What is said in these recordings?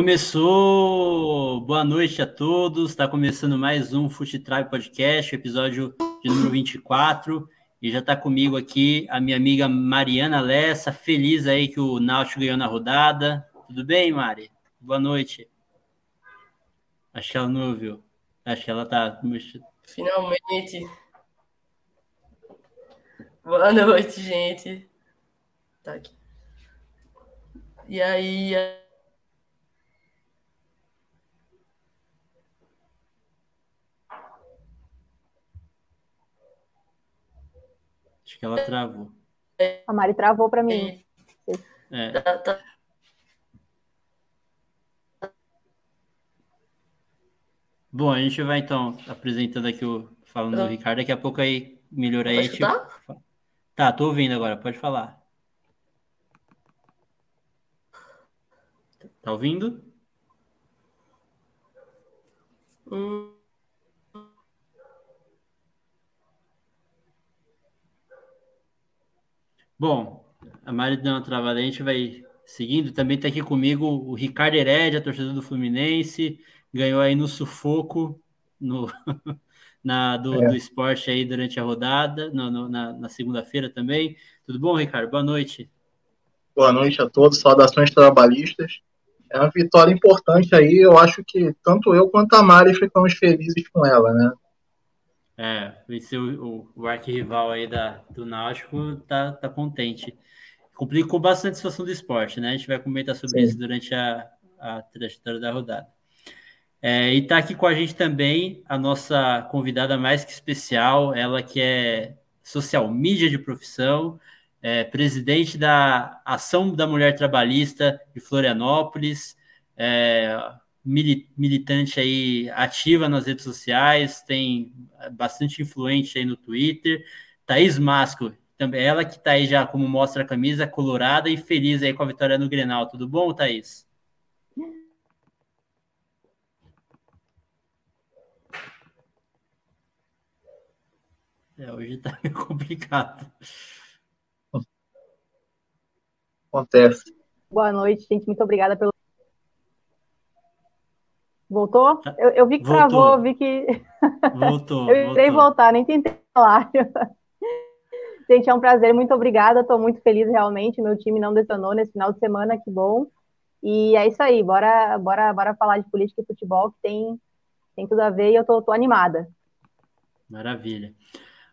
Começou! Boa noite a todos. Está começando mais um Fute Tribe Podcast, episódio de número 24. E já está comigo aqui a minha amiga Mariana Lessa, feliz aí que o Náutico ganhou na rodada. Tudo bem, Mari? Boa noite. Acho que ela não ouviu. Acho que ela tá. Finalmente. Boa noite, gente. Tá aqui. E aí. Que ela travou. A Mari travou para mim. É. Tá, tá. Bom, a gente vai então apresentando aqui o falando do Ricardo, daqui a pouco aí melhora aí. Pode tipo... Tá, tô ouvindo agora, pode falar. Tá ouvindo? Hum. Bom, a Mari deu uma travada, a gente vai seguindo. Também está aqui comigo o Ricardo Herédia, torcedor do Fluminense, ganhou aí no sufoco no, na, do, é. do esporte aí durante a rodada, no, no, na, na segunda-feira também. Tudo bom, Ricardo? Boa noite. Boa noite a todos, saudações trabalhistas. É uma vitória importante aí, eu acho que tanto eu quanto a Mari ficamos felizes com ela, né? É, vencer o, o, o arquirrival aí da, do Náutico, tá, tá contente. Complicou bastante a situação do esporte, né? A gente vai comentar sobre Sim. isso durante a, a trajetória da rodada. É, e tá aqui com a gente também a nossa convidada mais que especial, ela que é social media de profissão, é, presidente da Ação da Mulher Trabalhista de Florianópolis, é, militante aí ativa nas redes sociais, tem bastante influente aí no Twitter. Thaís Masco, também ela que está aí já como mostra a camisa, colorada e feliz aí com a vitória no Grenal. Tudo bom, Thaís? É, hoje está meio complicado. Acontece. Boa noite, gente. Muito obrigada pelo Voltou? Tá. Eu, eu vi que voltou. travou, vi que. Voltou. eu irei voltar, nem tentei falar. Gente, é um prazer, muito obrigada. Estou muito feliz realmente. Meu time não detonou nesse final de semana, que bom. E é isso aí, bora, bora, bora falar de política e futebol, que tem, tem tudo a ver e eu tô, tô animada. Maravilha.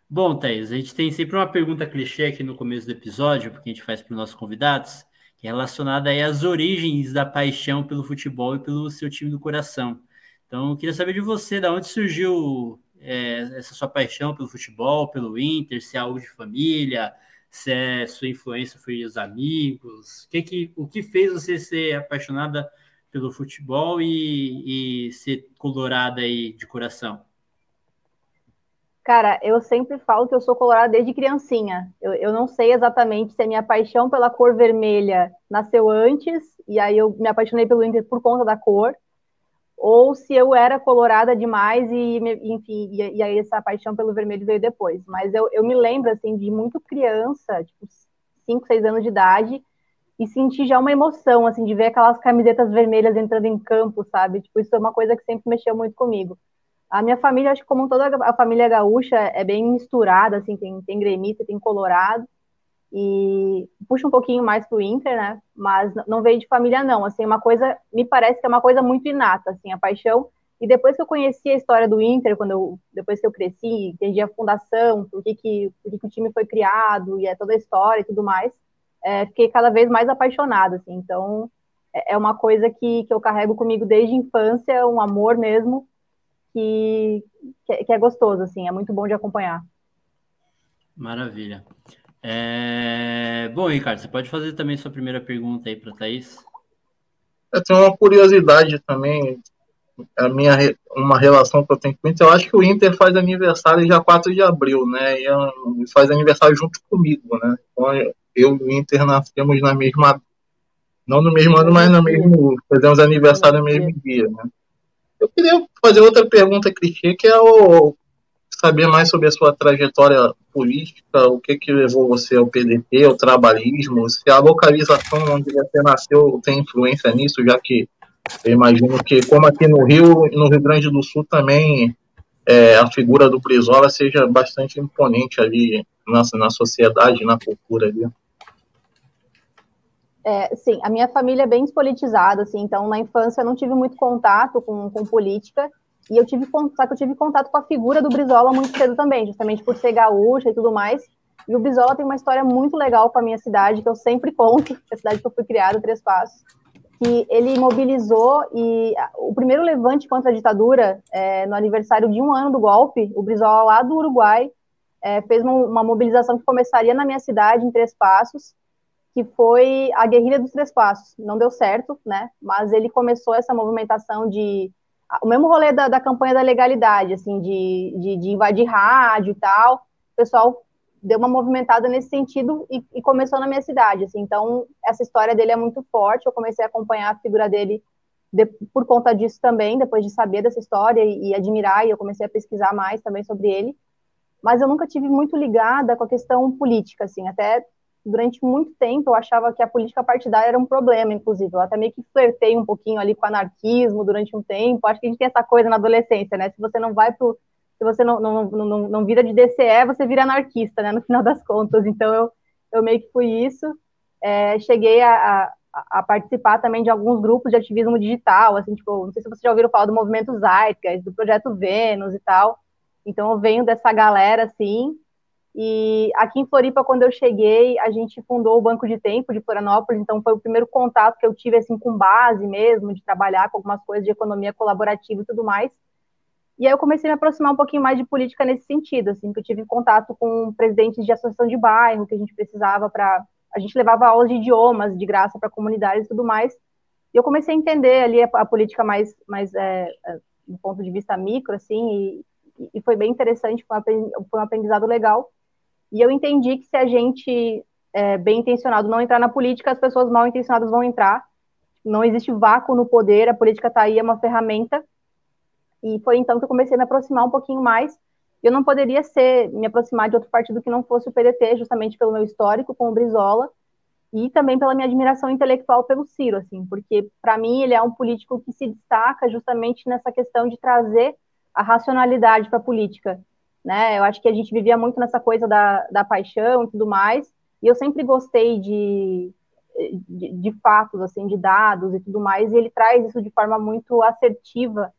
Bom, Thaís, a gente tem sempre uma pergunta clichê aqui no começo do episódio, porque a gente faz para os nossos convidados relacionada aí às origens da paixão pelo futebol e pelo seu time do coração. Então, eu queria saber de você, da onde surgiu é, essa sua paixão pelo futebol, pelo Inter, se é algo de família, se é sua influência foi os amigos, o que, que, o que fez você ser apaixonada pelo futebol e, e ser colorada aí de coração? Cara, eu sempre falo que eu sou colorada desde criancinha. Eu, eu não sei exatamente se a minha paixão pela cor vermelha nasceu antes, e aí eu me apaixonei pelo Inter por conta da cor, ou se eu era colorada demais e, enfim, e, e aí essa paixão pelo vermelho veio depois. Mas eu, eu me lembro, assim, de muito criança, tipo, 5, 6 anos de idade, e senti já uma emoção, assim, de ver aquelas camisetas vermelhas entrando em campo, sabe? Tipo, isso é uma coisa que sempre mexeu muito comigo. A minha família, acho que como toda a família gaúcha, é bem misturada, assim, tem, tem gremista, tem colorado, e puxa um pouquinho mais pro Inter, né, mas não veio de família, não, assim, uma coisa, me parece que é uma coisa muito inata, assim, a paixão, e depois que eu conheci a história do Inter, quando eu, depois que eu cresci, entendi a fundação, por que, que, por que, que o time foi criado, e é toda a história e tudo mais, é, fiquei cada vez mais apaixonada, assim, então, é, é uma coisa que, que eu carrego comigo desde a infância, um amor mesmo, que, que, é gostoso, assim, é muito bom de acompanhar. Maravilha. É... Bom, Ricardo, você pode fazer também sua primeira pergunta aí para a Thaís? Eu tenho uma curiosidade também, a minha uma relação que eu tenho com o Inter, eu acho que o Inter faz aniversário dia 4 de abril, né? E faz aniversário junto comigo, né? Então eu e o Inter nascemos na mesma. Não no mesmo ano, mas no mesmo. Fazemos aniversário no mesmo dia, né? Eu queria fazer outra pergunta clichê, que é o saber mais sobre a sua trajetória política, o que que levou você ao PDT, ao trabalhismo, se a localização onde você nasceu tem influência nisso, já que eu imagino que, como aqui no Rio, no Rio Grande do Sul também, é, a figura do Brizola seja bastante imponente ali na, na sociedade, na cultura ali. É, sim, a minha família é bem despolitizada, assim, então na infância eu não tive muito contato com, com política, e eu tive contato, eu tive contato com a figura do Brizola muito cedo também, justamente por ser gaúcha e tudo mais. E o Brizola tem uma história muito legal com a minha cidade, que eu sempre conto, é a cidade que eu fui criada, Três Passos, que ele mobilizou e o primeiro levante contra a ditadura, é, no aniversário de um ano do golpe, o Brizola lá do Uruguai é, fez uma, uma mobilização que começaria na minha cidade, em Três Passos, que foi a Guerrilha dos Três Passos. Não deu certo, né? Mas ele começou essa movimentação de o mesmo rolê da, da campanha da legalidade, assim, de, de, de, invadir rádio e tal. O pessoal deu uma movimentada nesse sentido e, e, começou na minha cidade, assim. Então, essa história dele é muito forte. Eu comecei a acompanhar a figura dele de, por conta disso também, depois de saber dessa história e, e admirar, e eu comecei a pesquisar mais também sobre ele. Mas eu nunca tive muito ligada com a questão política, assim, até durante muito tempo eu achava que a política partidária era um problema, inclusive. Eu até meio que flertei um pouquinho ali com anarquismo durante um tempo. Acho que a gente tem essa coisa na adolescência, né? Se você não vai pro. Se você não, não, não, não vira de DCE, você vira anarquista, né? No final das contas. Então eu, eu meio que fui isso. É, cheguei a, a, a, participar também de alguns grupos de ativismo digital, assim, tipo, não sei se vocês já ouviram falar do movimento Zeitgeist, do projeto Vênus e tal. Então eu venho dessa galera, assim, e aqui em Floripa, quando eu cheguei, a gente fundou o Banco de Tempo de Florianópolis, então foi o primeiro contato que eu tive assim com base mesmo, de trabalhar com algumas coisas de economia colaborativa e tudo mais. E aí eu comecei a me aproximar um pouquinho mais de política nesse sentido, assim, que eu tive contato com presidentes de associação de bairro, que a gente precisava para a gente levava aulas de idiomas de graça para comunidades e tudo mais. E eu comecei a entender ali a, a política mais mais é, é, do ponto de vista micro, assim, e, e foi bem interessante, foi um, um aprendizado legal. E eu entendi que se a gente é, bem intencionado não entrar na política, as pessoas mal intencionadas vão entrar. Não existe vácuo no poder, a política está aí, é uma ferramenta. E foi então que eu comecei a me aproximar um pouquinho mais. Eu não poderia ser me aproximar de outro partido que não fosse o PDT, justamente pelo meu histórico com o Brizola e também pela minha admiração intelectual pelo Ciro, assim, porque para mim ele é um político que se destaca justamente nessa questão de trazer a racionalidade para a política né? Eu acho que a gente vivia muito nessa coisa da, da paixão e tudo mais, e eu sempre gostei de, de, de fatos, assim, de dados e tudo mais, e ele traz isso de forma muito assertiva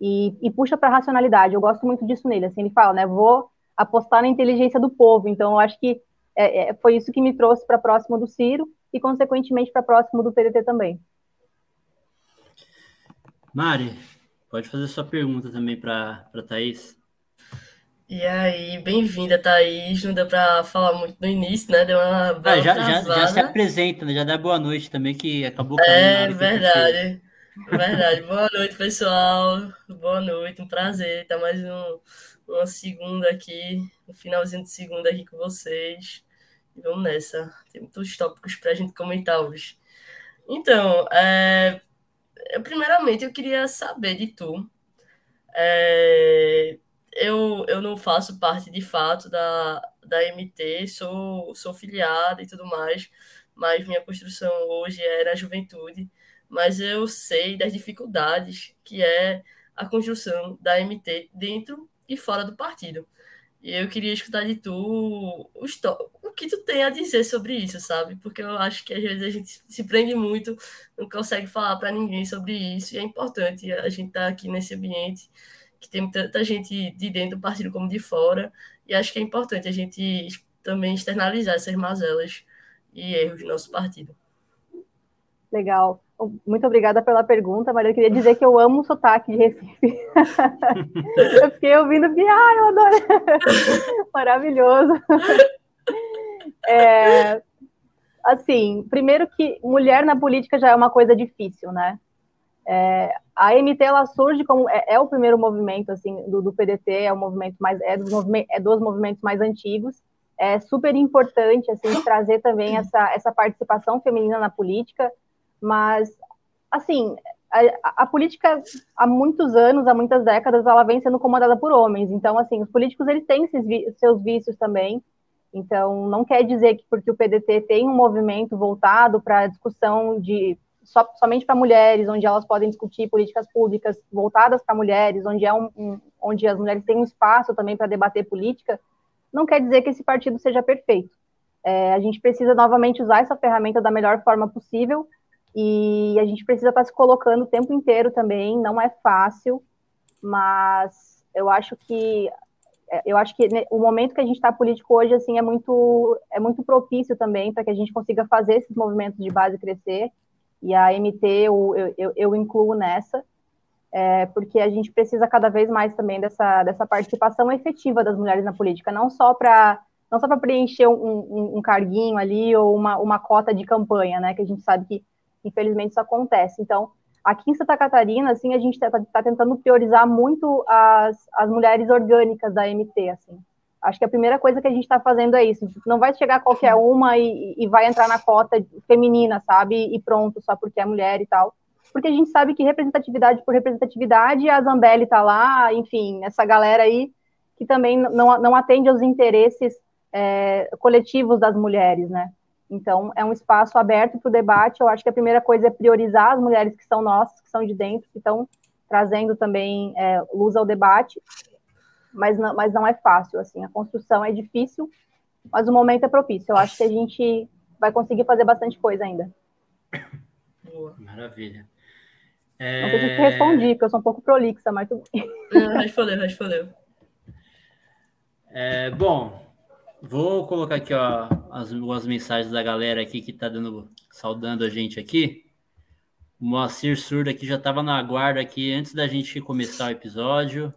e, e puxa para a racionalidade. Eu gosto muito disso nele, assim, ele fala, né? Vou apostar na inteligência do povo, então eu acho que é, é, foi isso que me trouxe para próximo do Ciro e, consequentemente, para próximo do PDT também. Mari, pode fazer sua pergunta também para a Thaís. E aí, bem-vinda, Thaís. Não deu para falar muito no início, né? Deu uma ah, já, já, já, se apresenta, né? Já dá boa noite também, que acabou É verdade. Verdade. boa noite, pessoal. Boa noite, um prazer estar mais um, uma segunda aqui, um finalzinho de segunda aqui com vocês. E vamos nessa. Tem muitos tópicos para a gente comentar hoje. Então, é, primeiramente eu queria saber de tu. É, eu, eu não faço parte de fato da, da MT, sou, sou filiada e tudo mais, mas minha construção hoje é na juventude. Mas eu sei das dificuldades que é a construção da MT dentro e fora do partido. E eu queria escutar de tu o, o que tu tem a dizer sobre isso, sabe? Porque eu acho que às vezes a gente se prende muito, não consegue falar para ninguém sobre isso, e é importante a gente estar tá aqui nesse ambiente que tem tanta gente de dentro do partido como de fora, e acho que é importante a gente também externalizar essas mazelas e erros do nosso partido. Legal. Muito obrigada pela pergunta, mas eu queria dizer que eu amo o sotaque de Recife. eu fiquei ouvindo que, ai, eu adoro. Maravilhoso. É, assim, primeiro que mulher na política já é uma coisa difícil, né? É, a MT ela surge como é, é, o primeiro movimento assim do, do PDT, é o movimento mais é dos, é dos movimentos mais antigos. É super importante assim trazer também essa, essa participação feminina na política, mas assim a, a, política há muitos anos, há muitas décadas, ela vem sendo comandada por homens. Então, assim, os políticos eles têm esses, seus vícios também. Então, não quer dizer que porque o PDT tem um movimento voltado para a discussão de so, somente para mulheres, onde elas podem discutir políticas públicas voltadas para mulheres, onde é um, um, onde as mulheres têm um espaço também para debater política, não quer dizer que esse partido seja perfeito. É, a gente precisa novamente usar essa ferramenta da melhor forma possível e a gente precisa estar tá se colocando o tempo inteiro também. Não é fácil, mas eu acho que é, eu acho que o momento que a gente está político hoje assim é muito é muito propício também para que a gente consiga fazer esses movimentos de base crescer e a MT eu, eu, eu incluo nessa é, porque a gente precisa cada vez mais também dessa, dessa participação efetiva das mulheres na política, não só para não só para preencher um, um, um, carguinho ali ou uma, uma cota de campanha, né? Que a gente sabe que infelizmente isso acontece. Então Aqui em Santa Catarina, assim, a gente está tá tentando priorizar muito as, as mulheres orgânicas da MT, assim. Acho que a primeira coisa que a gente está fazendo é isso. Não vai chegar qualquer uma e, e vai entrar na cota feminina, sabe? E pronto, só porque é mulher e tal. Porque a gente sabe que representatividade por representatividade, a Zambelli está lá, enfim, essa galera aí que também não, não atende aos interesses é, coletivos das mulheres, né? Então, é um espaço aberto para o debate. Eu acho que a primeira coisa é priorizar as mulheres que são nossas, que são de dentro, que estão trazendo também é, luz ao debate, mas não, mas não é fácil. Assim, a construção é difícil, mas o momento é propício. Eu acho que a gente vai conseguir fazer bastante coisa ainda. Boa. Maravilha. É... Não sei se respondi, porque eu sou um pouco prolixa, mas tudo bem. Respondeu, respondeu. É, bom, Vou colocar aqui ó, as, as mensagens da galera aqui que tá dando, saudando a gente aqui. O Moacir Surdo aqui já estava na guarda aqui antes da gente começar o episódio.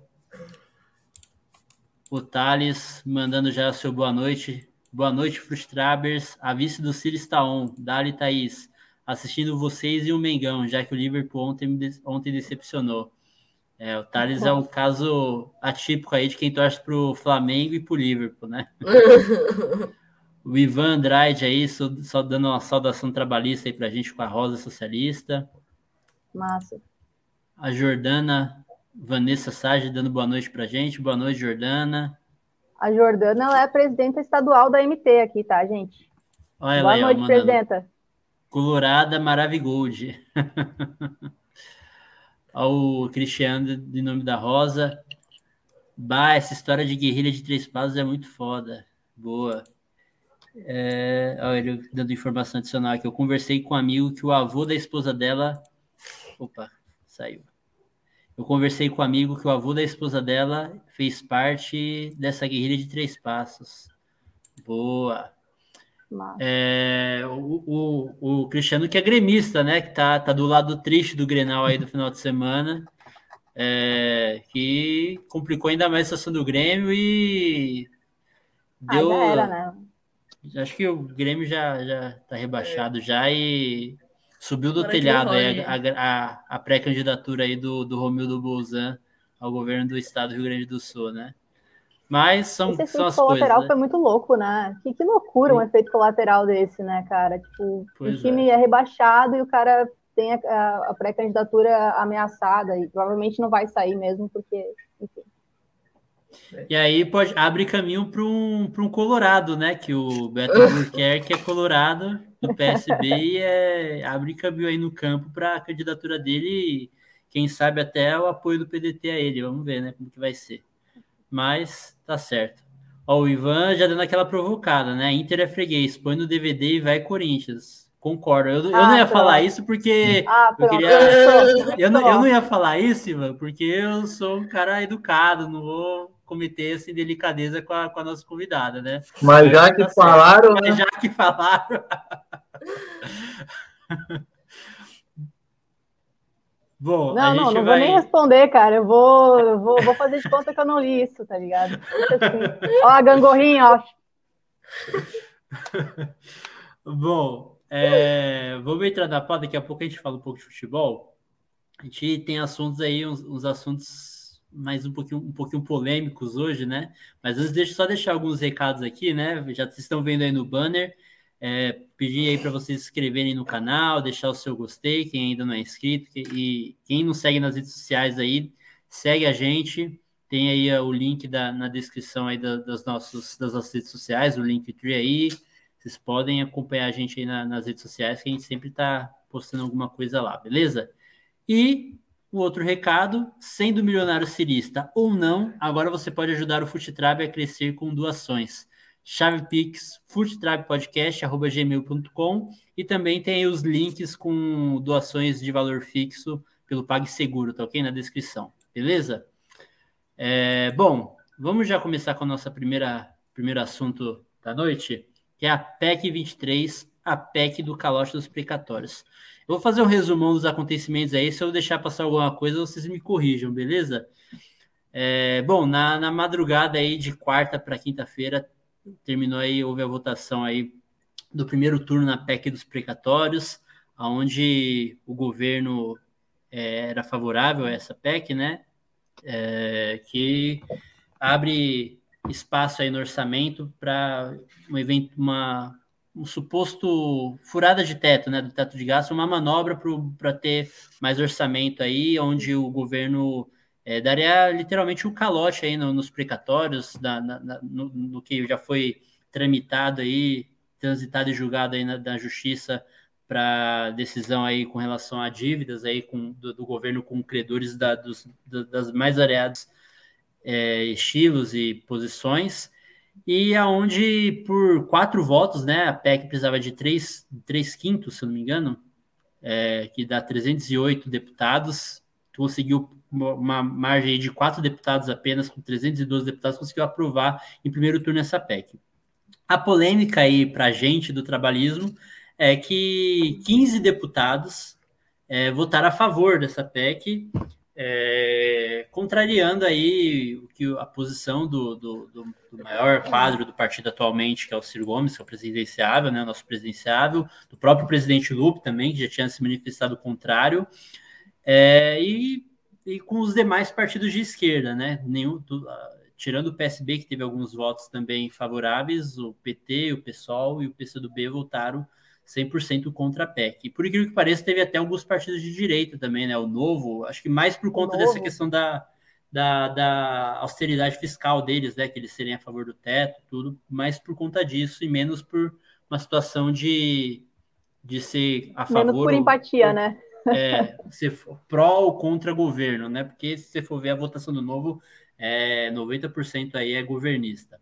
O Thales mandando já seu boa noite. Boa noite, Frustrabers. A vice do Ciro está on. Dali Thaís. Assistindo vocês e o Mengão, já que o Liverpool ontem, ontem decepcionou. É, o Thales é um caso atípico aí de quem torce para o Flamengo e para o Liverpool, né? o Ivan Andrade aí, só, só, dando uma saudação trabalhista aí para a gente com a Rosa Socialista. Massa. A Jordana Vanessa Sage dando boa noite para a gente. Boa noite, Jordana. A Jordana ela é a presidenta estadual da MT aqui, tá, gente? Olha boa noite, presidenta. Colorada Maravigold. ao Cristiano de nome da Rosa. Bah, essa história de guerrilha de três passos é muito foda. Boa. É, olha, ele dando informação adicional aqui. Eu conversei com um amigo que o avô da esposa dela. Opa, saiu. Eu conversei com um amigo que o avô da esposa dela fez parte dessa guerrilha de três passos. Boa. É, o, o, o, Cristiano que é gremista, né? Que tá, tá do lado triste do Grenal aí do final de semana. É, que complicou ainda mais a situação do Grêmio e deu. Ah, era, né? Acho que o Grêmio já, já tá rebaixado é. já e subiu do Agora telhado aí a, a, a pré-candidatura aí do, do Romildo Bolzan ao governo do estado do Rio Grande do Sul, né? Mas são, Esse efeito são colateral coisas, foi muito louco, né? Que, que loucura um efeito colateral desse, né, cara? Tipo, pois o time é. é. rebaixado e o cara tem a, a pré-candidatura ameaçada e provavelmente não vai sair mesmo, porque, enfim. E aí pode abre caminho para um, um Colorado, né? Que o Beto Albuquerque é Colorado do PSB e é, abre caminho aí no campo para a candidatura dele e quem sabe até o apoio do PDT a ele. Vamos ver, né? Como que vai ser mas tá certo. Ó, o Ivan já dando aquela provocada, né? Inter é freguês, põe no DVD e vai Corinthians. Concordo. Eu, eu ah, não ia pronto. falar isso porque ah, eu queria. Eu não, eu não ia falar isso, Ivan, porque eu sou um cara educado, não vou cometer essa delicadeza com a, com a nossa convidada, né? Mas já que tá falaram. Mas né? já que falaram. Bom, não, não, não vai... vou nem responder, cara. Eu vou, eu vou, vou fazer de conta que eu não li isso, tá ligado? Assim. Ó, a gangorrinha, ó. Bom, é, vamos entrar na pauta, daqui a pouco a gente fala um pouco de futebol. A gente tem assuntos aí, uns, uns assuntos mais um pouquinho, um pouquinho polêmicos hoje, né? Mas antes, deixa só deixar alguns recados aqui, né? Já vocês estão vendo aí no banner. É, pedir aí para vocês se inscreverem no canal, deixar o seu gostei, quem ainda não é inscrito, e quem não segue nas redes sociais aí, segue a gente. Tem aí o link da, na descrição aí da, das, nossos, das nossas redes sociais, o Linktree aí. Vocês podem acompanhar a gente aí na, nas redes sociais, que a gente sempre está postando alguma coisa lá, beleza? E o outro recado, sendo milionário cirista ou não, agora você pode ajudar o Futetrab a crescer com doações. Chave Pix, futetrabpodcast.gmail.com e também tem aí os links com doações de valor fixo pelo PagSeguro, tá ok? Na descrição, beleza? É, bom, vamos já começar com o nosso primeiro assunto da noite que é a PEC 23, a PEC do calote dos precatórios. Eu vou fazer um resumão dos acontecimentos aí, se eu deixar passar alguma coisa, vocês me corrijam, beleza? É, bom, na, na madrugada aí de quarta para quinta-feira, terminou aí, houve a votação aí do primeiro turno na PEC dos precatórios, onde o governo é, era favorável a essa PEC, né? É, que abre espaço aí no orçamento para um evento, uma um suposto furada de teto, né, do teto de gasto, uma manobra para ter mais orçamento aí, onde o governo é, daria literalmente o um calote aí no, nos precatórios, na, na, no, no, que já foi tramitado aí, transitado e julgado aí na, na justiça para decisão aí com relação a dívidas aí com, do, do governo com credores da, dos, das mais variadas é, estilos e posições, e aonde por quatro votos, né, a PEC precisava de três, três quintos, se não me engano, é, que dá 308 deputados, conseguiu uma margem de quatro deputados apenas, com 312 deputados, conseguiu aprovar em primeiro turno essa PEC. A polêmica aí para a gente do trabalhismo é que 15 deputados é, votaram a favor dessa PEC é, contrariando aí o que a posição do, do, do, do, maior quadro do partido atualmente, que é o Ciro Gomes, que é o presidenciável, né, nosso presidenciável, do próprio presidente Lupe também, que já tinha se manifestado contrário, é, e, e com os demais partidos de esquerda, né, nenhum, tirando o PSB, que teve alguns votos também favoráveis, o PT, o PSOL e o PCdoB votaram 100% contra a PEC. E por incrível que pareça, teve até alguns partidos de direita também, né? O Novo, acho que mais por conta dessa questão da, da, da, austeridade fiscal deles, né? Que eles serem a favor do teto, tudo, mais por conta disso e menos por uma situação de, de ser a favor. Menos por empatia, ou, né? É, ser pró ou contra governo, né? Porque se você for ver a votação do Novo, é, 90% aí é governista.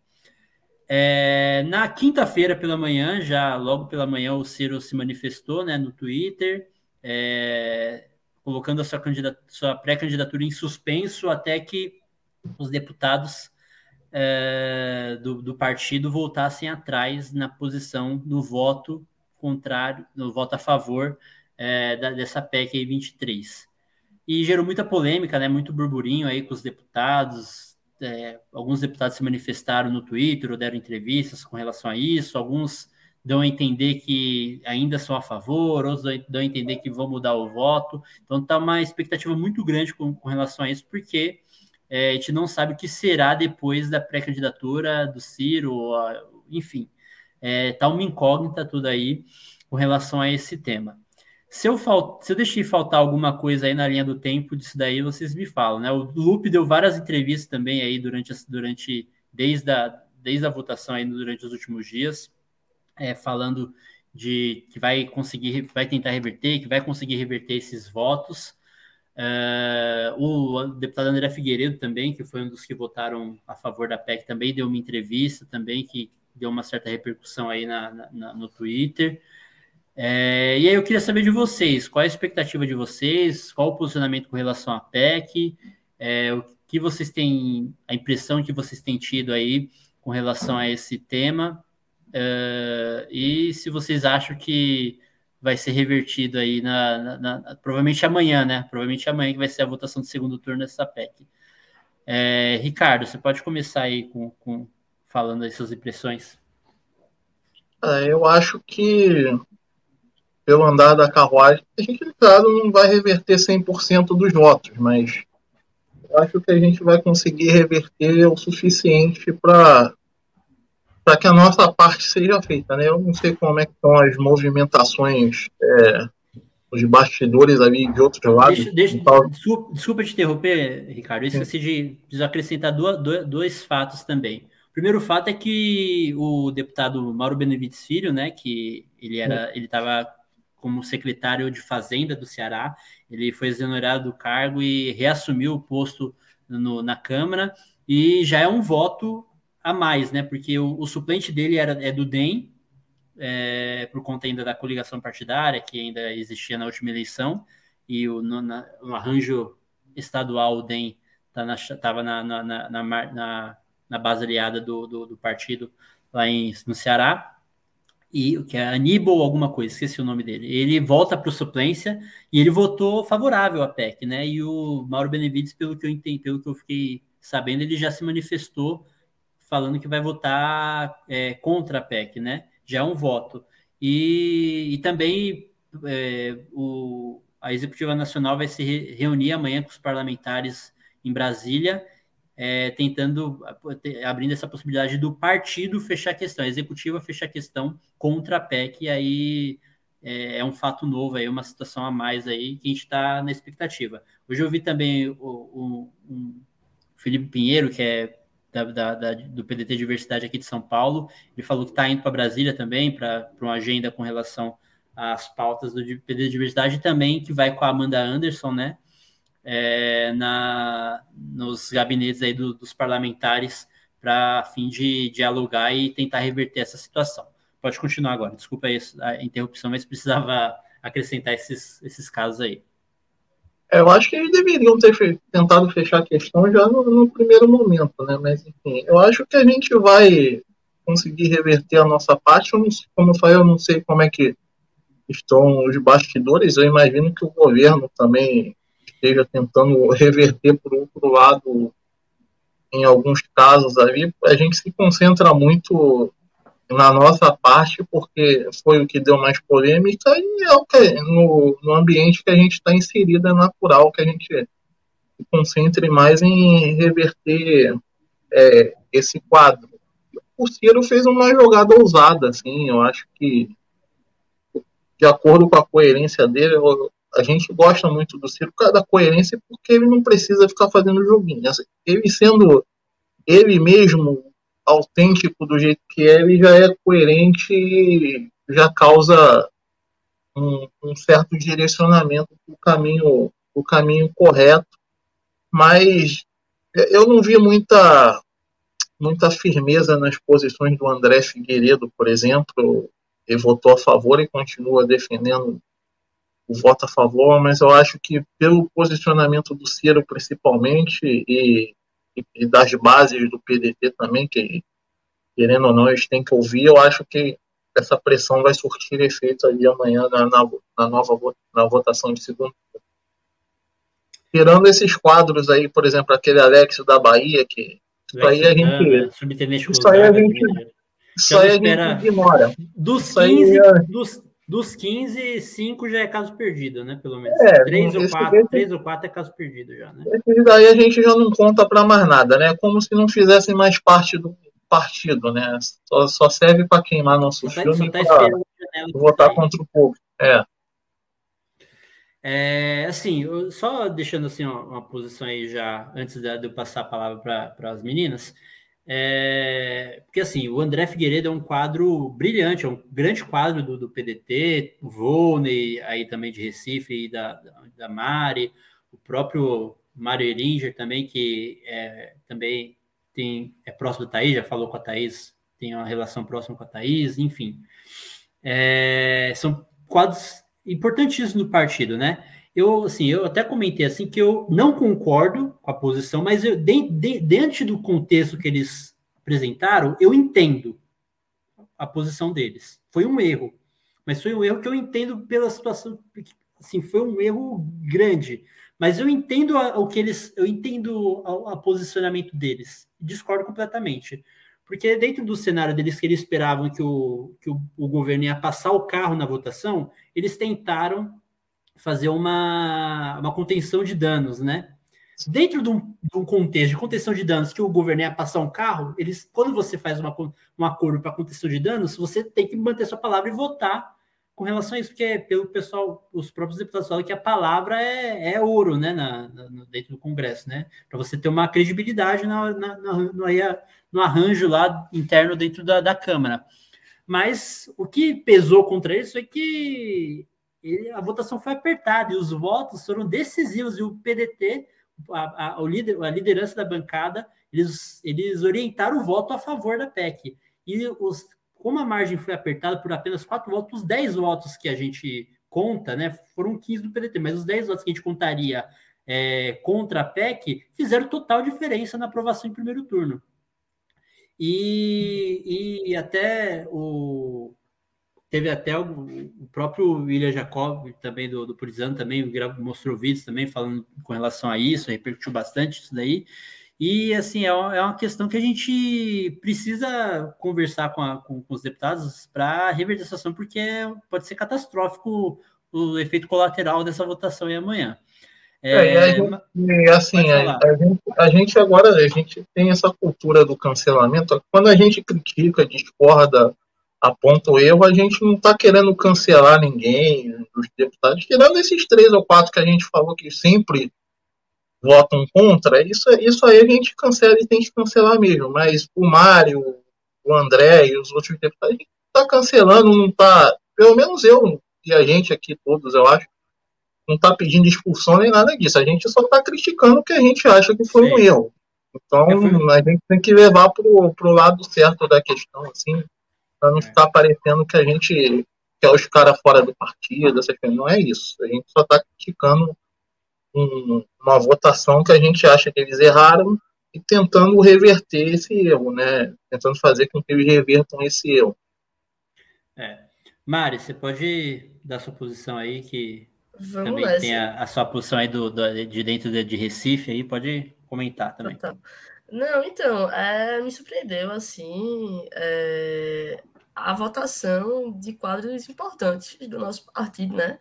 É, na quinta-feira pela manhã, já logo pela manhã, o Ciro se manifestou né, no Twitter, é, colocando a sua, sua pré-candidatura em suspenso até que os deputados é, do, do, partido voltassem atrás na posição no voto contrário, no voto a favor é, da, dessa PEC 23. E gerou muita polêmica, né, muito burburinho aí com os deputados, é, alguns deputados se manifestaram no Twitter ou deram entrevistas com relação a isso, alguns dão a entender que ainda são a favor, outros dão a entender que vão mudar o voto. Então está uma expectativa muito grande com, com relação a isso, porque é, a gente não sabe o que será depois da pré-candidatura do Ciro, enfim. Está é, tá uma incógnita tudo aí com relação a esse tema. Se eu, fal... Se eu deixei faltar alguma coisa aí na linha do tempo disso daí, vocês me falam, né? O Lupe deu várias entrevistas também aí durante, durante desde, a, desde a votação aí durante os últimos dias, é, falando de que vai conseguir, vai tentar reverter, que vai conseguir reverter esses votos. É, o deputado André Figueiredo também, que foi um dos que votaram a favor da PEC, também deu uma entrevista também que deu uma certa repercussão aí na, na no Twitter. É, e aí eu queria saber de vocês, qual a expectativa de vocês, qual o posicionamento com relação à PEC, é, o que vocês têm, a impressão que vocês têm tido aí com relação a esse tema, é, e se vocês acham que vai ser revertido aí na, na, na, provavelmente amanhã, né? Provavelmente amanhã que vai ser a votação do segundo turno dessa PEC. É, Ricardo, você pode começar aí com, com falando aí suas impressões. É, eu acho que pelo andar da carruagem, a gente, claro, não vai reverter 100% dos votos, mas acho que a gente vai conseguir reverter o suficiente para para que a nossa parte seja feita, né? Eu não sei como é que estão as movimentações é, os bastidores ali de outros lados. Deixa, deixa, então, desculpa, desculpa, te interromper, Ricardo. Eu esqueci de, de acrescentar dois, dois fatos também. O primeiro fato é que o deputado Mauro Benevides Filho, né, que ele era, ele estava como secretário de Fazenda do Ceará, ele foi exonerado do cargo e reassumiu o posto no, na Câmara. E já é um voto a mais, né? Porque o, o suplente dele era é do DEM, é, por conta ainda da coligação partidária que ainda existia na última eleição, e o, no, na, no arranjo estadual o DEM estava tá na, na, na, na base aliada do, do, do, partido lá em, no Ceará, e que é Aníbal alguma coisa, esqueci o nome dele. Ele volta para o suplência e ele votou favorável à PEC, né? E o Mauro Benevides, pelo que eu entendi, pelo que eu fiquei sabendo, ele já se manifestou falando que vai votar é, contra a PEC, né? já é um voto. E, e também é, o, a Executiva Nacional vai se reunir amanhã com os parlamentares em Brasília, é, tentando, abrindo essa possibilidade do partido fechar a questão, a executiva fechar a questão contra a PEC, e aí é, é um fato novo, aí, uma situação a mais aí que a gente está na expectativa. Hoje eu vi também o, o, Felipe Pinheiro, que é da, da, da, do PDT Diversidade aqui de São Paulo. Ele falou que está indo para Brasília também, para uma agenda com relação às pautas do PDT Diversidade, também que vai com a Amanda Anderson, né? É, na, nos gabinetes aí do, dos parlamentares para fim de dialogar e tentar reverter essa situação. Pode continuar agora, desculpa a interrupção, mas precisava acrescentar esses, esses casos aí. É, eu acho que eles deveriam ter fe tentado fechar a questão já no, no, primeiro momento, né? Mas, enfim, eu acho que a gente vai conseguir reverter a nossa parte. Eu como eu falei, eu não sei como é que estão os bastidores. Eu imagino que o governo também esteja tentando reverter por outro lado em alguns casos ali. A gente se concentra muito na nossa parte, porque foi o que deu mais polêmica e é o que, no, no ambiente que a gente está inserido é natural que a gente se concentre mais em reverter é, esse quadro. O Ciro fez uma jogada ousada, assim, eu acho que de acordo com a coerência dele, eu, a gente gosta muito do Ciro da coerência, porque ele não precisa ficar fazendo joguinho. Assim, ele sendo ele mesmo autêntico do jeito que é, ele já é coerente e já causa um, um certo direcionamento para o caminho, o caminho correto. Mas eu não vi muita, muita firmeza nas posições do André Figueiredo, por exemplo. Ele votou a favor e continua defendendo o voto a favor, mas eu acho que pelo posicionamento do Ciro, principalmente, e e, das bases do PDT também, que querendo ou não, eles têm que ouvir. Eu acho que essa pressão vai surtir efeito ali amanhã na, na, na nova na votação de segundo. Tirando esses quadros aí, por exemplo, aquele Alex da Bahia, que isso aí a gente. Isso aí a gente. Isso aí a gente ignora. Dos 15, é... dos, dos 15, 5 já é caso perdido, né? Pelo menos. É, 3, ou 4, desse, 3 ou 4 é caso perdido já, né? Esses daí a gente já não conta para mais nada, né? Como se não fizessem mais parte do partido, né? Só, só serve para queimar nosso só filme tá, tá e votar contra o povo. É. É, assim, só deixando assim uma, uma posição aí já, antes de eu passar a palavra para as meninas, é, porque assim, o André Figueiredo é um quadro brilhante, é um grande quadro do, do PDT, o Volney, aí também de Recife da, da Mari, o próprio Mário Eringer também, que é, também tem, é próximo da Thaís, já falou com a Thaís, tem uma relação próxima com a Thaís, enfim. É, são quadros importantíssimos no partido, né? Eu assim, eu até comentei assim que eu não concordo com a posição, mas eu, de, de, diante do contexto que eles apresentaram, eu entendo a posição deles. Foi um erro, mas foi um erro que eu entendo pela situação, assim, foi um erro grande. Mas eu entendo a, o que eles, eu entendo o posicionamento deles. Discordo completamente. Porque dentro do cenário deles que eles esperavam que o, que o, o governo ia passar o carro na votação, eles tentaram fazer uma, uma contenção de danos, né? dentro de um, de um, contexto de contenção de danos que o governo ia passar um carro, eles, quando você faz uma, um acordo para contenção de danos, você tem que manter sua palavra e votar com relação a isso, porque pelo pessoal, os próprios deputados falam que a palavra é, é ouro, né, na, na, dentro do Congresso, né, para você ter uma credibilidade na, na, no, no, arranjo lá interno dentro da, da Câmara. Mas o que pesou contra isso é que a votação foi apertada e os votos foram decisivos e o PDT, a, a, a liderança da bancada, eles, eles orientaram o voto a favor da PEC. E os como a margem foi apertada por apenas quatro votos, os 10 votos que a gente conta, né, foram 15 do PDT, mas os 10 votos que a gente contaria é, contra a PEC fizeram total diferença na aprovação em primeiro turno. E, e até o teve até o, o próprio William Jacob também do, do Purizano também mostrou vídeos também falando com relação a isso, repercutiu bastante isso daí. E, assim, é, é uma questão que a gente precisa conversar com, a, com, com os deputados para reverter a situação, porque pode ser catastrófico o efeito colateral dessa votação aí amanhã. É, é, a gente, assim, a, a, gente, a, gente, agora a gente tem essa cultura do cancelamento. Quando a gente critica, discorda, aponta o erro, a gente não está querendo cancelar ninguém, os deputados, tirando esses três ou quatro que a gente falou que sempre votam contra, isso, isso aí a gente cancela e tem que cancelar mesmo. Mas o Mário, o André e os outros deputados, a gente está cancelando, não está. Pelo menos eu e a gente aqui, todos, eu acho, não está pedindo expulsão nem nada disso. A gente só está criticando o que a gente acha que foi Sim. um erro. Então a gente tem que levar para o lado certo da questão, assim, para não é. ficar parecendo que a gente quer os caras fora do partido, essas coisas. Não é isso. A gente só está criticando um, uma votação que a gente acha que eles erraram e tentando reverter esse erro, né? Tentando fazer com que eles revertam esse erro. É. Mari, você pode dar sua posição aí, que Vamos também lá, tem a, a, sua posição aí do, do, de dentro de, de, Recife aí, pode comentar também. Tá, tá. Não, então, é, me surpreendeu, assim, é, a votação de quadros importantes do nosso partido, né?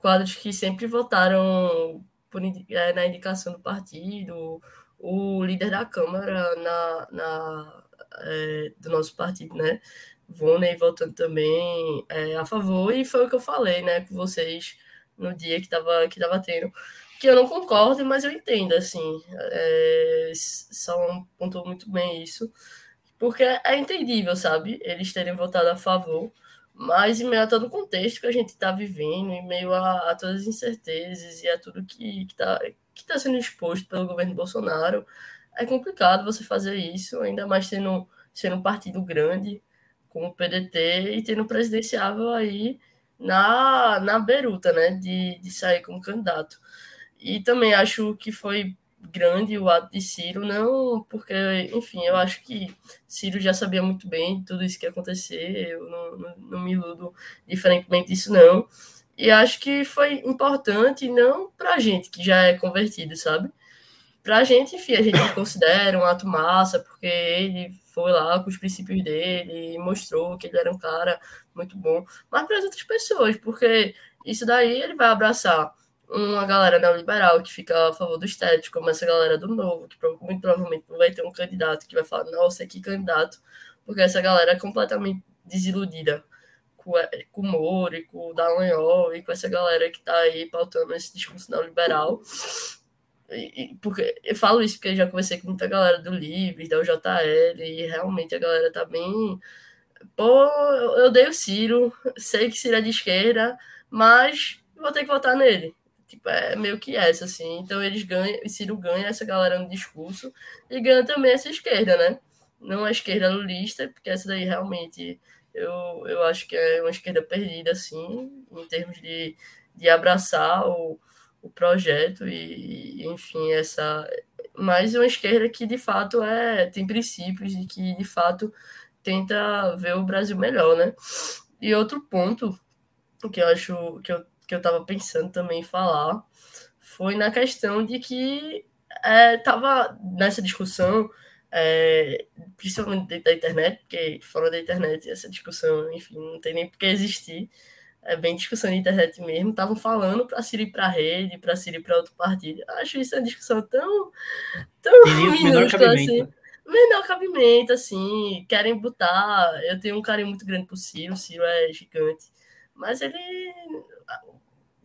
Quadros que sempre votaram por, é, na indicação do partido, o líder da Câmara na, na é, do nosso partido, né? Voney votando também é, a favor, e foi o que eu falei, né, com vocês no dia que tava, que tava tendo. Que eu não concordo, mas eu entendo, assim. É, só pontuou muito bem isso. Porque é entendível, sabe? Eles terem votado a favor mas em meio a todo o contexto que a gente está vivendo, em meio a, a, todas as incertezas e a tudo que está que tá sendo exposto pelo governo Bolsonaro, é complicado você fazer isso, ainda mais tendo, sendo um partido grande, como o PDT, e tendo presidenciável aí na, na beruta, né, de, de sair como candidato. E também acho que foi grande o ato de Ciro, não porque, enfim, eu acho que Ciro já sabia muito bem tudo isso que ia acontecer, eu não, não, não me iludo diferentemente disso, não. E acho que foi importante, não para a gente que já é convertido, sabe? Para a gente, enfim, a gente considera um ato massa, porque ele foi lá com os princípios dele e mostrou que ele era um cara muito bom. Mas para as outras pessoas, porque isso daí ele vai abraçar uma galera neoliberal que fica a favor do estético, como essa galera do novo, que muito provavelmente não vai ter um candidato que vai falar, nossa, que candidato, porque essa galera é completamente desiludida com, com o Moro e com o Dallagnol e com essa galera que está aí pautando esse discurso neoliberal. E, e, porque eu falo isso porque já conversei com muita galera do Livres, da UJL, e realmente a galera tá bem. Pô, eu odeio o Ciro, sei que Ciro é de esquerda, mas vou ter que votar nele. Tipo, é meio que essa, assim. Então eles ganham, Ciro ganha essa galera no discurso e ganha também essa esquerda, né? Não a esquerda lulista, porque essa daí realmente eu, eu acho que é uma esquerda perdida, assim, em termos de, de abraçar o, o projeto e, enfim, essa. Mas uma esquerda que de fato é, tem princípios e que de fato tenta ver o Brasil melhor, né? E outro ponto que eu acho que eu que eu estava pensando também em falar foi na questão de que estava é, nessa discussão, é, principalmente da internet, porque fora da internet essa discussão, enfim, não tem nem por que existir, é bem discussão na internet mesmo, estavam falando para Ciro ir para a rede, para Ciro ir para outro partido. Eu acho isso uma discussão tão, tão minúscula assim. Menor cabimento, assim, querem botar. Eu tenho um carinho muito grande por Ciro, Ciro é gigante, mas ele.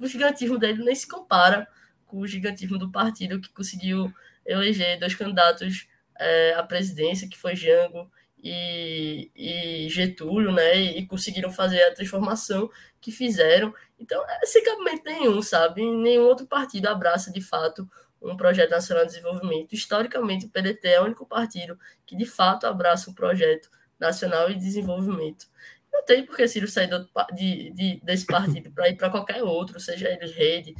O gigantismo dele nem se compara com o gigantismo do partido que conseguiu eleger dois candidatos é, à presidência, que foi Jango e, e Getúlio, né? E, e, conseguiram fazer a transformação que fizeram. Então, é sem cabimento nenhum, sabe? Nenhum outro partido abraça de fato um projeto nacional de desenvolvimento. Historicamente, o PDT é o único partido que de fato abraça um projeto nacional de desenvolvimento. Não tem por que Ciro sair de, de, desse partido para ir para qualquer outro, seja ele rede,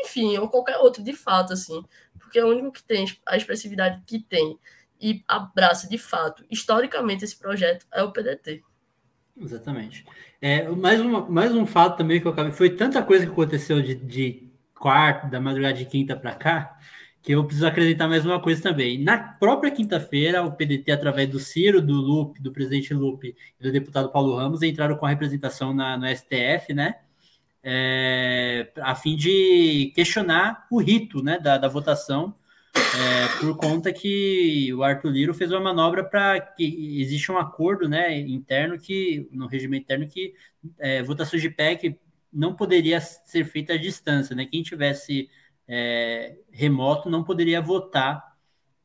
enfim, ou qualquer outro de fato, assim, porque é o único que tem a expressividade que tem e abraça de fato, historicamente, esse projeto é o PDT. Exatamente. É, mais, uma, mais um fato também que eu acabei. Foi tanta coisa que aconteceu de, de da madrugada de quinta para cá, que eu preciso acrescentar mais uma coisa também. Na própria quinta-feira, o PDT, através do Ciro, do Lupe, do presidente Lupe e do deputado Paulo Ramos, entraram com a representação na, no STF, né? É, a fim de questionar o rito né, da, da votação é, por conta que o Arthur Liro fez uma manobra para que existe um acordo né, interno que, no regimento interno, que é, votações de PEC não poderia ser feita à distância, né? Quem tivesse é, remoto não poderia votar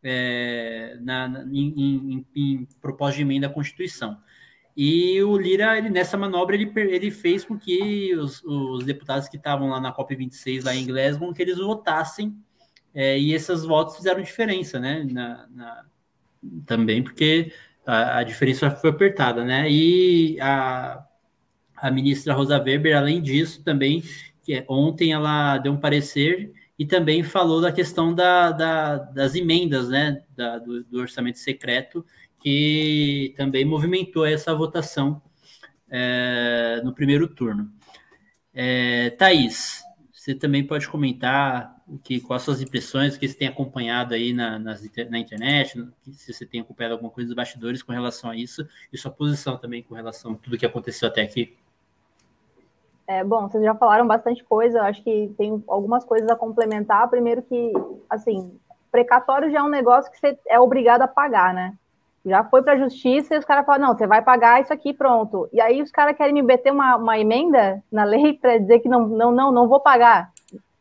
é, na, na em, em, em, proposta de emenda à Constituição. E o Lira, ele, nessa manobra, ele, ele fez com que os, os deputados que estavam lá na COP26, lá em Glasgow, que eles votassem é, e esses votos fizeram diferença, né? Na, na, também porque a, a, diferença foi apertada, né? E a, a ministra Rosa Weber, além disso, também, que é, ontem ela deu um parecer e também falou da questão da, da, das emendas, né? Da, do, do, orçamento secreto, que também movimentou essa votação é, no primeiro turno. É, Thaís, você também pode comentar o que, quais suas impressões, o que você tem acompanhado aí na, nas, na internet, se você tem acompanhado alguma coisa dos bastidores com relação a isso, e sua posição também com relação a tudo que aconteceu até aqui. É, bom, vocês já falaram bastante coisa, acho que tem algumas coisas a complementar. Primeiro que, assim, precatório já é um negócio que você é obrigado a pagar, né? Já foi para a justiça e os caras falam, não, você vai pagar isso aqui, pronto. E aí os caras querem me meter uma, uma emenda na lei para dizer que não, não, não, não vou pagar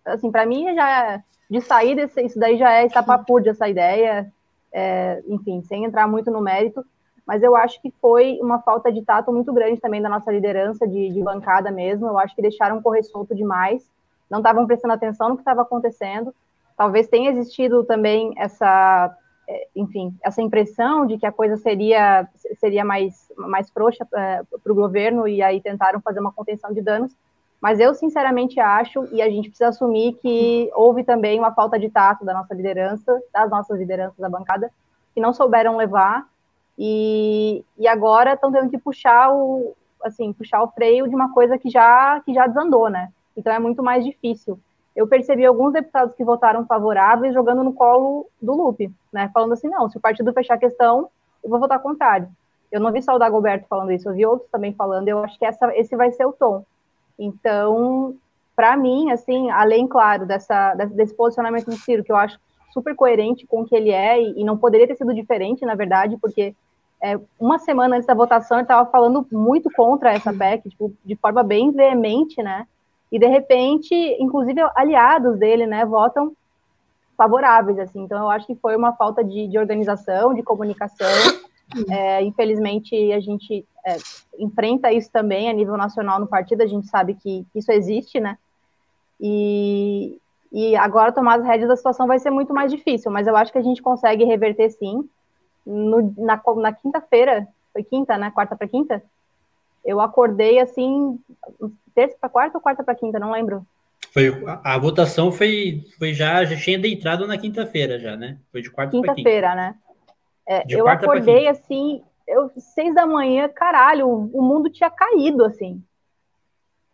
assim, para mim já de saída isso daí já é estapapúrdia essa ideia, é, enfim, sem entrar muito no mérito, mas eu acho que foi uma falta de tato muito grande também da nossa liderança de, de bancada mesmo. Eu acho que deixaram correr solto demais, não estavam prestando atenção no que estava acontecendo. Talvez tenha existido também essa, é, enfim, essa impressão de que a coisa seria seria mais mais frouxa é, para o governo e aí tentaram fazer uma contenção de danos. Mas eu, sinceramente, acho, e a gente precisa assumir que houve também uma falta de tato da nossa liderança, das nossas lideranças da bancada, que não souberam levar, e, e agora estão tendo que puxar o, assim, puxar o freio de uma coisa que já, que já desandou, né? Então é muito mais difícil. Eu percebi alguns deputados que votaram favoráveis jogando no colo do Lupe, né? Falando assim, não, se o partido fechar a questão, eu vou votar contrário. Eu não vi só o Dagoberto falando isso, eu vi outros também falando, eu acho que essa, esse vai ser o tom. Então, para mim, assim, além, claro, dessa, desse posicionamento do Ciro, que eu acho super coerente com o que ele é, e, e não poderia ter sido diferente, na verdade, porque é, uma semana antes da votação ele estava falando muito contra essa PEC, tipo, de forma bem veemente, né? E de repente, inclusive aliados dele, né, votam favoráveis, assim. Então, eu acho que foi uma falta de, de organização, de comunicação. É, infelizmente, a gente é, enfrenta isso também a nível nacional no partido, a gente sabe que isso existe, né? E, e agora tomar as rédeas da situação vai ser muito mais difícil, mas eu acho que a gente consegue reverter sim. No, na, na quinta-feira, foi quinta, né? Quarta para quinta? Eu acordei assim, terça para quarta ou quarta para quinta, não lembro. Foi, a, a, votação foi, foi já, já tinha entrado na quinta-feira já, né? Foi de quarta para quinta. Quinta-feira, né? É, eu acordei assim, eu, seis da manhã, caralho, o mundo tinha caído, assim.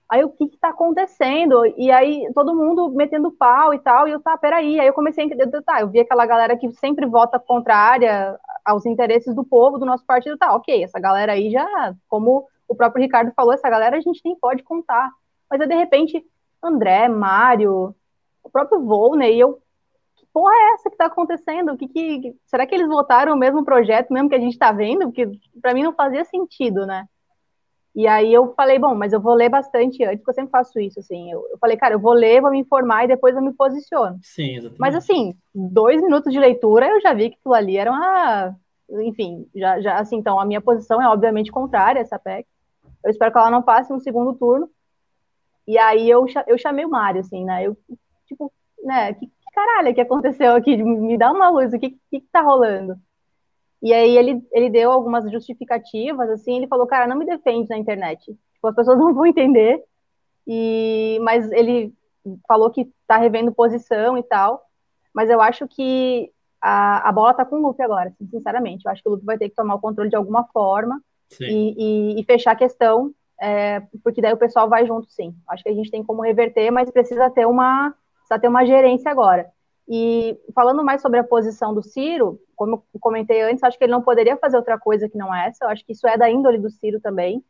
Aí o que que tá acontecendo? E aí todo mundo metendo pau e tal, e eu, tá, peraí. Aí eu comecei a entender, tá, eu vi aquela galera que sempre vota contrária aos interesses do povo, do nosso partido, tá, ok, essa galera aí já, como o próprio Ricardo falou, essa galera a gente nem pode contar. Mas aí, de repente, André, Mário, o próprio Volney, eu. Que porra é essa que tá acontecendo? Que, que, será que eles votaram o mesmo projeto mesmo que a gente tá vendo? Porque para mim não fazia sentido, né? E aí eu falei, bom, mas eu vou ler bastante antes, porque eu sempre faço isso, assim. Eu, eu falei, cara, eu vou ler, vou me informar e depois eu me posiciono. Sim, exatamente. Mas assim, dois minutos de leitura eu já vi que aquilo ali era uma. Enfim, já, já assim, então a minha posição é obviamente contrária a essa PEC. Eu espero que ela não passe no segundo turno. E aí eu, eu chamei o Mário, assim, né? Eu, tipo, né, que, que caralho que aconteceu aqui? Me dá uma luz, o que, que, que tá rolando? E aí ele, ele deu algumas justificativas, assim, ele falou, cara, não me defende na internet. Tipo, as pessoas não vão entender. E, mas ele falou que tá revendo posição e tal. Mas eu acho que a, a bola tá com o Lupe agora, assim, sinceramente. Eu acho que o Lupe vai ter que tomar o controle de alguma forma e, e, e, fechar a questão, é, porque daí o pessoal vai junto, sim. Acho que a gente tem como reverter, mas precisa ter uma, precisa ter uma gerência agora. E falando mais sobre a posição do Ciro, como eu comentei antes, acho que ele não poderia fazer outra coisa que não essa. Eu acho que isso é da índole do Ciro também.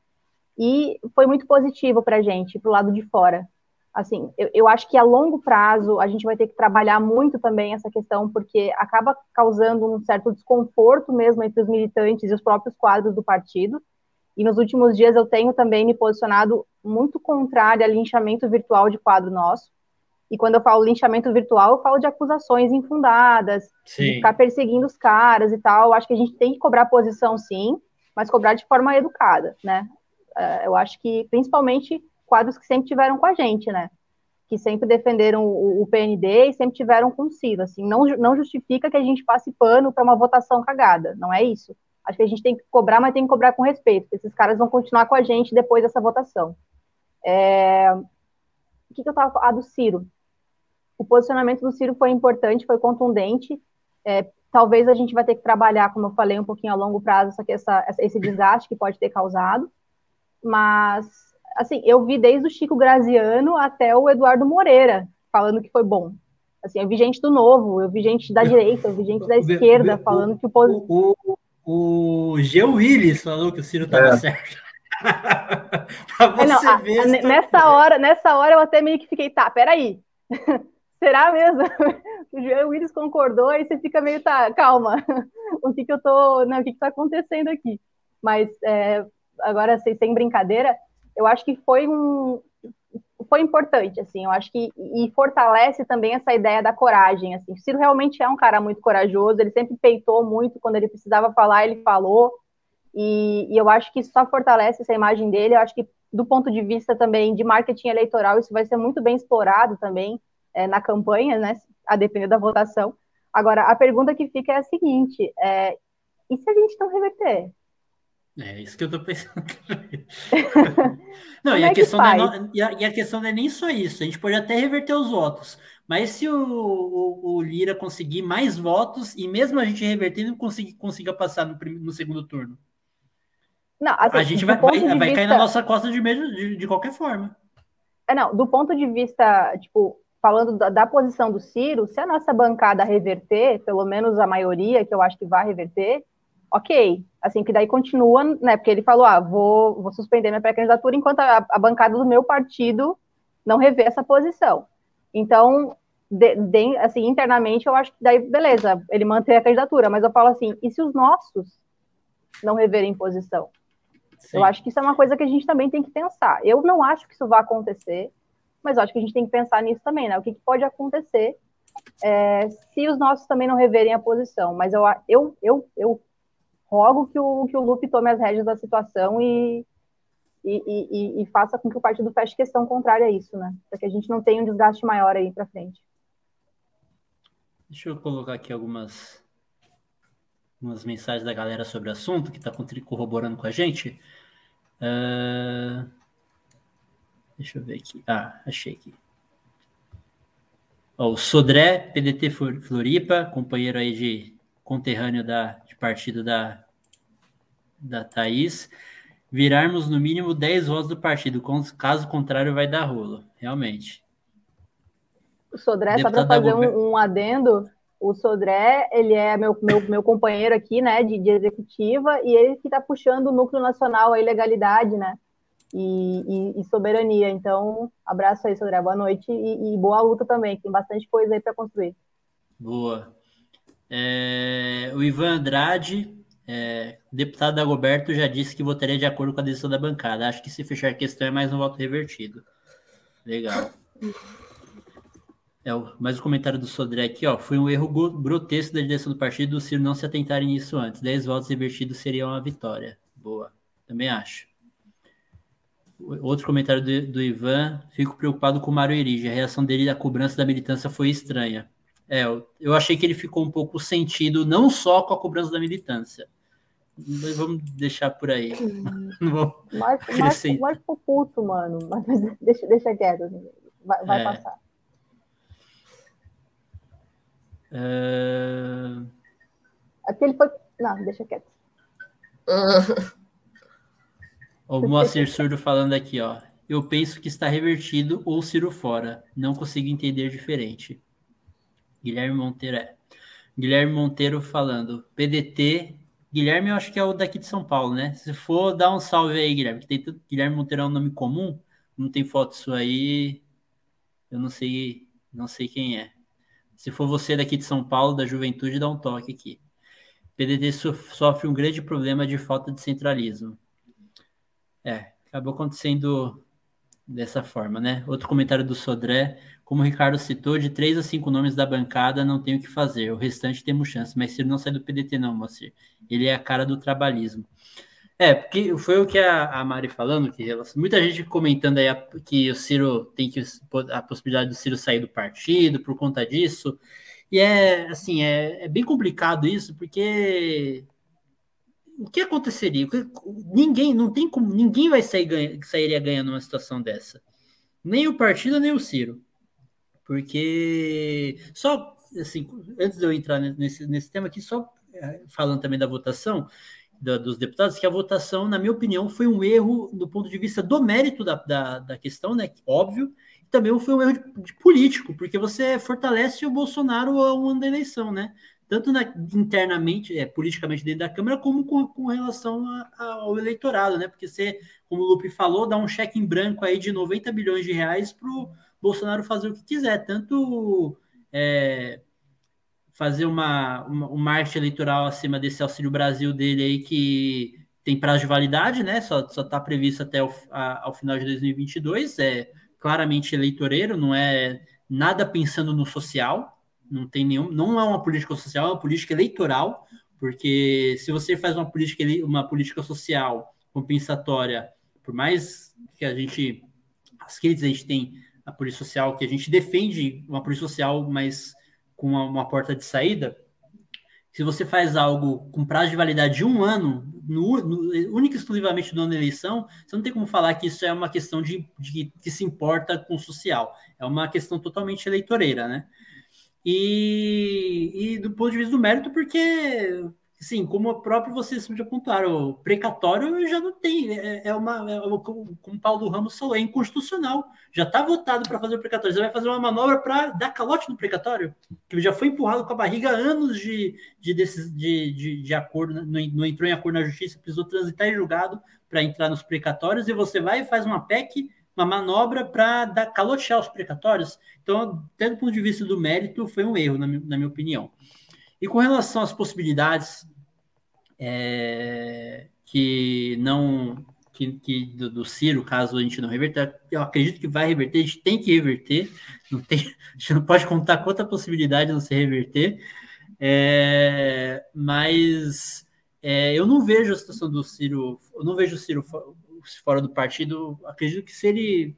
E foi muito positivo para a gente, para o lado de fora. Assim, eu, eu, acho que a longo prazo a gente vai ter que trabalhar muito também essa questão, porque acaba causando um certo desconforto mesmo entre os militantes e os próprios quadros do partido. E nos últimos dias eu tenho também me posicionado muito contrário ao linchamento virtual de quadro nosso. E quando eu falo linchamento virtual, eu falo de acusações infundadas, sim. de ficar perseguindo os caras e tal. Acho que a gente tem que cobrar posição, sim, mas cobrar de forma educada, né? Uh, eu acho que, principalmente, quadros que sempre tiveram com a gente, né? Que sempre defenderam o, o PND e sempre tiveram com o Ciro, assim. Não, não justifica que a gente passe pano para uma votação cagada, não é isso. Acho que a gente tem que cobrar, mas tem que cobrar com respeito, porque esses caras vão continuar com a gente depois dessa votação. É... O que, que eu estava falando? Ah, do Ciro o posicionamento do Ciro foi importante, foi contundente. É, talvez a gente vai ter que trabalhar, como eu falei, um pouquinho a longo prazo, essa, essa, esse desgaste que pode ter causado. Mas, assim, eu vi desde o Chico Graziano até o Eduardo Moreira falando que foi bom. Assim, eu vi gente do novo, eu vi gente da direita, eu vi gente da esquerda falando que o O, o, o G. Willis falou que o Ciro estava é. certo. pra você é, não, a, ver. A, nessa hora, nessa hora eu até meio que fiquei, tá, peraí. Será mesmo? o João Willis concordou, aí você fica meio, tá, calma, o que que eu tô, né, o que que tá acontecendo aqui? Mas, é, agora, assim, sem brincadeira, eu acho que foi um, foi importante, assim, eu acho que, e fortalece também essa ideia da coragem, assim, o Ciro realmente é um cara muito corajoso, ele sempre peitou muito, quando ele precisava falar, ele falou, e, e eu acho que isso só fortalece essa imagem dele, eu acho que do ponto de vista também de marketing eleitoral, isso vai ser muito bem explorado também, é, na campanha, né, a depender da votação. Agora, a pergunta que fica é a seguinte: é, e se a gente não reverter? É isso que eu tô pensando. não, e a, é questão é não, e, a, e, a, questão não é nem só isso. A gente pode até reverter os votos. Mas se o, o, o Lira conseguir mais votos e mesmo a gente reverter, não conseguir, consiga passar no, no segundo turno. Não, assim, a gente vai, vai, vai vista... cair na nossa costa de mesmo de, de qualquer forma. É, não, do ponto de vista, tipo, falando da, da, posição do Ciro, se a nossa bancada reverter, pelo menos a maioria, que eu acho que vai reverter, ok. Assim, que daí continua, né? Porque ele falou, ah, vou, vou suspender minha pré-candidatura enquanto a, a, bancada do meu partido não rever essa posição. Então, de, de, assim, internamente, eu acho que daí, beleza, ele mantém a candidatura, mas eu falo assim, e se os nossos não reverem posição? Sim. Eu acho que isso é uma coisa que a gente também tem que pensar. Eu não acho que isso vai acontecer, mas acho que a gente tem que pensar nisso também, né? O que, que pode acontecer é, se os nossos também não reverem a posição. Mas eu, eu, eu, eu rogo que o, que o Lupe tome as rédeas da situação e, e, e, e, faça com que o partido feche questão contrária a isso, né? Para que a gente não tenha um desgaste maior aí para frente. Deixa eu colocar aqui algumas, algumas mensagens da galera sobre o assunto que está corroborando com a gente. Uh... Deixa eu ver aqui. Ah, achei aqui. Ó, o Sodré, PDT Floripa, companheiro aí de conterrâneo da, de partido da, da Thaís. Virarmos no mínimo 10 votos do partido, caso contrário vai dar rolo, realmente. O Sodré, só para fazer um, um, adendo, o Sodré, ele é meu, meu, meu companheiro aqui, né, de, de executiva, e ele que está puxando o núcleo nacional, a ilegalidade, né, e, e, e, soberania. Então, abraço aí, Sodré, boa noite e, e boa luta também, tem bastante coisa aí para construir. Boa. É, o Ivan Andrade, é, deputado Dagoberto, já disse que votaria de acordo com a decisão da bancada. Acho que se fechar a questão é mais um voto revertido. Legal. É, mais um comentário do Sodré aqui, ó. Foi um erro grotesco da direção do partido o Ciro não se atentarem nisso antes. 10 votos revertidos seriam uma vitória. Boa. Também acho. Outro comentário do, do Ivan. Fico preocupado com o Mário Erige. A reação dele à cobrança da militância foi estranha. É, eu, eu achei que ele ficou um pouco sentido, não só com a cobrança da militância. Mas vamos deixar por aí. Não mas, mas puto, mano. Mas, deixa, deixa quieto. Vai, vai é. passar. Uh... Aquele foi. Não, deixa quieto. o Moacir Surdo falando aqui, ó. Eu penso que está revertido ou Ciro fora. Não consigo entender diferente. Guilherme Monteiro é. Guilherme Monteiro falando. PDT. Guilherme, eu acho que é o daqui de São Paulo, né? Se for, dá um salve aí, Guilherme. Que tem Guilherme Monteiro é um nome comum. Não tem foto sua aí. Eu não sei, não sei quem é. Se for você daqui de São Paulo, da juventude, dá um toque aqui. PDT sofre um grande problema de falta de centralismo. É, acabou acontecendo dessa forma, né? Outro comentário do Sodré. Como o Ricardo citou, de três a cinco nomes da bancada não tem o que fazer. O restante temos chance. Mas Ciro não sai do PDT, não, Moacir. Ele é a cara do trabalhismo. É, porque foi o que a, Mari falando, que muita gente comentando aí que o Ciro tem que a possibilidade do Ciro sair do partido por conta disso. E é assim, é, é bem complicado isso, porque o que aconteceria? Ninguém, não tem como, ninguém vai sair ganha, sairia ganhando uma situação dessa. Nem o partido, nem o Ciro. Porque só assim, antes de eu entrar nesse, nesse tema aqui, só é, falando também da votação, da, dos deputados, que a votação, na minha opinião, foi um erro do ponto de vista do mérito da, da, da questão, né? Óbvio, e também foi um erro de, de, político, porque você fortalece o Bolsonaro ao ano da eleição, né? Tanto na, internamente, é, politicamente dentro da Câmara, como com, com relação a, a, ao eleitorado, né? Porque você, como o Lupe falou, dá um cheque em branco aí de 90 bilhões de reais para o Bolsonaro fazer o que quiser, tanto. É, fazer uma, uma, um marketing eleitoral acima desse Auxílio Brasil dele aí que tem prazo de validade, né? Só está previsto até o, a, ao final de 2022. É claramente eleitoreiro, não é nada pensando no social, não tem nenhum, não é uma política social, é uma política eleitoral, porque se você faz uma política, uma política social compensatória, por mais que a gente, as críticas a gente tem a política social, que a gente defende uma política social, mas com uma, uma porta de saída, se você faz algo com prazo de validade de um ano, no, no, única e exclusivamente no ano da eleição, você não tem como falar que isso é uma questão de, de, que se importa com o social. É uma questão totalmente eleitoreira, né? E, e do ponto de vista do mérito, porque Sim, como próprio vocês já apontaram, o precatório já não tem, é, é uma, é, como o Paulo Ramos falou, é inconstitucional. Já está votado para fazer o precatório. Você vai fazer uma manobra para dar calote no precatório, que já foi empurrado com a barriga anos de, de, de, de, de acordo, não, não entrou em acordo na justiça, precisou transitar em julgado para entrar nos precatórios, e você vai e faz uma PEC, uma manobra para dar calotear os precatórios. Então, até do ponto de vista do mérito, foi um erro, na na minha opinião. E com relação às possibilidades é, que não que, que do, do, Ciro, caso a gente não reverter, eu acredito que vai reverter, a gente tem que reverter, não tem, a gente não pode contar outra possibilidade de não se reverter, é, mas é, eu não vejo a situação do Ciro, eu não vejo o Ciro fora do partido, acredito que se ele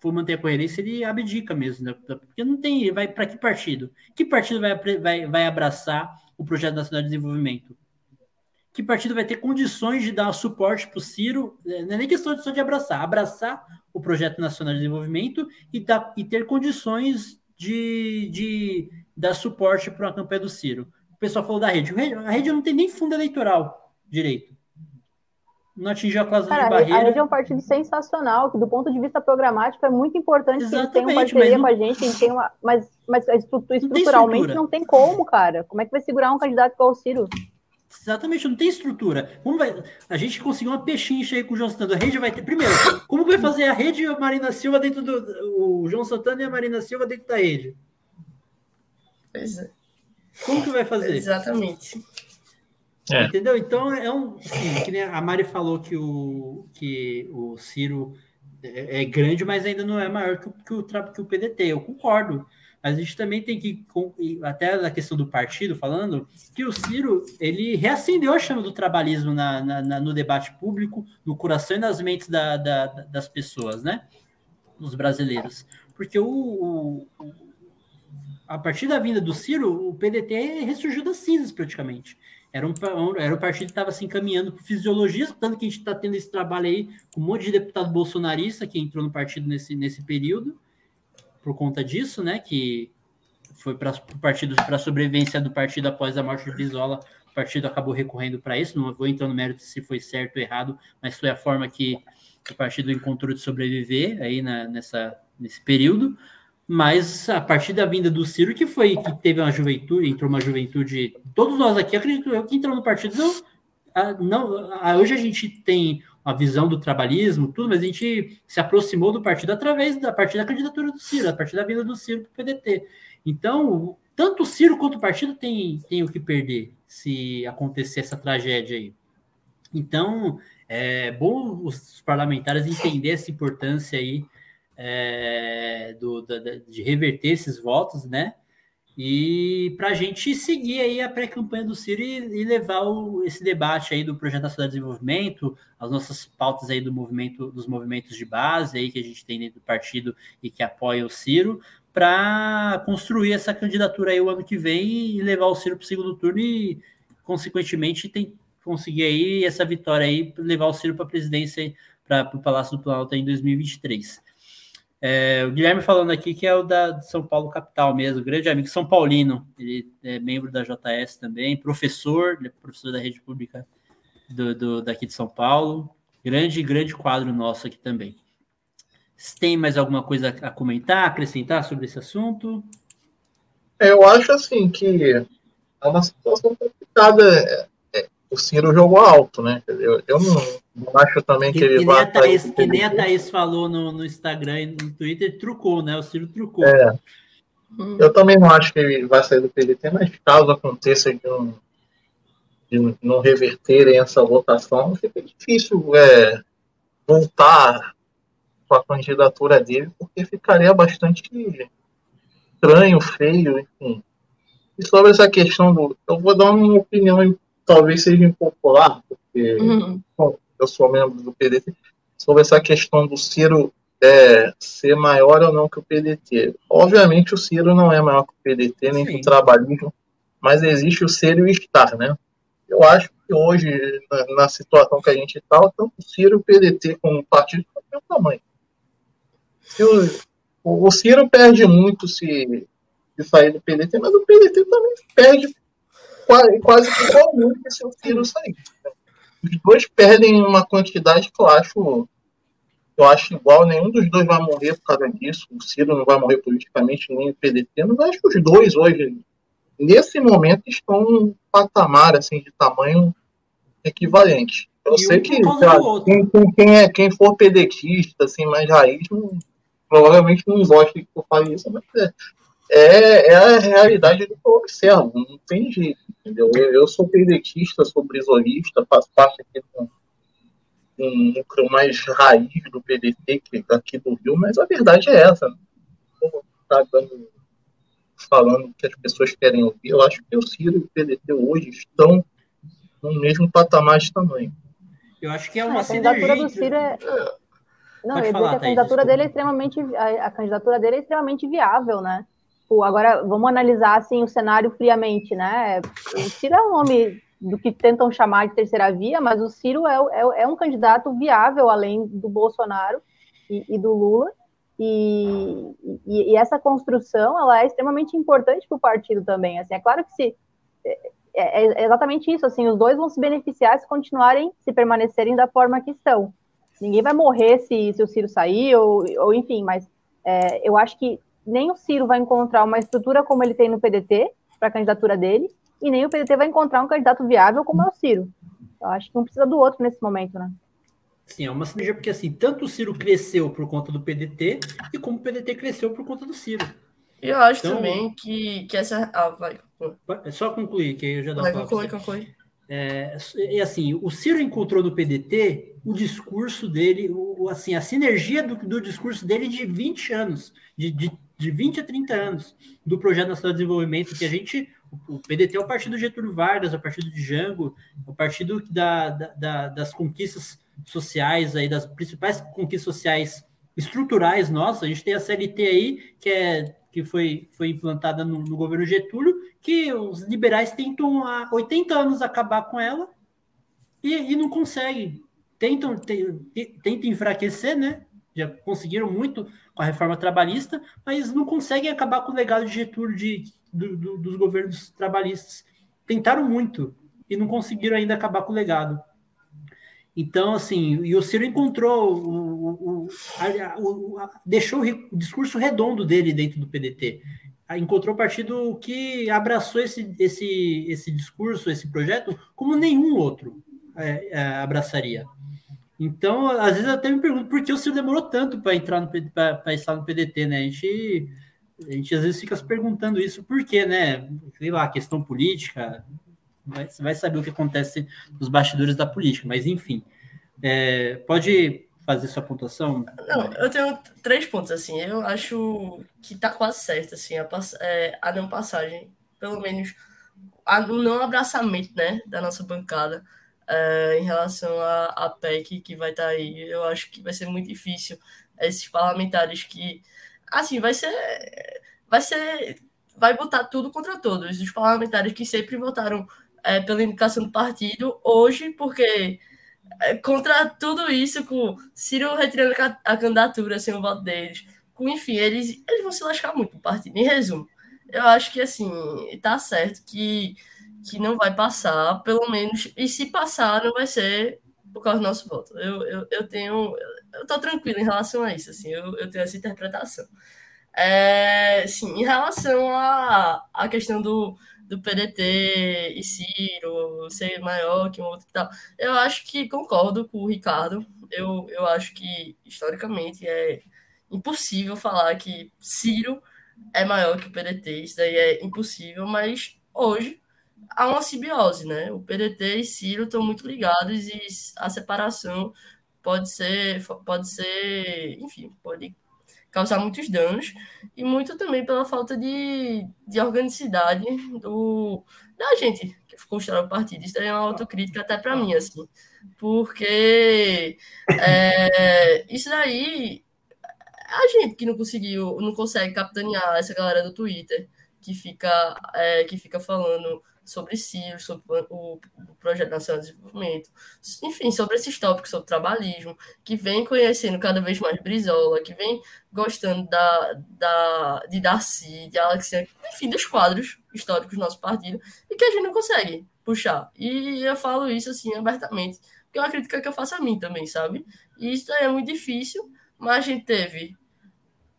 for manter a coerência, ele abdica mesmo, né? porque não tem, vai para que partido? Que partido vai, vai, vai abraçar o Projeto Nacional de Desenvolvimento? que partido vai ter condições de dar suporte para o Ciro, é, não é nem questão de só de abraçar, abraçar o projeto nacional de desenvolvimento e, dar, e ter condições de, de dar suporte para a campanha do Ciro. O pessoal falou da rede. A rede não tem nem fundo eleitoral direito. Não atingiu a cláusula Cara, de barreira. A Rede é um partido sensacional, que do ponto de vista programático é muito importante Exatamente, que eles tenham parceria não... com a gente, eles tenham uma, mas, mas estruturalmente não tem, não tem como, cara. Como é que vai segurar um candidato igual o Ciro? Exatamente, não tem estrutura. Como vai... A gente conseguiu uma pechincha aí com o João Santana. A rede vai ter. Primeiro, como vai fazer a rede e a Marina Silva dentro do. O João Santana e a Marina Silva dentro da rede? Pois é. Como que vai fazer? Exatamente. É. Entendeu? Então é um. Assim, a Mari falou que o, que o Ciro é, é grande, mas ainda não é maior que o, que, o, que o PDT. Eu concordo. Mas a gente também tem que, até na questão do partido, falando, que o Ciro ele reacendeu a chama do trabalhismo na, na, na, no debate público, no coração e nas mentes da, da, das pessoas, né? Dos brasileiros. Porque o, o, a partir da vinda do Ciro, o PDT ressurgiu das cinzas praticamente. Era um, era um partido que estava se encaminhando para fisiologismo, tanto que a gente está tendo esse trabalho aí com um monte de deputado bolsonarista que entrou no partido nesse, nesse período, por conta disso, né? Que foi para o partido para a sobrevivência do partido após a morte de Brizola. O partido acabou recorrendo para isso. Não vou entrar no mérito se foi certo ou errado, mas foi a forma que o partido encontrou de sobreviver aí na, nessa, nesse período. Mas a partir da vinda do Ciro, que foi que teve uma juventude, entrou uma juventude, todos nós aqui, acredito eu, que entrou no partido, não, não hoje a gente tem uma visão do trabalhismo, tudo, mas a gente se aproximou do partido através da partir da candidatura do Ciro, a partir da vinda do Ciro para o PDT. Então, tanto o Ciro quanto o partido tem, tem o que perder se acontecer essa tragédia aí. Então, é bom os parlamentares entenderem essa importância aí é, do, da, de reverter esses votos, né? E para a gente seguir aí a pré-campanha do Ciro e, e levar o, esse debate aí do projeto nacional de desenvolvimento, as nossas pautas aí do movimento, dos movimentos de base aí que a gente tem dentro do partido e que apoia o Ciro, para construir essa candidatura aí o ano que vem e levar o Ciro para o segundo turno e, consequentemente, tem, conseguir aí essa vitória aí, levar o Ciro para a presidência, para o Palácio do Planalto em 2023. É, o Guilherme falando aqui que é o da São Paulo capital mesmo, grande amigo São Paulino, ele é membro da JS também, professor, é professor da rede pública do, do, daqui de São Paulo, grande, grande quadro nosso aqui também. Se tem mais alguma coisa a comentar, acrescentar sobre esse assunto? Eu acho assim que é uma situação complicada o Ciro jogou alto, né? Eu, eu não, não, acho também que, que ele vai. Que, que nem a Thaís falou no, no Instagram e no Twitter, trucou, né? O Ciro trucou. É. Eu também não acho que ele vai sair do PDT, mas caso aconteça de, um, de não reverterem essa votação, fica difícil é, voltar com a candidatura dele, porque ficaria bastante estranho, feio, enfim. E sobre essa questão do. Eu vou dar uma opinião talvez seja impopular, porque uhum. bom, eu sou membro do PDT, sobre essa questão do Ciro é, ser maior ou não que o PDT. Obviamente o Ciro não é maior que o PDT, nem Sim. que o trabalhismo, mas existe o ser e o estar, né? Eu acho que hoje, na, na situação que a gente está, tanto o Ciro e o PDT como partido tem o tamanho. O, o, Ciro perde muito se, se sair do PDT, mas o PDT também perde quase, quase igualmente se o Ciro sair. Os dois perdem uma quantidade que eu acho eu acho igual, nenhum dos dois vai morrer por causa disso. O Ciro não vai morrer politicamente, nem o PDT, mas acho que os dois hoje, nesse momento, estão num patamar assim, de tamanho equivalente. Eu e sei que quem, quem, é, quem for pedetista, assim, mais raiz, não, provavelmente não gosta que eu fale isso, mas é, é, é a realidade do que eu observo, não tem jeito, entendeu? Eu, eu sou pedetista, sou brisolista, faço parte aqui do um núcleo mais raiz do PDT que aqui do Rio, mas a verdade é essa. Não tá dando, falando o que as pessoas querem ouvir. Eu acho que o Ciro e o PDT hoje estão no mesmo patamar de tamanho. Eu acho que é uma a candidatura do Ciro é... Não, eu falar, a candidatura dele é extremamente a, a candidatura dele é extremamente viável, né? Tipo, agora, vamos analisar assim, o cenário friamente, né? O Ciro é um nome do que tentam chamar de terceira via, mas o Ciro é, é, é um candidato viável, além do Bolsonaro e, e do Lula. E, e, e, essa construção ela é extremamente importante para o partido também. Assim, é claro que se é, é, exatamente isso, assim, os dois vão se beneficiar se continuarem, se permanecerem da forma que estão. Ninguém vai morrer se, se o Ciro sair, ou, ou enfim, mas é, eu acho que nem o Ciro vai encontrar uma estrutura como ele tem no PDT, para a candidatura dele, e nem o PDT vai encontrar um candidato viável como é o Ciro. Eu acho que um precisa do outro nesse momento, né? Sim, é uma sinergia, porque assim, tanto o Ciro cresceu por conta do PDT, e como o PDT cresceu por conta do Ciro. Eu acho então, também que, que essa. Ah, vai. É só concluir, que aí eu já dou Vai, concluir, concluir. É, é assim, o Ciro encontrou no PDT o discurso dele, o, assim, a sinergia do, do discurso dele de 20 anos, de, de, de 20 a 30 anos, do Projeto Nacional de Desenvolvimento, que a gente, o, PDT é o partido Getúlio Vargas, é o partido de Jango, é o partido da, da, da, das conquistas sociais, aí, das principais conquistas sociais estruturais nossas. A gente tem a CLT aí, que é que foi, foi implantada no, no, governo Getúlio, que os liberais tentam há 80 anos acabar com ela e, e não conseguem. Tentam, tentam enfraquecer, né? Já conseguiram muito com a reforma trabalhista, mas não conseguem acabar com o legado de Getúlio de, do, do, dos governos trabalhistas. Tentaram muito e não conseguiram ainda acabar com o legado. Então, assim, e o Ciro encontrou, o, o, a, o a, deixou o discurso redondo dele dentro do PDT. Encontrou o partido que abraçou esse, esse, esse discurso, esse projeto, como nenhum outro é, é, abraçaria. Então, às vezes até me pergunto por que o Ciro demorou tanto para entrar no para estar no PDT, né? A gente, a gente às vezes fica se perguntando isso, por quê, né? Sei lá, questão política, você vai saber o que acontece nos bastidores da política, mas enfim. É, pode fazer sua pontuação? Não, eu tenho três pontos, assim. Eu acho que tá quase certo, assim, a, é, a não passagem, pelo menos o não abraçamento, né, da nossa bancada é, em relação à, à PEC que vai estar tá aí. Eu acho que vai ser muito difícil esses parlamentares que, assim, vai ser, vai ser, vai botar tudo contra todos. Os parlamentares que sempre votaram é, pela indicação do partido, hoje, porque é, contra tudo isso, com Ciro retirando a candidatura sem o voto deles, com, enfim, eles, eles vão se lascar muito no partido. Em resumo, eu acho que, assim, tá certo que, que não vai passar, pelo menos, e se passar, não vai ser por causa do nosso voto. Eu, eu, eu tenho, eu tô tranquilo em relação a isso, assim, eu, eu tenho essa interpretação. É, sim, em relação à a, a questão do do PDT e Ciro ser maior que um outro e tal. Eu acho que concordo com o Ricardo. Eu, eu acho que, historicamente, é impossível falar que Ciro é maior que o PDT. Isso daí é impossível, mas hoje há uma simbiose, né? O PDT e Ciro estão muito ligados e a separação pode ser, pode ser, enfim, pode causar muitos danos, e muito também pela falta de, de organicidade do, da gente que constrói o partido. Isso daí é uma autocrítica até para mim, assim, porque é, isso daí a gente que não conseguiu, não consegue capitanear essa galera do Twitter que fica, é, que fica falando sobre Ciro, sobre o, o, Projeto Nacional de Desenvolvimento, enfim, sobre esses tópicos, sobre trabalhismo, que vem conhecendo cada vez mais Brizola, que vem gostando da, da, de Darcy, de Alexandre, enfim, dos quadros históricos do nosso partido, e que a gente não consegue puxar. E eu falo isso, assim, abertamente, porque é uma crítica que eu faço a mim também, sabe? E isso é muito difícil, mas a gente teve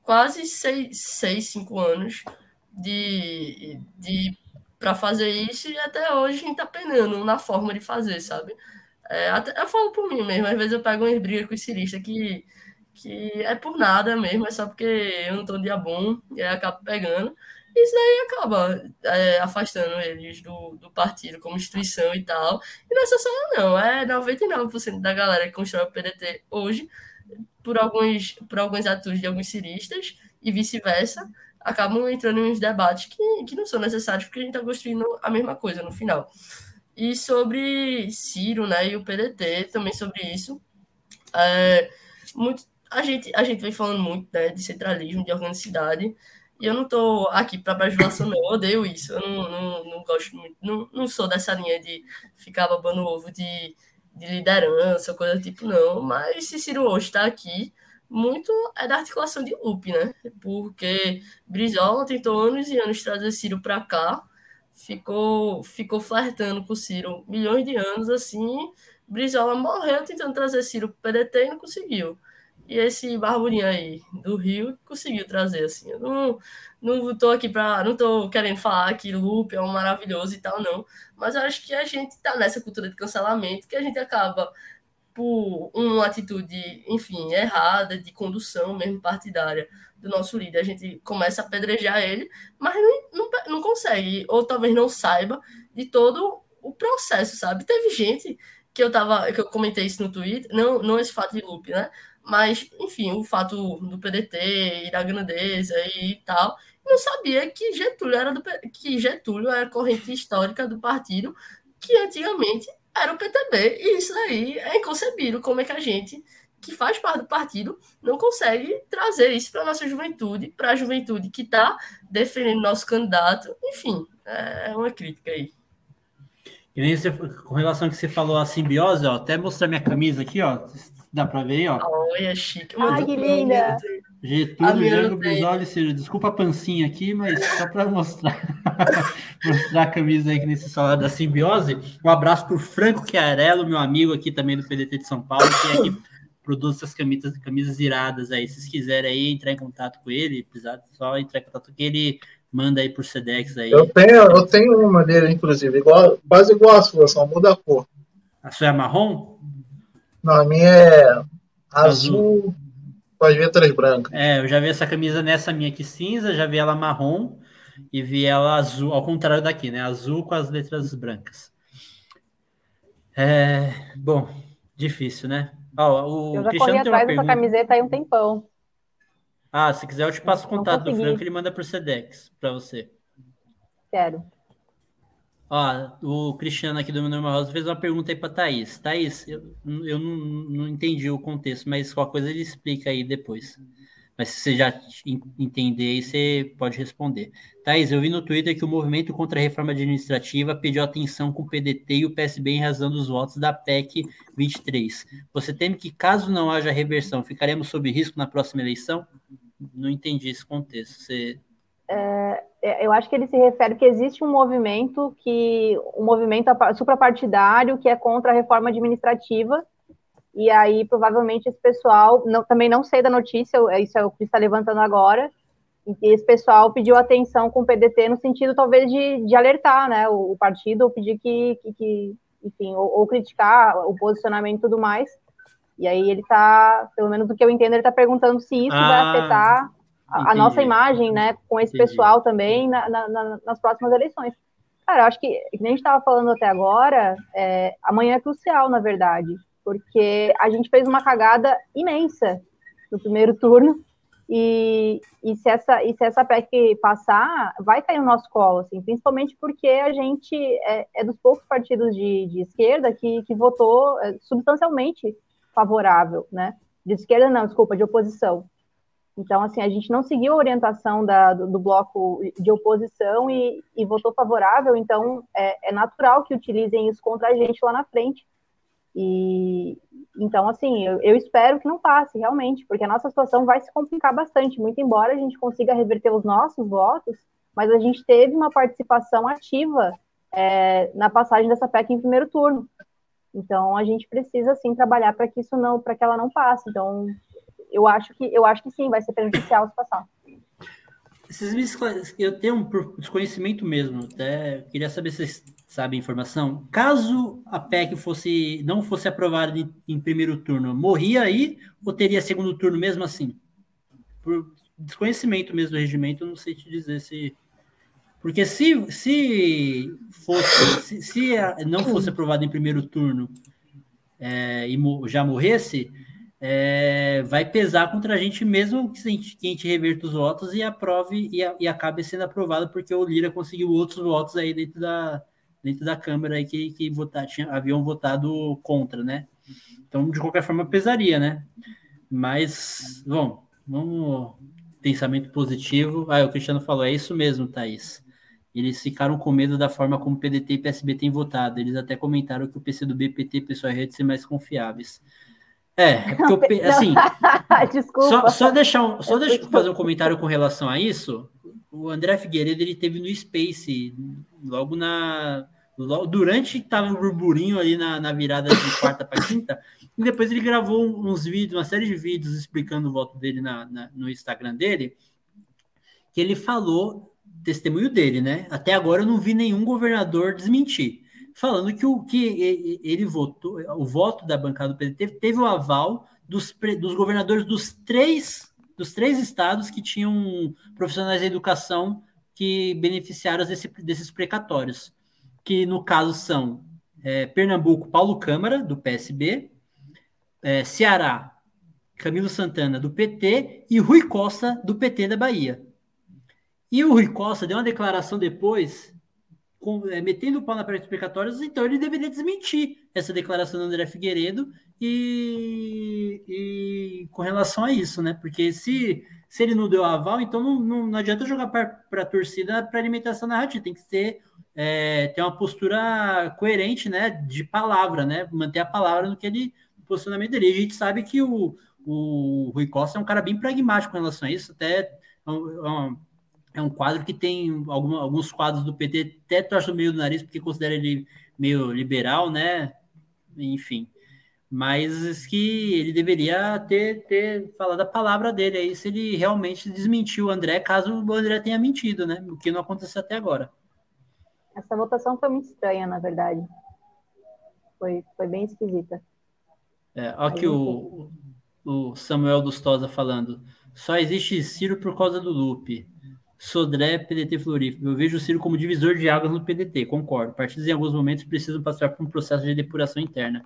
quase seis, seis cinco anos de, de para fazer isso e até hoje a gente tá penando na forma de fazer, sabe? É, até, eu falo por mim mesmo, às vezes eu pego umas brigas com o cirista que, que é por nada mesmo, é só porque eu não tô um dia bom e aí acabo pegando. Isso daí acaba é, afastando eles do, do partido como instituição e tal. E não é só eu, não, é 99% da galera que constrói o PDT hoje, por alguns, por alguns atos de alguns ciristas e vice-versa, acabam entrando em uns debates que, que não são necessários, porque a gente está construindo a mesma coisa no final. E sobre Ciro, né, e o PDT, também sobre isso, é, muito, a, gente, a gente vem falando muito né, de centralismo, de organicidade, e eu não estou aqui para bajulação, não, eu odeio isso, eu não, não, não gosto muito, não, não sou dessa linha de ficar babando ovo de, de liderança, coisa do tipo, não, mas se Ciro hoje está aqui, muito é da articulação de loop, né? Porque Brizola tentou anos e anos trazer Ciro para cá, ficou, ficou flertando com Ciro milhões de anos, assim, Brizola morreu tentando trazer Ciro para o PDT e não conseguiu. E esse barburinho aí do Rio conseguiu trazer, assim. Eu não, não tô aqui para Não tô querendo falar que Lupe é um maravilhoso e tal, não. Mas eu acho que a gente tá nessa cultura de cancelamento que a gente acaba por uma atitude, enfim, errada, de condução mesmo partidária do nosso líder. A gente começa a apedrejar ele, mas não, não, não consegue, ou talvez não saiba de todo o processo, sabe? Teve gente que eu tava, que eu comentei isso no Twitter, não, não esse fato de loop, né? Mas, enfim, o fato do PDT e da grandeza e tal, não sabia que Getúlio era do que Getúlio era corrente histórica do partido que antigamente era o PTB. E isso aí é inconcebível. Como é que a gente, que faz parte do partido, não consegue trazer isso para a nossa juventude, para a juventude que está defendendo nosso candidato? Enfim, é uma crítica aí. E nem você, com relação ao que você falou a simbiose, ó, até mostrar minha camisa aqui, ó. Dá pra ver aí, ó. Olha, chique. Ai, que linda! Getúlio, Jango, Brizola Ciro. Desculpa a pancinha aqui, mas só para mostrar, mostrar a camisa aí que nesse salário da simbiose. Um abraço pro Franco Chiarello, meu amigo aqui também do PDT de São Paulo, que é que produz essas camisas, camisas iradas aí. Se vocês quiserem aí entrar em contato com ele, precisar só entrar em contato com ele, Manda aí por Sedex aí. Eu tenho, eu tenho uma dele, inclusive, igual, quase igual a sua, só muda a cor. A sua é marrom? Não, a minha é azul, azul. Com as letras brancas. É, eu já vi essa camisa nessa minha aqui cinza, já vi ela marrom e vi ela azul, ao contrário daqui, né? Azul com as letras brancas. É, bom, difícil, né? Ó, o eu já Cristiano corri atrás dessa camiseta aí um tempão. Ah, se quiser eu te passo o contato do Franco, ele manda por Sedex para você. Quero. Ó, o Cristiano aqui do Meu Nome Rosa fez uma pergunta aí para Thaís. Thaís, eu, eu não, não entendi o contexto, mas qualquer coisa ele explica aí depois. Mas se você já entender aí, você pode responder. Thaís, eu vi no Twitter que o movimento contra a reforma administrativa pediu atenção com o PDT e o PSB em razão dos votos da PEC 23. Você teme que, caso não haja reversão, ficaremos sob risco na próxima eleição? não entendi esse contexto. Você... É, é, eu acho que ele se refere que existe um movimento que um movimento suprapartidário que é contra a reforma administrativa. E aí provavelmente esse pessoal não, também não sei da notícia isso é o que está levantando agora e esse pessoal pediu atenção com o PDT no sentido talvez de, de alertar né o, o partido ou pedir que, que, que enfim ou, ou, criticar o posicionamento e tudo mais. E aí ele está, pelo menos do que eu entendo, ele está perguntando se isso ah, vai afetar a, a, nossa imagem, né, com esse entendi. pessoal também na, na, nas próximas eleições. Cara, eu acho que, que nem a gente estava falando até agora, é, amanhã é crucial, na verdade, porque a gente fez uma cagada imensa no primeiro turno, e, e, se essa, e se essa PEC passar, vai cair no nosso colo, assim, principalmente porque a gente é, é dos poucos partidos de, de esquerda que, que votou é, substancialmente favorável, né? De esquerda não, desculpa, de oposição. Então, assim, a gente não seguiu a orientação da, do, do, bloco de oposição e, e votou favorável, então é, é, natural que utilizem isso contra a gente lá na frente. E então, assim, eu, eu, espero que não passe realmente, porque a nossa situação vai se complicar bastante, muito embora a gente consiga reverter os nossos votos, mas a gente teve uma participação ativa é, na passagem dessa PEC em primeiro turno. Então a gente precisa sim trabalhar para que isso não, para que ela não passe. Então eu acho que eu acho que sim, vai ser prejudicial se passar. Eu tenho um desconhecimento mesmo, até queria saber se vocês sabem a informação. Caso a PEC fosse não fosse aprovada em, em primeiro turno, morria aí ou teria segundo turno mesmo assim? Por desconhecimento mesmo do regimento, eu não sei te dizer se porque se, se fosse, se, se não fosse aprovado em primeiro turno é, e já morresse, é, vai pesar contra a gente mesmo que a gente, que a gente reverta os votos e aprove e, a, e acabe sendo aprovado, porque o Lira conseguiu outros votos aí dentro da, dentro da Câmara aí que, que votar, tinha, haviam votado contra, né? Então, de qualquer forma, pesaria, né? Mas, bom, vamos. Pensamento positivo. Ah, o Cristiano falou, é isso mesmo, Thaís eles ficaram com medo da forma como PDT e PSB têm votado. Eles até comentaram que o PCdoB, PT e PSOL rede ser mais confiáveis. É, é porque eu, assim. Desculpa. Só, só deixar, um, só deixa eu fazer um comentário com relação a isso. o André Figueiredo ele teve no Space logo na logo, durante que tava o burburinho ali na, na virada de quarta para quinta e depois ele gravou uns vídeos, uma série de vídeos explicando o voto dele na, na, no Instagram dele, que ele falou testemunho dele, né? Até agora eu não vi nenhum governador desmentir, falando que o que ele votou, o voto da bancada do PT teve, o aval dos, dos governadores dos três dos três estados que tinham profissionais da educação que beneficiaram desse, desses precatórios, que no caso são é, Pernambuco, Paulo Câmara, do PSB, é, Ceará, Camilo Santana, do PT, e Rui Costa, do PT da Bahia. E o Rui Costa deu uma declaração depois, com, é, metendo o pau na parte explicatórios, então ele deveria desmentir essa declaração do André Figueiredo e, e, com relação a isso, né? Porque se, se ele não deu aval, então não, não, não adianta jogar para a torcida para alimentar essa narrativa, tem que ter, é, ter uma postura coerente, né? De palavra, né? Manter a palavra no que ele posicionamento dele. E a gente sabe que o, o Rui Costa é um cara bem pragmático com relação a isso, até é um, é, um quadro que tem algum, alguns quadros do PT até torce o meio do nariz porque considera ele meio liberal, né? Enfim mas que ele deveria ter, ter falado a palavra dele aí se ele realmente desmentiu o André, caso o André tenha mentido, né? O que não aconteceu até agora. Essa votação foi muito estranha, na verdade. Foi, foi bem esquisita. É, olha aqui o, o Samuel Dustosa falando. Só existe Ciro por causa do Lupe. Sodré, PDT Florífico. Eu vejo o Ciro como divisor de águas no PDT, concordo. Partidos em alguns momentos precisam passar por um processo de depuração interna.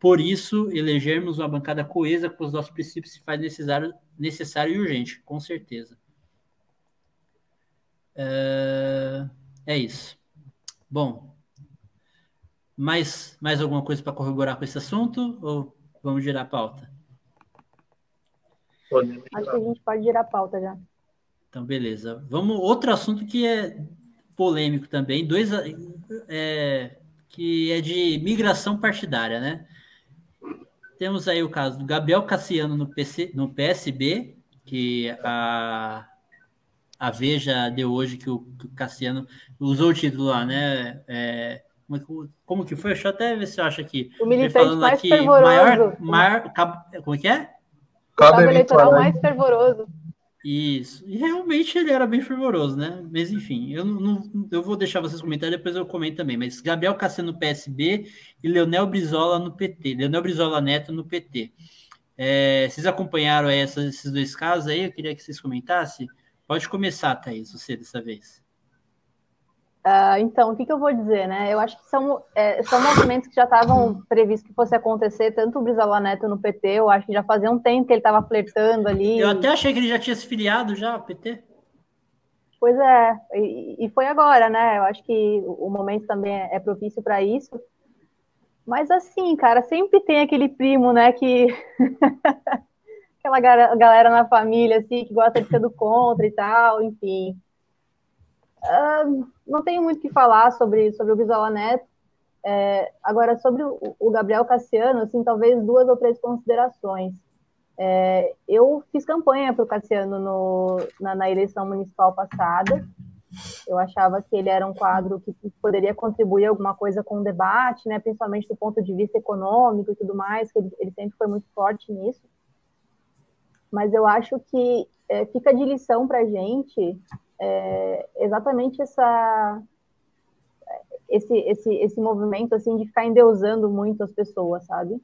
Por isso, elegermos uma bancada coesa com os nossos princípios se faz necessário, necessário e urgente, com certeza. É, é isso. Bom, mais, mais alguma coisa para corroborar com esse assunto ou vamos girar a pauta? Acho que a gente pode girar a pauta já. Então, beleza. Vamos outro assunto que é polêmico também, dois é, que é de migração partidária, né? Temos aí o caso do Gabriel Cassiano no, PC, no PSB, que a, a Veja deu hoje que o, que o Cassiano usou o título lá, né? É, como, que foi? Deixa eu até ver se eu acho aqui. O militante mais aqui, fervoroso. Maior, maior, como é que é? Cabo eleitoral mais fervoroso. Isso. E realmente ele era bem fervoroso, né? Mas enfim, eu não, eu vou deixar vocês comentarem, depois eu comento também. Mas Gabriel Cassiano no PSB e Leonel Brizola no PT. Leonel Brizola Neto no PT. É, vocês acompanharam essa, esses dois casos aí? Eu queria que vocês comentassem. Pode começar, Thaís, você dessa vez. Uh, então, o que, que, eu vou dizer, né? Eu acho que são, é, são movimentos que já estavam previstos que fosse acontecer, tanto o Brizola Neto no PT, eu acho que já fazia um tempo que ele estava flertando ali. Eu até achei que ele já tinha se filiado já, o PT. Pois é, e, e, foi agora, né? Eu acho que o momento também é, é propício para isso. Mas assim, cara, sempre tem aquele primo, né, que aquela galera na família assim que gosta de ser do contra e tal, enfim. Uh, não tenho muito o que falar sobre, sobre o Brizola Neto. É, agora, sobre o, o, Gabriel Cassiano, assim, talvez duas ou três considerações. É, eu fiz campanha para o Cassiano no, na, na, eleição municipal passada. Eu achava que ele era um quadro que poderia contribuir alguma coisa com o debate, né, principalmente do ponto de vista econômico e tudo mais, que ele, ele sempre foi muito forte nisso. Mas eu acho que é, fica de lição para a gente é, exatamente essa esse, esse, esse movimento assim de ficar endeusando muito as pessoas, sabe?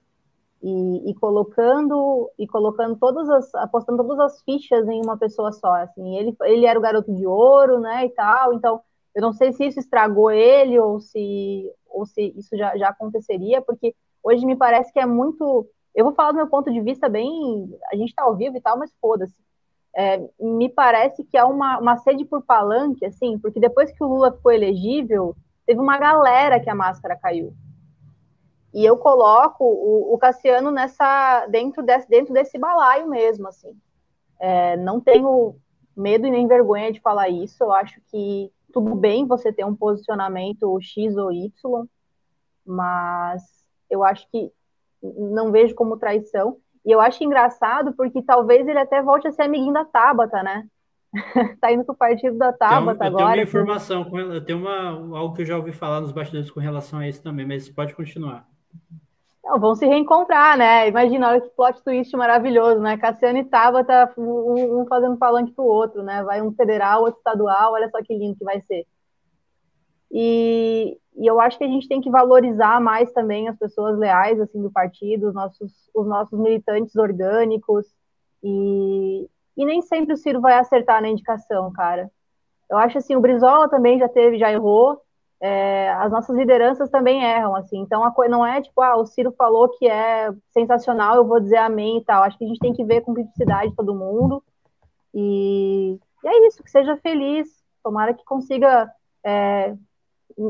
E, e, colocando e colocando todas as apostando todas as fichas em uma pessoa só, assim. Ele ele era o garoto de ouro, né, e tal. Então, eu não sei se isso estragou ele ou se ou se isso já, já aconteceria, porque hoje me parece que é muito eu vou falar do meu ponto de vista bem. A gente está ao vivo e tal, mas foda-se é, me parece que há uma, uma sede por palanque, assim, porque depois que o Lula ficou elegível, teve uma galera que a máscara caiu. E eu coloco o, o Cassiano nessa dentro desse, dentro desse balaio mesmo, assim. É, não tenho medo e nem vergonha de falar isso. Eu acho que tudo bem você ter um posicionamento X ou Y, mas eu acho que não vejo como traição. E eu acho engraçado porque talvez ele até volte a ser amiguinho da Tabata, né? tá indo pro partido da Tabata eu agora. eu tenho uma, uma informação, com, eu tenho uma, algo que eu já ouvi falar nos bastidores com relação a isso também, mas pode continuar. Não, vão se reencontrar, né? Imagina, olha que plot twist maravilhoso, né? Cassiano e Tabata, um, um fazendo palanque pro outro, né? Vai um federal, outro estadual, olha só que lindo que vai ser. E, e, eu acho que a gente tem que valorizar mais também as pessoas leais assim do partido, os nossos, os nossos militantes orgânicos. E, e nem sempre o Ciro vai acertar na indicação, cara. Eu acho assim, o Brizola também já teve, já errou. É, as nossas lideranças também erram, assim. Então a coisa não é tipo, ah, o Ciro falou que é sensacional, eu vou dizer amém e tal. Acho que a gente tem que ver com criticidade todo mundo. E, e é isso, que seja feliz. Tomara que consiga é,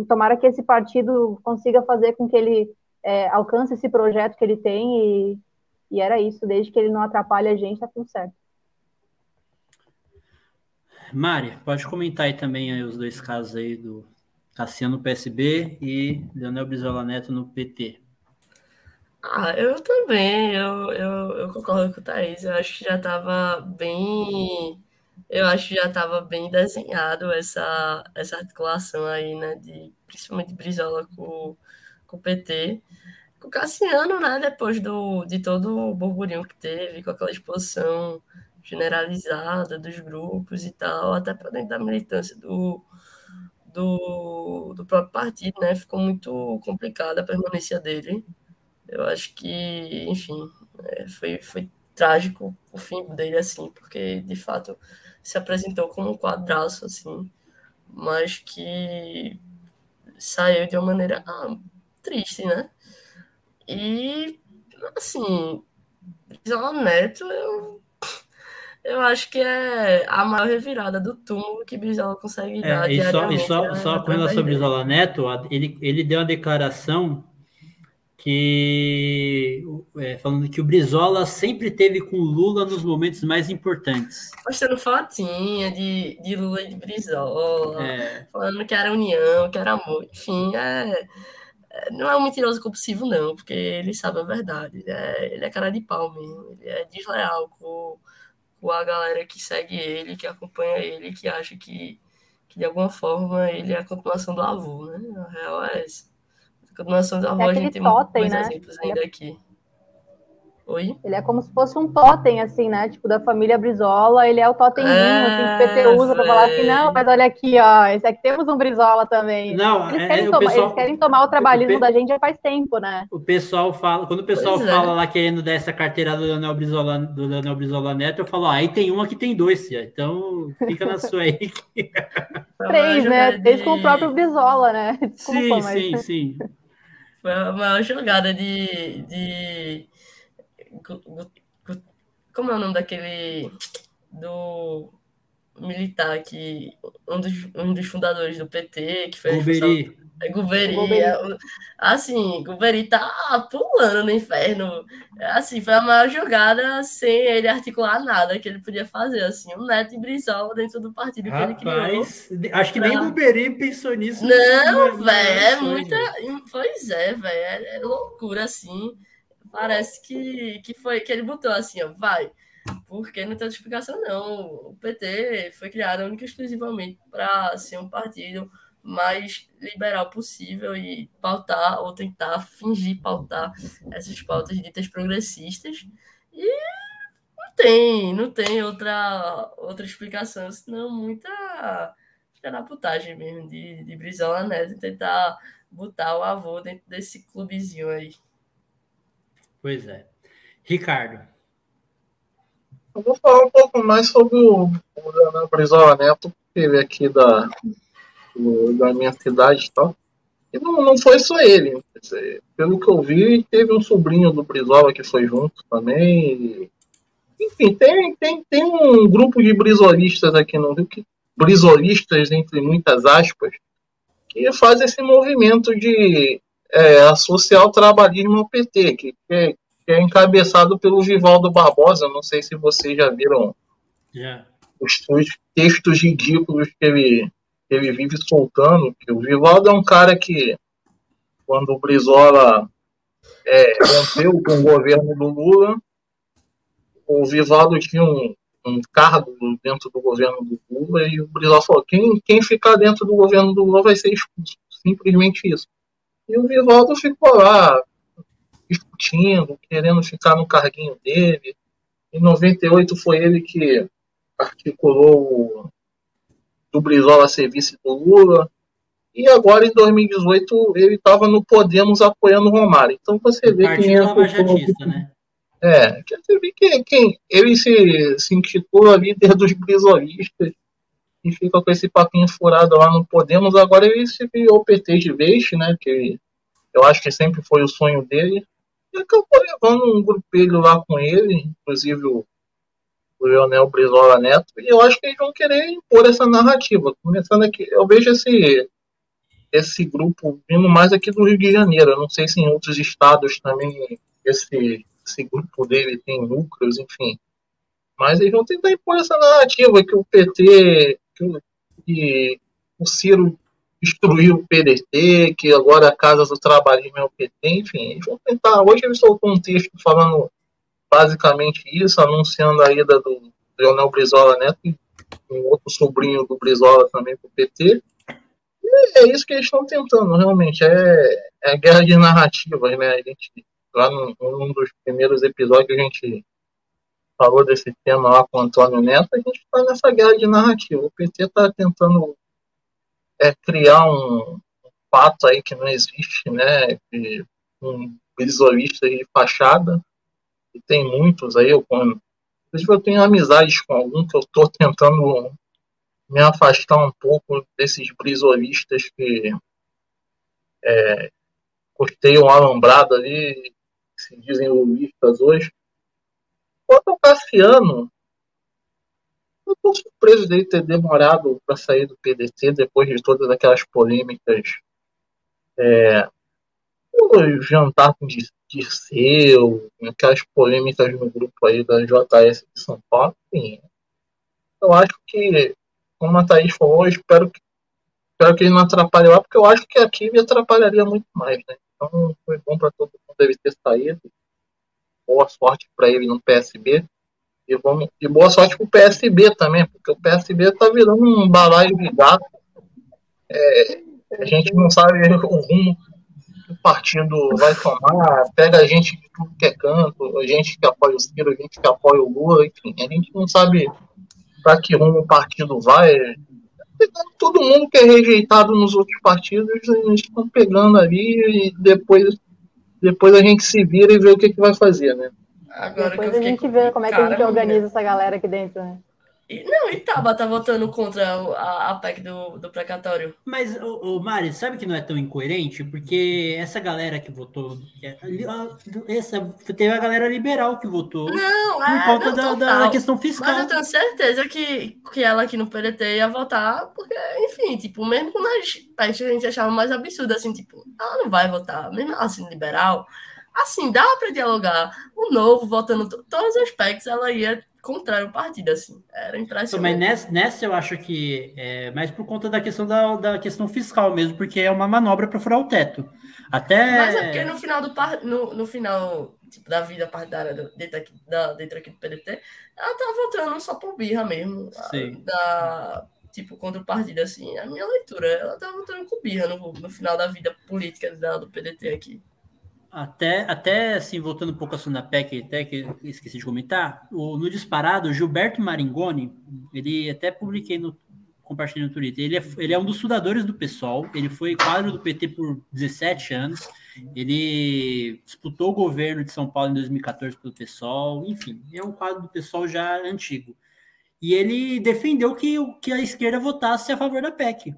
tomara que esse partido consiga fazer com que ele é, alcance esse projeto que ele tem e, e era isso, desde que ele não atrapalhe a gente, tá tudo certo. Mari, pode comentar aí também aí os dois casos aí do Cassiano no PSB e Leonel Brizola Neto no PT. Ah, eu também, eu, eu, eu concordo com o Thaís, eu acho que já estava bem eu acho que já estava bem desenhado essa, essa articulação aí, né, de, principalmente Brizola com, com o PT. Com o Cassiano, né, depois do, de todo o burburinho que teve, com aquela exposição generalizada dos grupos e tal, até para dentro da militância do, do, do próprio partido, né, ficou muito complicada a permanência dele. Eu acho que, enfim, é, foi, foi trágico o fim dele, assim, porque, de fato, se apresentou como um quadraço, assim, mas que saiu de uma maneira ah, triste, né? E, assim, Brizola Neto, eu, eu acho que é a maior revirada do túmulo que Brizola consegue é, dar. E só, e só, só com relação a Brizola Neto, ele, ele deu uma declaração que é, falando que o Brizola sempre teve com Lula nos momentos mais importantes. Mostrando fotinha de, de Lula e de Brizola, é. falando que era união, que era amor, enfim, é, é, não é um mentiroso compulsivo, não, porque ele sabe a verdade. Ele é, ele é cara de pau mesmo, ele é desleal com, com a galera que segue ele, que acompanha ele, que acha que, que de alguma forma ele é a continuação do avô, né? A real é essa. Da avó, é a gente tem totem, né? exemplos ainda é... aqui. Oi? Ele é como se fosse um totem, assim, né? Tipo, da família Brizola, ele é o totemzinho, é, assim, que o PT usa pra falar assim, não, mas olha aqui, ó, esse aqui temos um Brizola também. Não, eles, é, querem, tomar, pessoal, eles querem tomar o trabalhismo o da gente já faz tempo, né? O pessoal fala, quando o pessoal pois é. fala é. lá querendo dar essa carteira do Leonel Brizola, do Leonel Brizola Neto, eu falo, ah, aí tem uma que tem dois, tia. então fica na sua aí. Três, né? Três com o próprio Brizola, né? Desculpa, sim, mas... sim, sim. Foi a maior jogada de, de. Como é o nome daquele. Do militar que. Um dos, um dos fundadores do PT, que foi. Guberi. É Guberi. É, assim, Guberi tá pulando no inferno. Assim, foi a maior jogada sem ele articular nada que ele podia fazer. Assim, o Neto e Brizola dentro do partido Rapaz, que ele criou. Acho que pra... nem Guberi pensou nisso. Não, velho, é muita. Pois é, velho, é, é loucura, assim. Parece que, que foi que ele botou assim, ó, vai porque não tem explicação, não. O PT foi criado única e exclusivamente para ser um partido mais liberal possível e pautar ou tentar fingir pautar essas pautas ditas progressistas. E não tem, não tem outra, outra explicação, senão muita putagem mesmo de, de Brizola Neto tentar botar o avô dentro desse clubezinho aí. Pois é. Ricardo. Eu vou falar um pouco mais sobre o, o Brizola Neto, que ele aqui da, da minha cidade e tal. E não, não foi só ele. Pelo que eu vi, teve um sobrinho do Brizola que foi junto também. Enfim, tem, tem, tem um grupo de brisolistas aqui no Rio, que, brisolistas, entre muitas aspas, que faz esse movimento de é, associar o trabalhismo ao PT, que, que, é, que é encabeçado pelo Vivaldo Barbosa. Não sei se vocês já viram yeah. os, os textos ridículos que ele ele vive soltando, que o Vivaldo é um cara que, quando o Brizola é, rompeu com o governo do Lula, o Vivaldo tinha um, um cargo dentro do governo do Lula e o Brizola falou: quem, quem ficar dentro do governo do Lula vai ser expulso. Simplesmente isso. E o Vivaldo ficou lá discutindo, querendo ficar no carguinho dele. Em 98 foi ele que articulou o Brizola ser vice do Lula. E agora, em 2018, ele estava no Podemos apoiando o Romário. Então você vê quem é. Né? É, você vê que quem, ele se, se intitula líder dos brizolistas e fica com esse papinho furado lá no Podemos. Agora ele se virou PT de vez, né? Que eu acho que sempre foi o sonho dele. Acabou levando um grupelho lá com ele, inclusive o, o Leonel Brizola Neto. E eu acho que eles vão querer impor essa narrativa. Começando aqui, eu vejo esse esse grupo vindo mais aqui do Rio de Janeiro. Eu não sei se em outros estados também esse, esse grupo dele tem núcleos, enfim. Mas eles vão tentar impor essa narrativa que o PT, que, que o Ciro destruiu o PDT, que agora a Casa do Trabalhismo é o PT, enfim, eles vão tentar. Hoje ele soltou um texto falando basicamente isso, anunciando a ida do Leonel Brizola Neto e um outro sobrinho do Brizola também para o PT é isso que eles estão tentando, realmente. É, é guerra de narrativas, né? A gente, lá num, num dos primeiros episódios, a gente falou desse tema lá com o Antônio Neto, a gente está nessa guerra de narrativa. O PT está tentando é, criar um, um fato aí que não existe, né? De um visualista de fachada, e tem muitos aí, eu, inclusive eu tenho amizades com algum que eu estou tentando me afastar um pouco desses brisolistas que é, costeiam alambrado ali, se dizem lulistas hoje. Quanto ao Cassiano, eu estou surpreso dele ter demorado para sair do PDC depois de todas aquelas polêmicas. É, o jantar com Dirceu, aquelas polêmicas no grupo aí da JS de São Paulo. Enfim, eu acho que como a Thaís falou, espero que, espero que ele não atrapalhe lá, porque eu acho que aqui me atrapalharia muito mais, né? Então foi bom para todo mundo deve ter saído. Boa sorte para ele no PSB. E, vamos, e boa sorte para o PSB também, porque o PSB está virando um balaio de gato. É, a gente não sabe o rumo que o partido vai tomar, pega a gente de tudo que é canto, a gente que apoia o Ciro, a gente que apoia o Lula, enfim, a gente não sabe para que rumo o partido vai. Todo mundo que é rejeitado nos outros partidos, eles estão pegando ali e depois, depois a gente se vira e vê o que, que vai fazer, né? Agora depois a gente vê como é que a gente organiza essa galera aqui dentro, né? E, não, Itaba tá votando contra a, a PEC do, do precatório. Mas, o, o Mari, sabe que não é tão incoerente? Porque essa galera que votou. É, essa, teve a galera liberal que votou. Não, por é, conta não, da, da, questão fiscal. Mas eu tenho certeza que, que ela aqui no PDT ia votar, porque, enfim, tipo, mesmo quando a gente achava mais absurdo, assim, tipo, ela não vai votar, mesmo assim, liberal. Assim, dá para dialogar. O novo votando todos os PECs, ela ia contrário partido, assim. Era impressionante. Mas nessa, nessa eu acho que é mais por conta da questão da, da questão fiscal mesmo, porque é uma manobra para furar o teto. Até... Mas é porque no final do no, no final tipo, da vida partidária dentro aqui, da, dentro aqui do PDT, ela tá votando só por birra mesmo. Sim. Da, tipo, contra o partido, assim. A minha leitura, ela tá votando com birra no, no final da vida política da, do PDT aqui. Até, até assim, voltando um pouco assunto da PEC, até que esqueci de comentar, o, no disparado, Gilberto Maringoni, ele até publiquei no compartilhei no Twitter, ele é, ele é um dos fundadores do PSOL, ele foi quadro do PT por 17 anos, ele disputou o governo de São Paulo em 2014 pelo PSOL, enfim, é um quadro do PSOL já antigo. E ele defendeu que, que a esquerda votasse a favor da PEC,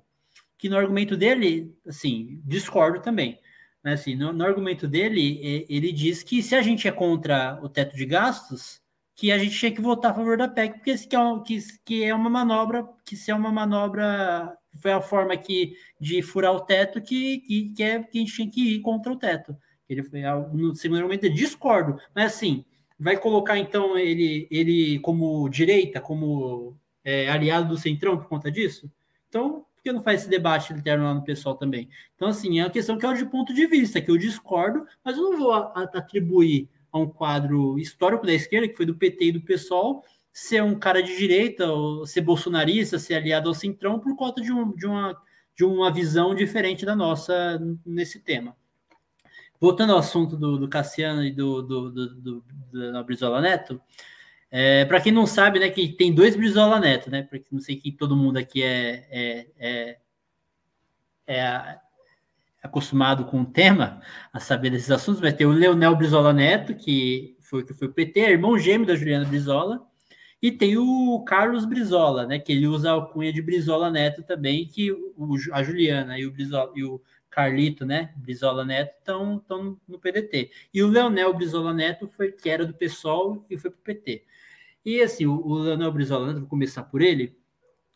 que no argumento dele, assim, discordo também, né, assim, no, no, argumento dele, ele diz que se a gente é contra o teto de gastos, que a gente tinha que votar a favor da PEC, porque que é, que, que é uma manobra, que se é uma manobra, foi a forma que, de furar o teto que, que, que, é, que a gente tinha que ir contra o teto. Ele foi, no segundo argumento, discordo, mas assim, vai colocar então ele, ele como direita, como é, aliado do Centrão por conta disso? Então, que não faz esse debate interno lá no pessoal também? Então, assim, é uma questão que é de ponto de vista, que eu discordo, mas eu não vou atribuir a um quadro histórico da esquerda, que foi do PT e do PSOL, ser um cara de direita, ou ser bolsonarista, ser aliado ao Centrão, por conta de, um, de, uma, de uma visão diferente da nossa nesse tema. Voltando ao assunto do, do Cassiano e do, do, do, do, do Brizola Neto, é, para quem não sabe, né, que tem dois Brizola Neto, né? Porque não sei que todo mundo aqui é, é, é, é acostumado com o tema, a saber desses assuntos, vai ter o Leonel Brizola Neto, que foi que foi o PT, irmão gêmeo da Juliana Brizola, e tem o Carlos Brizola, né, que ele usa a alcunha de Brizola Neto também, que o, a Juliana e o Brizola e o Carlito, né, Brizola Neto estão no PDT. E o Leonel Brizola Neto foi que era do PSOL e foi para o PT. E assim, o, o Leonel Brizola Neto, vou começar por ele,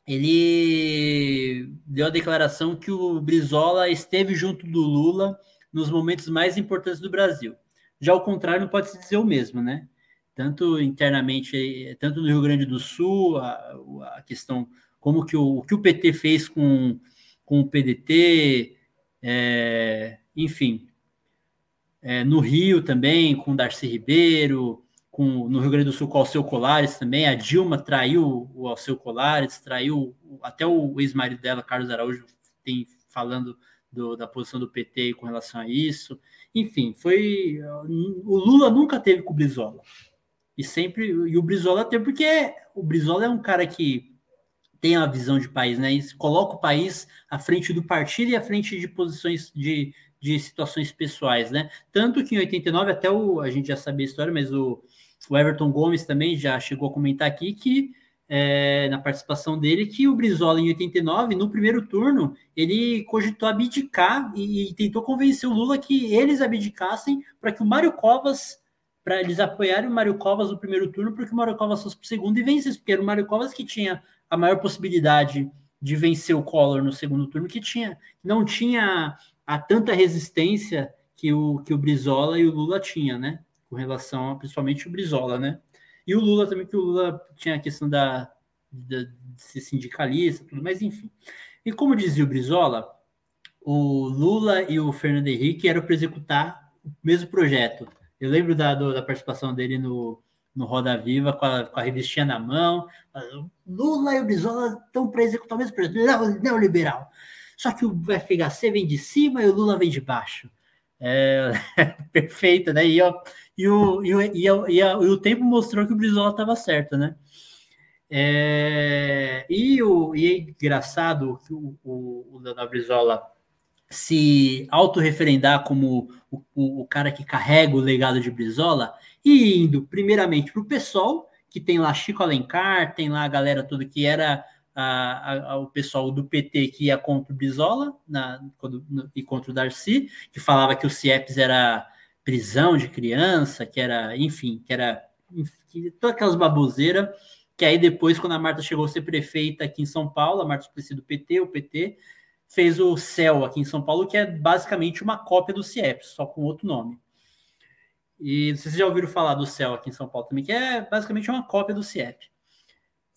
ele deu a declaração que o Brizola esteve junto do Lula nos momentos mais importantes do Brasil. Já ao contrário, não pode se dizer o mesmo, né? Tanto internamente, tanto no Rio Grande do Sul, a, a questão como que o, o, que o PT fez com, com o PDT, é, enfim, é, no Rio também, com Darcy Ribeiro, com, no Rio Grande do Sul com o Alceu Colares também. A Dilma traiu o Alceu Colares, traiu até o ex-marido dela, Carlos Araújo, tem falando do, da posição do PT com relação a isso. Enfim, foi. O Lula nunca teve com o Brizola. E sempre. E o Brizola teve, porque o Brizola é um cara que tem a visão de país, né? E coloca o país à frente do partido e à frente de posições de, de situações pessoais, né? Tanto que em 89, até o, a gente já sabia a história, mas o, o Everton Gomes também já chegou a comentar aqui que é, na participação dele que o Brizola em 89, no primeiro turno, ele cogitou abdicar e, e tentou convencer o Lula que eles abdicassem para que o Mário Covas, para eles apoiarem o Mário Covas no primeiro turno, porque o Mário Covas fosse para o segundo e vencesse, porque era o Mário Covas que tinha a maior possibilidade de vencer o Collor no segundo turno, que tinha, não tinha a tanta resistência que o, que o Brizola e o Lula tinha, né? Com relação a principalmente o Brizola, né? E o Lula também, que o Lula tinha a questão da, da de ser sindicalista, tudo, mas enfim. E como dizia o Brizola, o Lula e o Fernando Henrique eram para executar o mesmo projeto. Eu lembro da, do, da participação dele no, no Roda Viva com a, com a revistinha na mão. Lula e o Brizola estão para executar o mesmo projeto, neoliberal. Só que o FHC vem de cima e o Lula vem de baixo. É, perfeita, né? E, ó, e, o, e, o, e, o, e, o tempo mostrou que o Brizola estava certo, né? É, e, o, e é engraçado que o, o, o Brizola se autorreferendar como o, o, o, cara que carrega o legado de Brizola e indo primeiramente para o PSOL, que tem lá Chico Alencar, tem lá a galera toda que era a, a, o pessoal do PT que ia contra o Brizola na, quando, no, e contra o Darcy, que falava que o CIEPS era prisão de criança, que era, enfim, que era enfim, todas aquelas baboseiras, que aí depois, quando a Marta chegou a ser prefeita aqui em São Paulo, a Marta Suplicy do PT, o PT fez o CEL aqui em São Paulo, que é basicamente uma cópia do CIEP, só com outro nome. E vocês já ouviram falar do CEL aqui em São Paulo também, que é basicamente uma cópia do CIEP.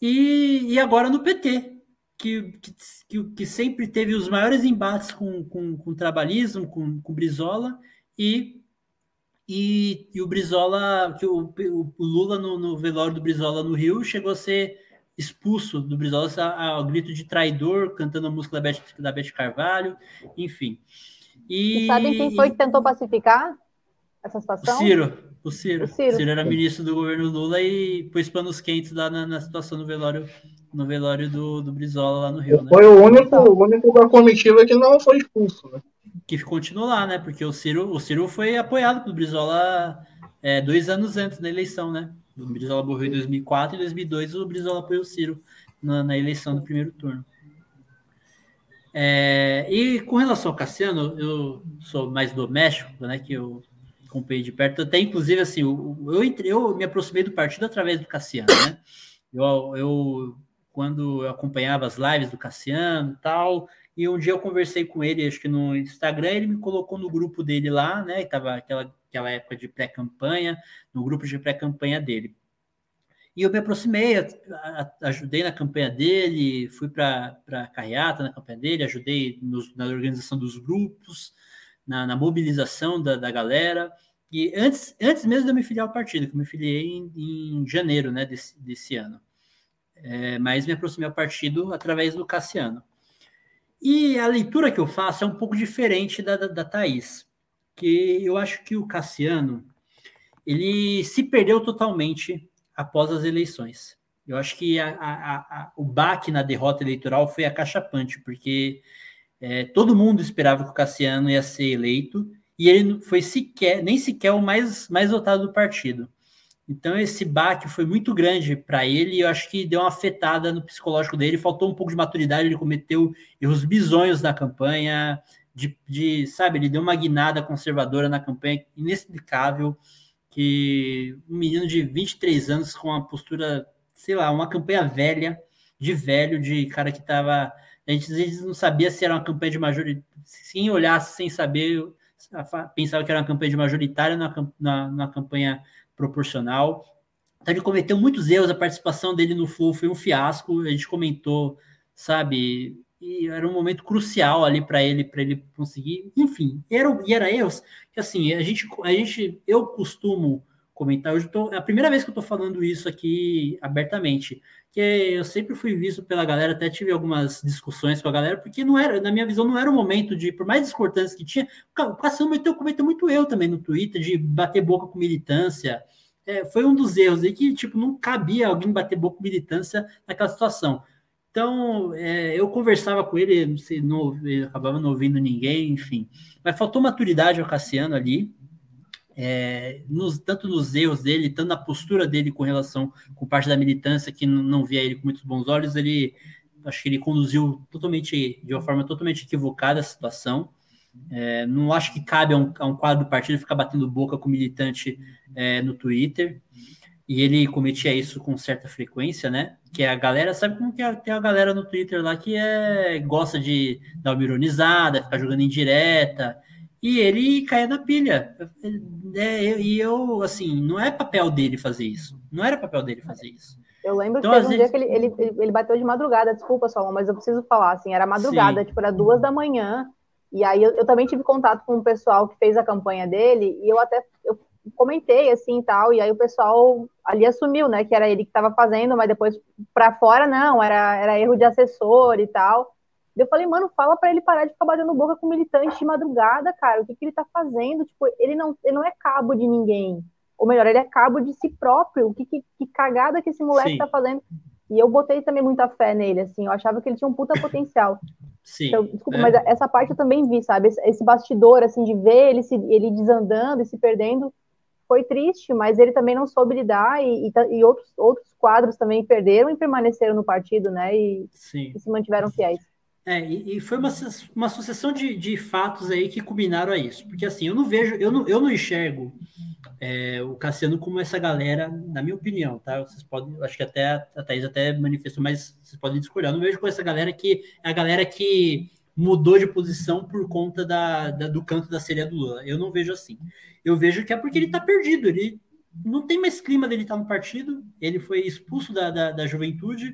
E, e agora no PT, que, que, que, sempre teve os maiores embates com, com, com o trabalhismo, com, com Brizola, e e, e o Brizola, que o, o Lula no, no, velório do Brizola no Rio chegou a ser expulso do Brizola ao grito de traidor, cantando a música da Beth, da Beth Carvalho, enfim. E, e sabem quem foi que tentou pacificar essa situação? O Ciro. O Ciro. O Ciro. Ciro era ministro do governo Lula e pôs panos quentes lá na, na situação do velório no velório do, do Brizola lá no Rio. Né? Foi o único, o único da comitiva que não foi expulso, né? Que continuou lá, né? Porque o Ciro, o Ciro foi apoiado pelo Brizola é, dois anos antes da eleição, né? O Brizola morreu em 2004 e em 2002 o Brizola apoiou o Ciro na, na eleição do primeiro turno. É, e com relação ao Cassiano, eu sou mais doméstico, né? Que eu acompanhei de perto. Até, inclusive, assim, eu, eu, entre, eu me aproximei do partido através do Cassiano, né? Eu, eu quando eu acompanhava as lives do Cassiano e tal, e um dia eu conversei com ele, acho que no Instagram, ele me colocou no grupo dele lá, né? Estava aquela, aquela época de pré-campanha, no grupo de pré-campanha dele. E eu me aproximei, ajudei na campanha dele, fui para a carreata na campanha dele, ajudei nos, na organização dos grupos, na, na mobilização da, da galera. E antes, antes mesmo de eu me filiar ao partido, que eu me filiei em, em janeiro né, desse, desse ano. É, mas me aproximei ao partido através do Cassiano. E a leitura que eu faço é um pouco diferente da, da, da Thaís, que eu acho que o Cassiano ele se perdeu totalmente após as eleições. Eu acho que a, a, a, o baque na derrota eleitoral foi acachapante, porque é, todo mundo esperava que o Cassiano ia ser eleito e ele foi sequer, nem sequer o mais, mais votado do partido. Então esse baque foi muito grande para ele e eu acho que deu uma afetada no psicológico dele, faltou um pouco de maturidade, ele cometeu erros bizonhos na campanha, de, de sabe, ele deu uma guinada conservadora na campanha inexplicável, que um menino de 23 anos com uma postura, sei lá, uma campanha velha, de velho, de cara que estava a gente não sabia se era uma campanha de majoritária, sem olhar, sem saber, pensava que era uma campanha de majoritária na, na, na campanha proporcional. Então ele cometeu muitos erros, a participação dele no Flu foi um fiasco, a gente comentou, sabe, e era um momento crucial ali para ele, para ele conseguir, enfim, era, e era erros que assim, a gente, a gente eu costumo comentar, hoje tô, é a primeira vez que eu estou falando isso aqui abertamente, que eu sempre fui visto pela galera, até tive algumas discussões com a galera, porque não era, na minha visão, não era o momento de, por mais discordância que tinha, o Cassiano cometeu, cometeu muito eu também no Twitter, de bater boca com militância. É, foi um dos erros aí que, tipo, não cabia alguém bater boca com militância naquela situação. Então, é, eu conversava com ele, não sei, não, acabava não ouvindo ninguém, enfim. Mas faltou maturidade ao Cassiano ali, é, nos, tanto nos erros dele, tanto na postura dele com relação com parte da militância que não, via ele com muitos bons olhos, ele acho que ele conduziu totalmente de uma forma totalmente equivocada a situação. É, não acho que cabe a um, a um, quadro do partido ficar batendo boca com militante é, no Twitter. E ele cometia isso com certa frequência, né? Que a galera, sabe como que é, tem a galera no Twitter lá que é, gosta de dar uma ironizada, ficar jogando em direta, e ele caia na pilha. É, e eu, assim, não é papel dele fazer isso. Não era papel dele fazer isso. Eu lembro então, que teve um vezes... dia que ele, ele, ele bateu de madrugada, desculpa, Solon, mas eu preciso falar, assim, era madrugada, Sim. tipo, era duas da manhã, e aí eu, eu, também tive contato com o pessoal que fez a campanha dele, e eu até eu comentei, assim, e tal, e aí o pessoal ali assumiu, né, que era ele que estava fazendo, mas depois para fora, não, era, era erro de assessor e tal, eu falei, mano, fala para ele parar de ficar batendo boca com militante de madrugada, cara. O que, que ele tá fazendo? Tipo, ele não, ele não é cabo de ninguém. Ou melhor, ele é cabo de si próprio. O que, que, que cagada que esse moleque Sim. tá fazendo? E eu botei também muita fé nele, assim. Eu achava que ele tinha um puta potencial. Sim. Então, desculpa, é. mas essa parte eu também vi, sabe? Esse, bastidor, assim, de ver ele, se, ele desandando e se perdendo, foi triste, mas ele também não soube lidar e, e, e outros, outros quadros também perderam e permaneceram no partido, né? E, e se mantiveram fiéis. É, e, e, foi uma, uma sucessão de, de fatos aí que combinaram a isso. Porque assim, eu não vejo, eu não, eu não enxergo é, o Cassiano como essa galera, na minha opinião, tá? Vocês podem, acho que até a Thaís até manifestou, mas vocês podem discordar. Eu não vejo com essa galera que é a galera que mudou de posição por conta da, da, do canto da sereia do Lula. Eu não vejo assim. Eu vejo que é porque ele tá perdido, ele não tem mais clima dele estar tá no partido, ele foi expulso da, da, da juventude,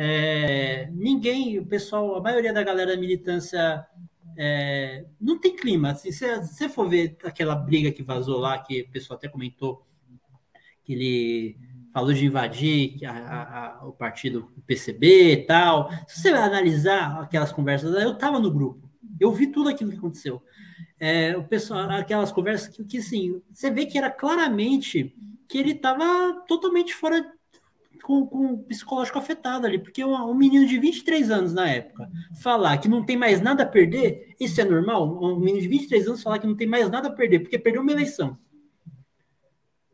é, ninguém, o pessoal, a maioria da galera da militância é, não tem clima. Assim, se você for ver aquela briga que vazou lá, que o pessoal até comentou, que ele falou de invadir a, a, a, o partido PCB e tal. Se você analisar aquelas conversas, eu estava no grupo, eu vi tudo aquilo que aconteceu. É, o pessoal, aquelas conversas que, que sim, você vê que era claramente que ele estava totalmente fora com, com o psicológico afetado ali, porque um, um, menino de 23 anos na época falar que não tem mais nada a perder, isso é normal? Um menino de 23 anos falar que não tem mais nada a perder, porque perdeu uma eleição.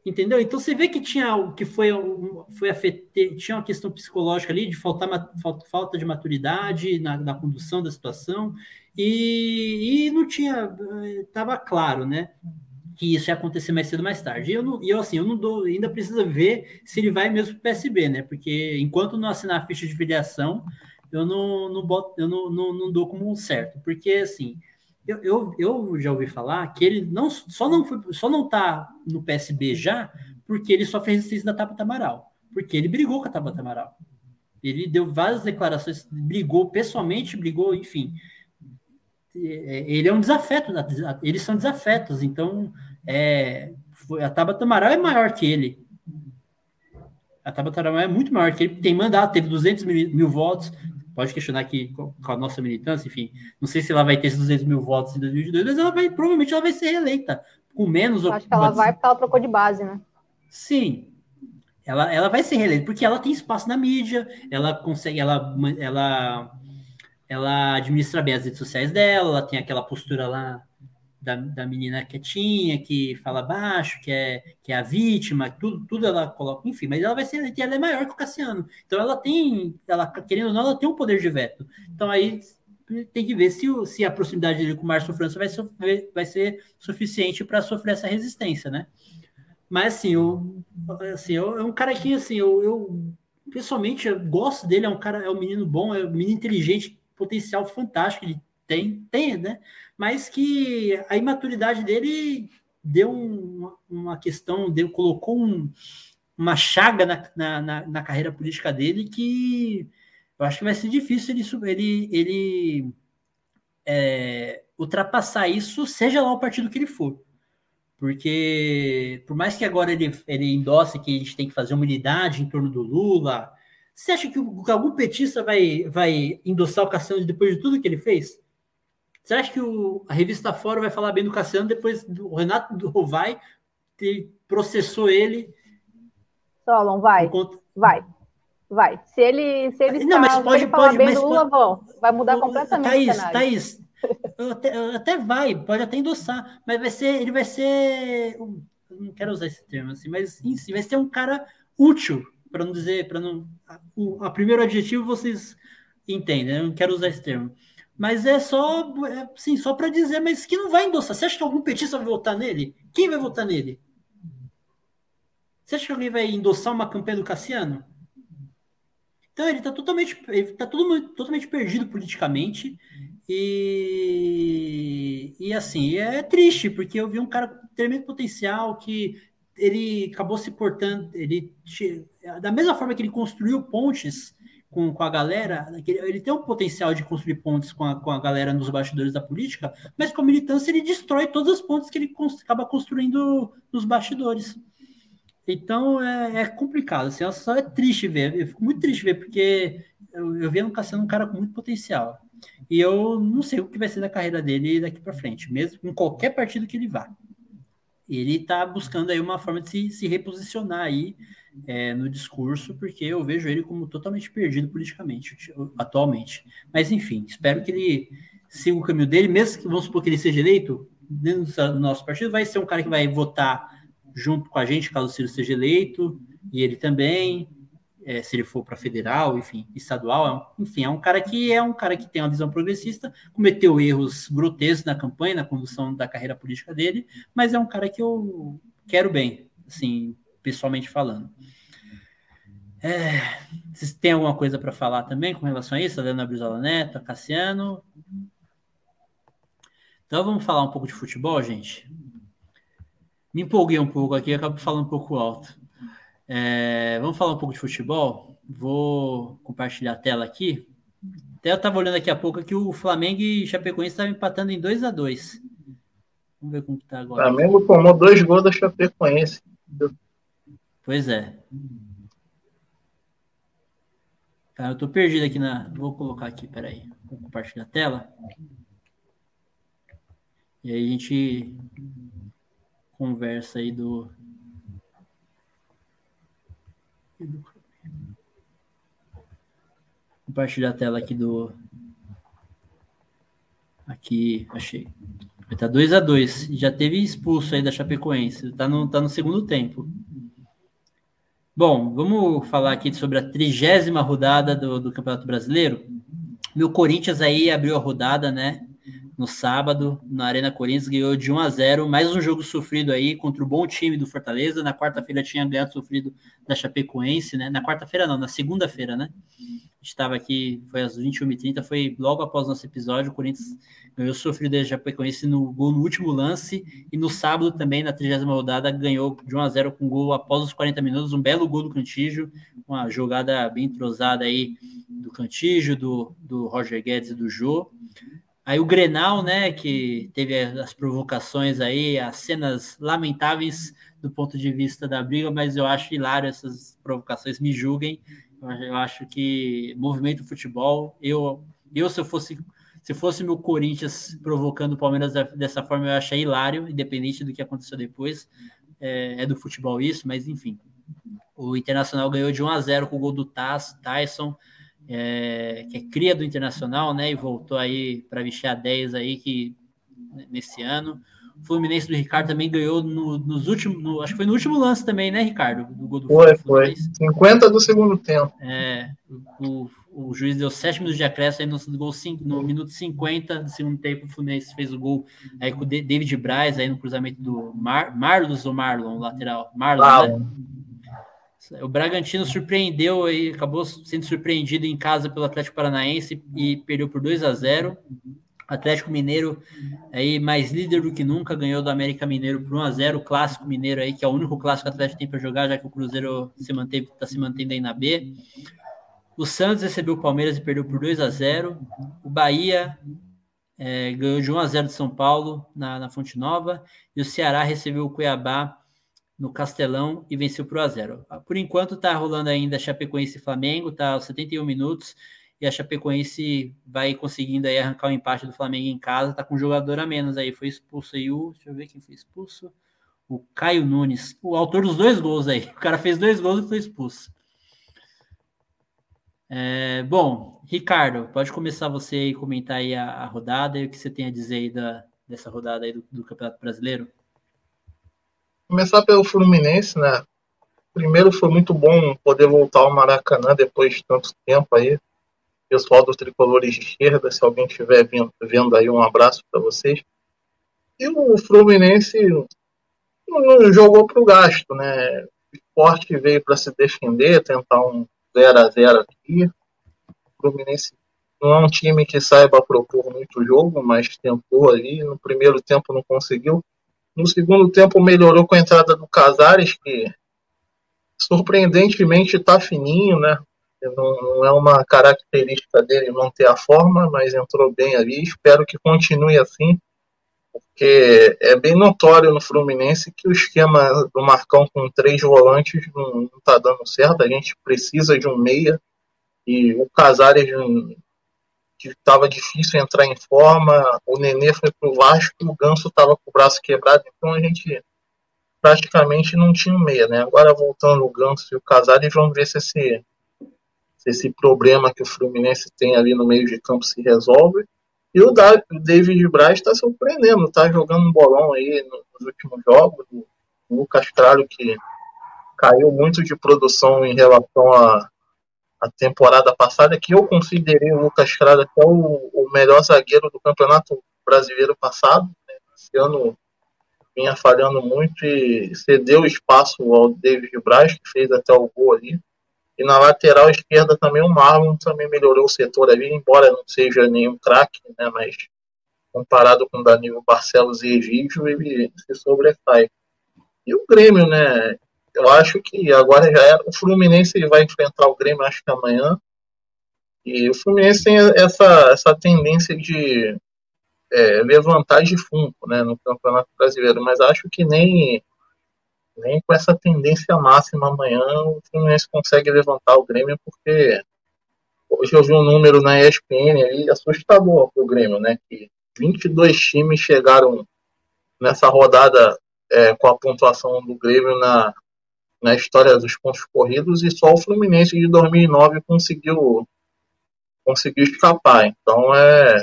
Entendeu? Então você vê que tinha que foi, foi afete, tinha uma questão psicológica ali de faltar falta, de maturidade na, na condução da situação e, e não tinha estava claro, né? Que isso ia acontecer mais cedo ou mais tarde. E eu, não, eu assim, eu não dou, ainda precisa ver se ele vai mesmo para o PSB, né? Porque enquanto não assinar a ficha de filiação, eu não, não, boto, eu não, não, não dou como um certo. Porque, assim, eu, eu, eu já ouvi falar que ele não, só não foi, só não tá no PSB já porque ele sofre resistência da Tabata Amaral. Porque ele brigou com a Tabata Amaral. Ele deu várias declarações, brigou pessoalmente, brigou, enfim ele é um desafeto, eles são desafetos, então é, a Tabata Amaral é maior que ele. A Tabata Amaral é muito maior que ele, tem mandato, teve 200 mil, mil votos. Pode questionar aqui com a nossa militância, enfim. Não sei se ela vai ter esses 200 mil votos em 2022, mas ela vai, provavelmente ela vai ser reeleita. Com menos. Acho que ela vai porque ela trocou de base, né? Sim, ela, ela vai ser reeleita, porque ela tem espaço na mídia, ela consegue, ela, ela, ela administra bem as redes sociais dela, ela tem aquela postura lá da, da menina quietinha, que fala baixo, que é, que é a vítima, tudo, tudo ela coloca, enfim, mas ela vai ser, ela é maior que o Cassiano. Então ela tem, ela, querendo ou não, ela tem um poder de veto. Então aí tem que ver se, se a proximidade dele com o Márcio França vai, sofrer, vai ser suficiente para sofrer essa resistência, né? Mas assim, eu, assim, eu, é um cara que assim, eu, eu pessoalmente eu gosto dele, é um cara, é um menino bom, é um menino inteligente, potencial fantástico, ele tem, tem, né? Mas que a imaturidade dele deu um, uma questão, deu, colocou um, uma chaga na, na, na, carreira política dele que eu acho que vai ser difícil ele, ele, ele é, ultrapassar isso, seja lá o partido que ele for. Porque, por mais que agora ele, ele endosse que a gente tem que fazer uma unidade em torno do Lula, você acha que, algum petista vai, vai endossar o Cassiano depois de tudo que ele fez? Você acha que o, a revista Fora vai falar bem do Cassiano depois do Renato do Rovai ter processou ele? Solon, vai. Vai. Vai. Se ele, se ele, não, mas pode, falar pode, bem mas do Lula, vão. Vai mudar completamente Thaís, o cenário. Thaís, até, até vai, pode até endossar, mas vai ser, ele vai ser, não quero usar esse termo assim, mas sim vai ser um cara útil, para não dizer, para não, o a primeiro adjetivo vocês entendem, eu não quero usar esse termo. Mas é só, é, sim, só para dizer, mas que não vai endossar. Você acha que algum petista vai votar nele? Quem vai votar nele? Você acha que alguém vai endossar uma campanha do Cassiano? Então ele está totalmente, tá todo, totalmente perdido politicamente. E, e assim, é triste, porque eu vi um cara com tremendo potencial que ele acabou se portando, ele da mesma forma que ele construiu pontes com, com a galera, ele tem um potencial de construir pontes com a, com a galera nos bastidores da política, mas com a militância ele destrói todas as pontes que ele acaba construindo nos bastidores. Então é, é complicado, assim, só é triste ver, eu fico muito triste ver, porque eu, eu vi no Cassiano um cara com muito potencial. E eu não sei o que vai ser da carreira dele daqui para frente, mesmo em qualquer partido que ele vá. Ele está buscando aí uma forma de se, se reposicionar aí é, no discurso, porque eu vejo ele como totalmente perdido politicamente atualmente. Mas enfim, espero que ele siga o caminho dele, mesmo que vamos supor que ele seja eleito dentro do nosso partido, vai ser um cara que vai votar junto com a gente caso o Ciro seja eleito, e ele também, é, se ele for para federal, enfim, estadual, enfim, é um cara que é um cara que tem uma visão progressista, cometeu erros grotescos na campanha, na condução da carreira política dele, mas é um cara que eu quero bem, assim, pessoalmente falando. É, vocês têm alguma coisa para falar também com relação a isso, Adriana Brizola Neto, Cassiano? Então vamos falar um pouco de futebol, gente. Me empolguei um pouco aqui, acabo falando um pouco alto. É, vamos falar um pouco de futebol. Vou compartilhar a tela aqui. Até eu estava olhando aqui a pouco que o Flamengo e Chapecoense estavam empatando em 2 a 2 Vamos ver como está agora. O Flamengo tomou dois gols da Chapecoense. Pois é. Tá, eu tô perdido aqui na. Vou colocar aqui, peraí. Vou compartilhar a tela. E aí a gente conversa aí do, Compartilhar a tela aqui do. Aqui, achei. Está 2 a 2 Já teve expulso aí da Chapecoense. Está no, tá no segundo tempo. Bom, vamos falar aqui sobre a trigésima rodada do, do Campeonato Brasileiro. Meu Corinthians aí abriu a rodada, né? No sábado, na Arena Corinthians, ganhou de 1 a 0 mais um jogo sofrido aí contra o bom time do Fortaleza. Na quarta-feira tinha ganhado sofrido da Chapecoense, né? Na quarta-feira não, na segunda-feira, né? Estava aqui, foi às 21h30, foi logo após o nosso episódio. O Corinthians ganhou sofrido da Chapecoense no gol no último lance. E no sábado também, na 30 rodada, ganhou de 1 a 0 com gol após os 40 minutos. Um belo gol do Cantígio, uma jogada bem entrosada aí do Cantígio, do, do Roger Guedes e do Jô. Aí o Grenal, né, que teve as provocações aí, as cenas lamentáveis do ponto de vista da briga, mas eu acho hilário essas provocações, me julguem. Eu acho que movimento futebol, eu, eu se eu fosse se fosse meu Corinthians provocando o Palmeiras dessa forma, eu achei hilário, independente do que aconteceu depois. É, é do futebol isso, mas enfim. O Internacional ganhou de 1 a 0 com o gol do Taz, Tyson é, que é cria do Internacional, né? E voltou aí para vestir a 10 aí que nesse ano. O Fluminense do Ricardo também ganhou no, nos últimos, no, acho que foi no último lance também, né, Ricardo? Do gol do foi, foi. 50 do segundo tempo. É, o, o, juiz deu 7 minutos de acréscimo aí no, gol, no minuto 50 do segundo tempo. O Fluminense fez o gol aí com o David Braz aí no cruzamento do Mar, Marlos ou Marlon, lateral. Marlon, né? O Bragantino surpreendeu e acabou sendo surpreendido em casa pelo Atlético Paranaense e perdeu por 2 a 0. Atlético Mineiro aí mais líder do que nunca ganhou do América Mineiro por 1 a 0, o clássico mineiro aí que é o único clássico que o Atlético tem para jogar, já que o Cruzeiro se manteve está se mantendo aí na B. O Santos recebeu o Palmeiras e perdeu por 2 a 0. O Bahia é, ganhou de 1 a 0 de São Paulo na, na Fonte Nova e o Ceará recebeu o Cuiabá no Castelão e venceu por 1 a 0. Por enquanto está rolando ainda Chapecoense e Flamengo, tá aos 71 minutos e a Chapecoense vai conseguindo aí arrancar o empate do Flamengo em casa, tá com um jogador a menos aí, foi expulso aí o, deixa eu ver quem foi expulso, o Caio Nunes, o autor dos dois gols aí, o cara fez dois gols e foi expulso. É, bom, Ricardo, pode começar você aí comentar aí a, a, rodada e o que você tem a dizer aí da, dessa rodada aí do, do Campeonato Brasileiro? Começar pelo Fluminense, né? Primeiro foi muito bom poder voltar ao Maracanã depois de tanto tempo aí. Pessoal dos tricolores de esquerda, se alguém estiver vendo, aí, um abraço para vocês. E o Fluminense não jogou para o gasto, né? O esporte veio para se defender, tentar um 0 a 0 aqui. O Fluminense não é um time que saiba propor muito jogo, mas tentou ali. No primeiro tempo não conseguiu. No segundo tempo melhorou com a entrada do Casares, que surpreendentemente está fininho, né? Não, não, é uma característica dele não ter a forma, mas entrou bem ali. Espero que continue assim, porque é bem notório no Fluminense que o esquema do Marcão com três volantes não está dando certo. A gente precisa de um meia e o Casares que estava difícil entrar em forma, o Nenê foi pro Vasco, o Ganso estava com o braço quebrado, então a gente praticamente não tinha meia, né? Agora voltando o Ganso e o Casares, vamos ver se esse, se esse problema que o Fluminense tem ali no meio de campo se resolve. E o David Braz está surpreendendo, está jogando um bolão aí nos últimos jogos. O Lucas Tralho, que caiu muito de produção em relação a, a temporada passada, que eu considerei o Lucas Crado até o, o, melhor zagueiro do campeonato brasileiro passado. Né? Esse ano vinha falhando muito e cedeu espaço ao David Braz, que fez até o gol ali. E na lateral esquerda também o Marlon também melhorou o setor ali, embora não seja nenhum craque, né? mas comparado com Danilo Barcelos e Egídio, ele se sobressai. E o Grêmio, né? Eu acho que agora já era. O Fluminense vai enfrentar o Grêmio, acho que amanhã. E o Fluminense tem essa, essa tendência de é, levantar de fundo né, no Campeonato Brasileiro, mas acho que nem, nem com essa tendência máxima amanhã o Fluminense consegue levantar o Grêmio, porque hoje eu vi um número na ESPN ali assustador para o Grêmio, né? Que 22 times chegaram nessa rodada é, com a pontuação do Grêmio na, na história dos pontos corridos e só o Fluminense de 2009 conseguiu conseguiu escapar. Então é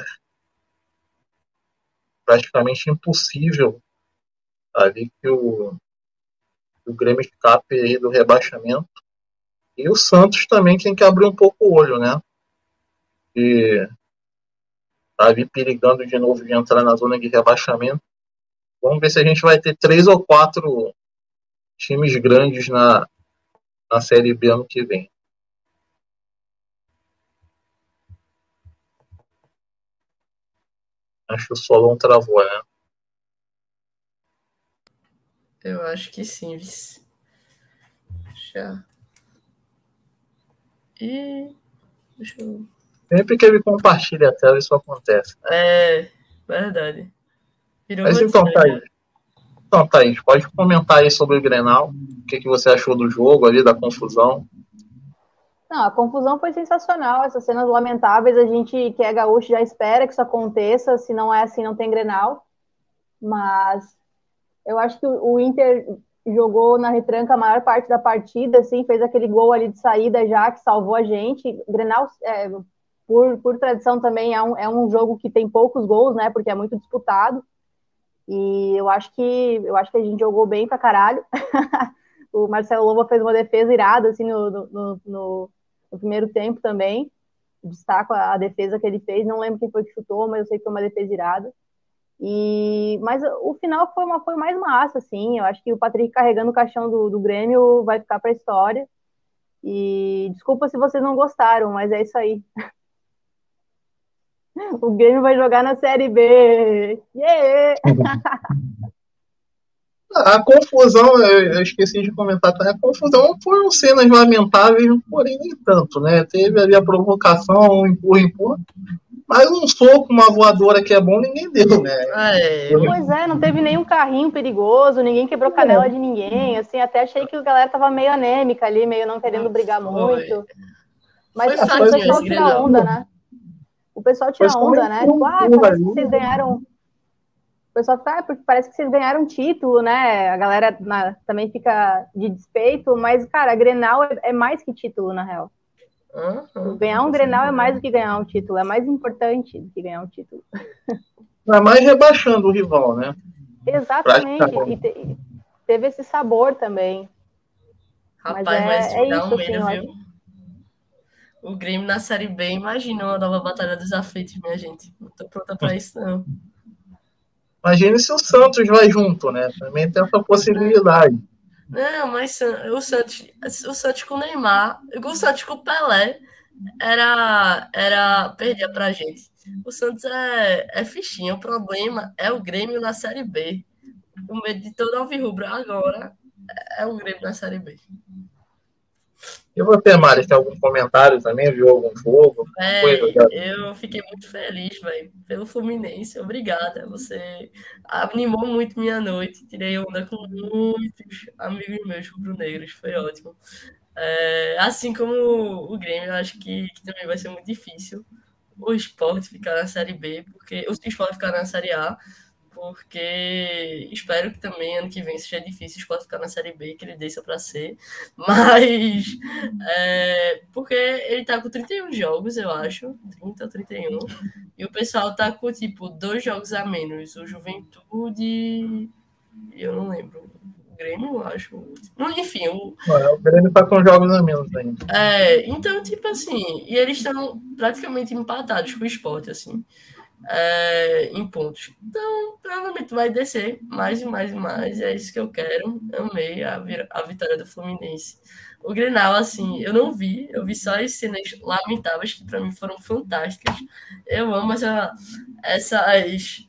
praticamente impossível ali que o, o Grêmio escape aí do rebaixamento. E o Santos também tem que abrir um pouco o olho, né? E tá ali perigando de novo de entrar na zona de rebaixamento. Vamos ver se a gente vai ter três ou quatro times grandes na, na Série B ano que vem. Acho que o Solon travou, né? Eu acho que sim, vice. Já. E. Deixa eu. Sempre que ele compartilha a tela, isso acontece. Né? É, verdade. Virou Mas então, Thaís, né? Então, Thaís, pode comentar aí sobre o Grenal. O que, que você achou do jogo ali, da confusão? Não, a confusão foi sensacional, essas cenas lamentáveis. A gente que é gaúcho já espera que isso aconteça. Se não é assim, não tem Grenal. Mas eu acho que o Inter jogou na retranca a maior parte da partida, assim, fez aquele gol ali de saída já que salvou a gente. Grenal, é, por, por tradição também, é um, é um jogo que tem poucos gols, né? Porque é muito disputado. E eu acho que eu acho que a gente jogou bem pra caralho. o Marcelo Lobo fez uma defesa irada assim no, no, no, no primeiro tempo também. Destaco a, a, defesa que ele fez. Não lembro quem foi que chutou, mas eu sei que foi uma defesa irada. E, mas o final foi uma foi mais massa, assim. Eu acho que o Patrick carregando o caixão do, do Grêmio vai ficar para a história. E desculpa se vocês não gostaram, mas é isso aí. O Grêmio vai jogar na Série B. Yeah! A confusão, eu esqueci de comentar também, a confusão foram cenas lamentáveis, porém nem tanto, né? Teve ali a provocação, um empurra, empurra. Mas um soco, uma voadora que é bom, ninguém deu, né? É. Pois é, não teve nenhum carrinho perigoso, ninguém quebrou canela é. de ninguém. Assim, até achei que a galera tava meio anêmica ali, meio não querendo brigar muito. Mas assim, o pessoal tira onda, né? O pessoal tira onda, né? Tipo, ah, parece que vocês ganharam. O pessoal tá, porque parece que vocês ganharam título, né? A galera na, também fica de despeito, mas, cara, a Grenal é, é mais que título, na real. Uhum, ganhar um Grenal é mais do que ganhar um título, é mais importante do que ganhar um título. É mais rebaixando o rival, né? Exatamente. E te, teve esse sabor também. Rapaz, mas, é, mas é isso, um medo, assim, viu? O Grêmio na Série B, imagina uma nova Batalha dos Aflitos, minha gente. Não tô pronta pra isso, não. Imagine se o Santos vai junto, né? Também tem essa possibilidade. Não, mas o Santos, o Santos com o Neymar, o Santos com o Pelé era, era perdia pra gente. O Santos é, é fichinha. O problema é o Grêmio na Série B. O medo de todo Alvirrubro agora é o Grêmio na Série B. E você, Mari, tem algum comentário também? Viu algum jogo? É, eu fiquei muito feliz, velho, pelo Fluminense. Obrigada. Você animou muito minha noite. Tirei onda com muitos amigos meus rubro-negros. Foi ótimo. É, assim como o Grêmio, eu acho que, que, também vai ser muito difícil o esporte ficar na Série B, porque o esporte ficar na Série A, porque espero que também ano que vem seja difícil o ficar na Série B, que ele desça para C, mas é, porque ele tá com 31 jogos, eu acho, 30 ou 31, e o pessoal tá com tipo dois jogos a menos, o Juventude, eu não lembro, o Grêmio, eu acho, enfim, o... o Grêmio tá com jogos a menos ainda. É, então, tipo assim, e eles estão praticamente empatados com o esporte, assim, é, em pontos. Então, provavelmente vai descer mais e mais e mais. É isso que eu quero. Amei a, a vitória do Fluminense. O Grenal, assim, eu não vi, eu vi só as cenas lamentáveis que para mim foram fantásticas. Eu amo essa, essas,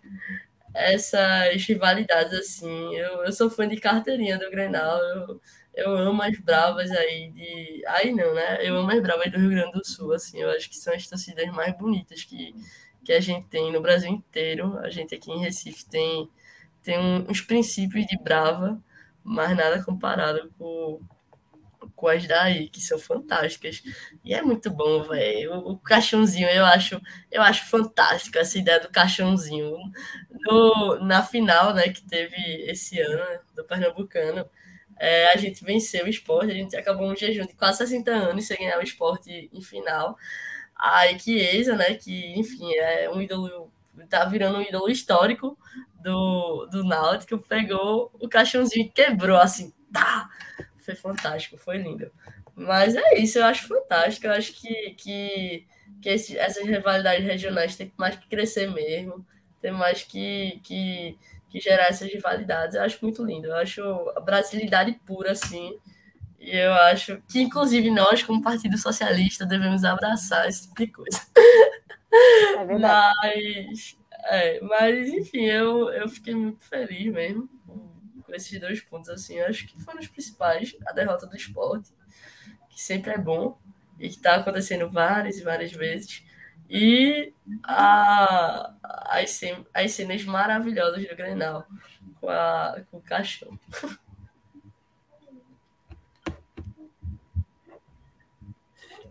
essas rivalidades, assim. Eu, eu sou fã de carteirinha do Grenal. Eu, eu amo as bravas aí de. Aí não, né? Eu amo as bravas do Rio Grande do Sul, assim. Eu acho que são as torcidas mais bonitas que que a gente tem no Brasil inteiro. A gente aqui em Recife tem, tem uns princípios de brava, mas nada comparado com, com as daí, que são fantásticas. E é muito bom, velho. O, o, caixãozinho, eu acho, eu acho fantástico essa ideia do caixãozinho. No, na final, né, que teve esse ano, do Pernambucano, é, a gente venceu o esporte, a gente acabou um jejum de quase 60 anos sem ganhar o esporte em final a Chiesa, né, que, enfim, é um ídolo, tá virando um ídolo histórico do, do Náutico, pegou o caixãozinho e quebrou, assim, tá! Foi fantástico, foi lindo. Mas é isso, eu acho fantástico, eu acho que, que, que esse, essas rivalidades regionais têm mais que crescer mesmo, tem mais que, que, que gerar essas rivalidades, eu acho muito lindo, eu acho a brasilidade pura, assim, e eu acho que, inclusive, nós, como Partido Socialista, devemos abraçar esse tipo de coisa. É verdade. Mas, é, mas enfim, eu, eu fiquei muito feliz mesmo com, com esses dois pontos. Assim, eu acho que foram os principais. A derrota do esporte, que sempre é bom e que está acontecendo várias e várias vezes. E a, as, as cenas maravilhosas do Grenal com, a, com o caixão.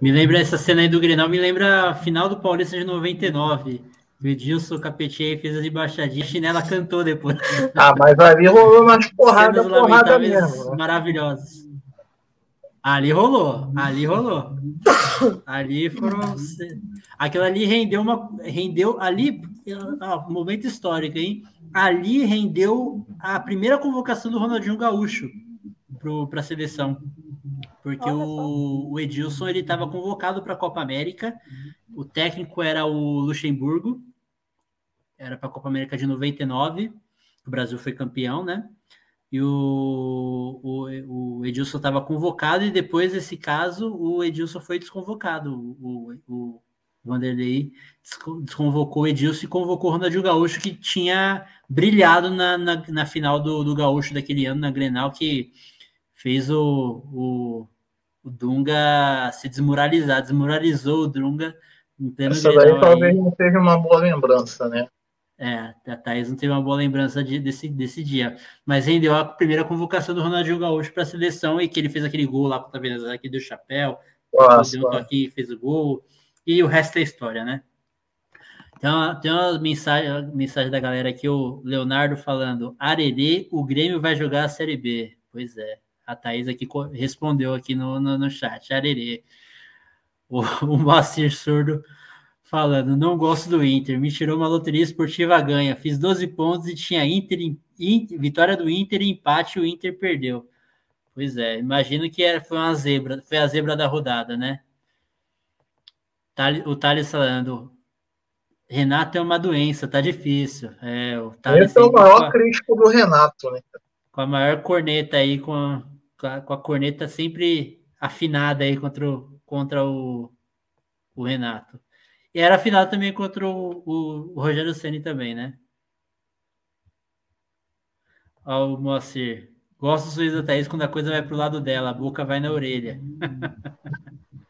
Me lembra essa cena aí do Grenal, me lembra a final do Paulista de 99. O Edilson Capetier fez as embaixadinhas, a chinela cantou depois. Ah, mas ali rolou umas porradas, porrada mesmo. Maravilhosas. Ali rolou, ali rolou. Ali foram. Aquilo ali rendeu uma. Rendeu ali. Ó, momento histórico, hein? Ali rendeu a primeira convocação do Ronaldinho Gaúcho para a seleção. Porque o, o, Edilson ele estava convocado para a Copa América. O técnico era o Luxemburgo. Era para a Copa América de 99. O Brasil foi campeão, né? e o, o, o Edilson estava convocado, e depois desse caso, o Edilson foi desconvocado. O, o Vanderlei desconvocou o Edilson e convocou o Ronaldinho Gaúcho, que tinha brilhado na, na, na, final do, do Gaúcho daquele ano, na Grenal, que fez o, o, o Dunga se desmoralizar, desmoralizou o Dunga Essa daí talvez não teve uma boa lembrança, né? É, a Thaís não teve uma boa lembrança de, desse, desse dia. Mas rendeu a primeira convocação do Ronaldinho Gaúcho para a seleção e que ele fez aquele gol lá contra a Venezuela, que deu chapéu, Nossa, deu um toque fez o gol. E o resto é história, né? Tem uma, tem uma mensagem, uma mensagem da galera aqui, o Leonardo falando: Arerê, o Grêmio vai jogar a Série B. Pois é. A Thaís aqui respondeu aqui no, no, no chat. Arerê. O, o Macir Surdo falando, não gosto do Inter, me tirou uma loteria esportiva ganha, fiz 12 pontos e tinha Inter, Inter vitória do Inter e empate, o Inter perdeu. Pois é, imagino que era, foi uma zebra, foi a zebra da rodada, né? O Thales falando, Renato é uma doença, tá difícil. É, o Esse é o maior a, crítico do Renato, né? Com a maior corneta aí, com a, com a corneta sempre afinada aí contra o, contra o, o Renato. E era a final também contra o, o, o Rogério Ceni também, né? Ó, o Moacir. Gosto do sorriso da Thaís quando a coisa vai pro lado dela, a boca vai na orelha.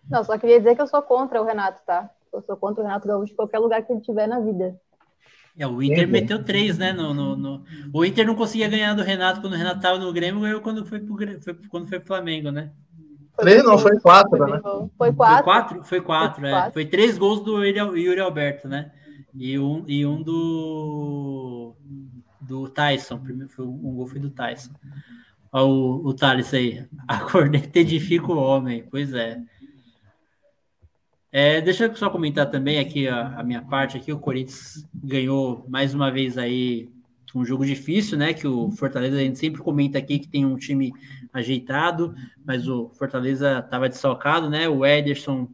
Não, só queria dizer que eu sou contra o Renato, tá? Eu sou contra o Renato Gaúcho em qualquer lugar que ele tiver na vida. É, o Inter uhum. meteu três, né? No, no, no, O Inter não conseguia ganhar do Renato quando o Renato tava no Grêmio, ganhou quando foi pro, foi, quando foi pro Flamengo, né? Três não, foi quatro, foi, né? Foi quatro. Foi quatro, foi quatro, foi, é. quatro. foi três gols do Yuri Alberto, né? E um, e um do do Tyson. Primeiro foi, um gol foi do Tyson. Olha o, o Thales aí. A corneta edifica o homem. Pois é. É. Deixa eu só comentar também aqui a, a minha parte aqui. O Corinthians ganhou mais uma vez aí um jogo difícil, né? Que o Fortaleza a gente sempre comenta aqui que tem um time ajeitado, mas o Fortaleza estava desfalcado, né? O Ederson,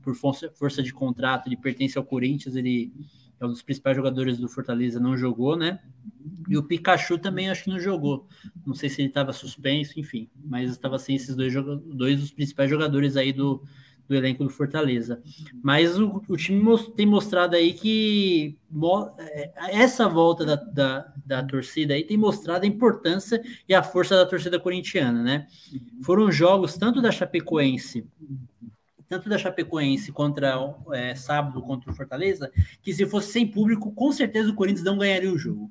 por força, força de contrato, ele pertence ao Corinthians, ele é um dos principais jogadores do Fortaleza, não jogou, né? E o Pikachu também acho que não jogou. Não sei se ele estava suspenso, enfim, mas estava sem esses dois, dois dos principais jogadores aí do, do elenco do Fortaleza. Mas o, o time tem mostrado aí que é, essa volta da, da, da, torcida aí tem mostrado a importância e a força da torcida corintiana, né? Foram jogos tanto da Chapecoense tanto da Chapecoense contra é, sábado contra o Fortaleza, que se fosse sem público, com certeza o Corinthians não ganharia o jogo.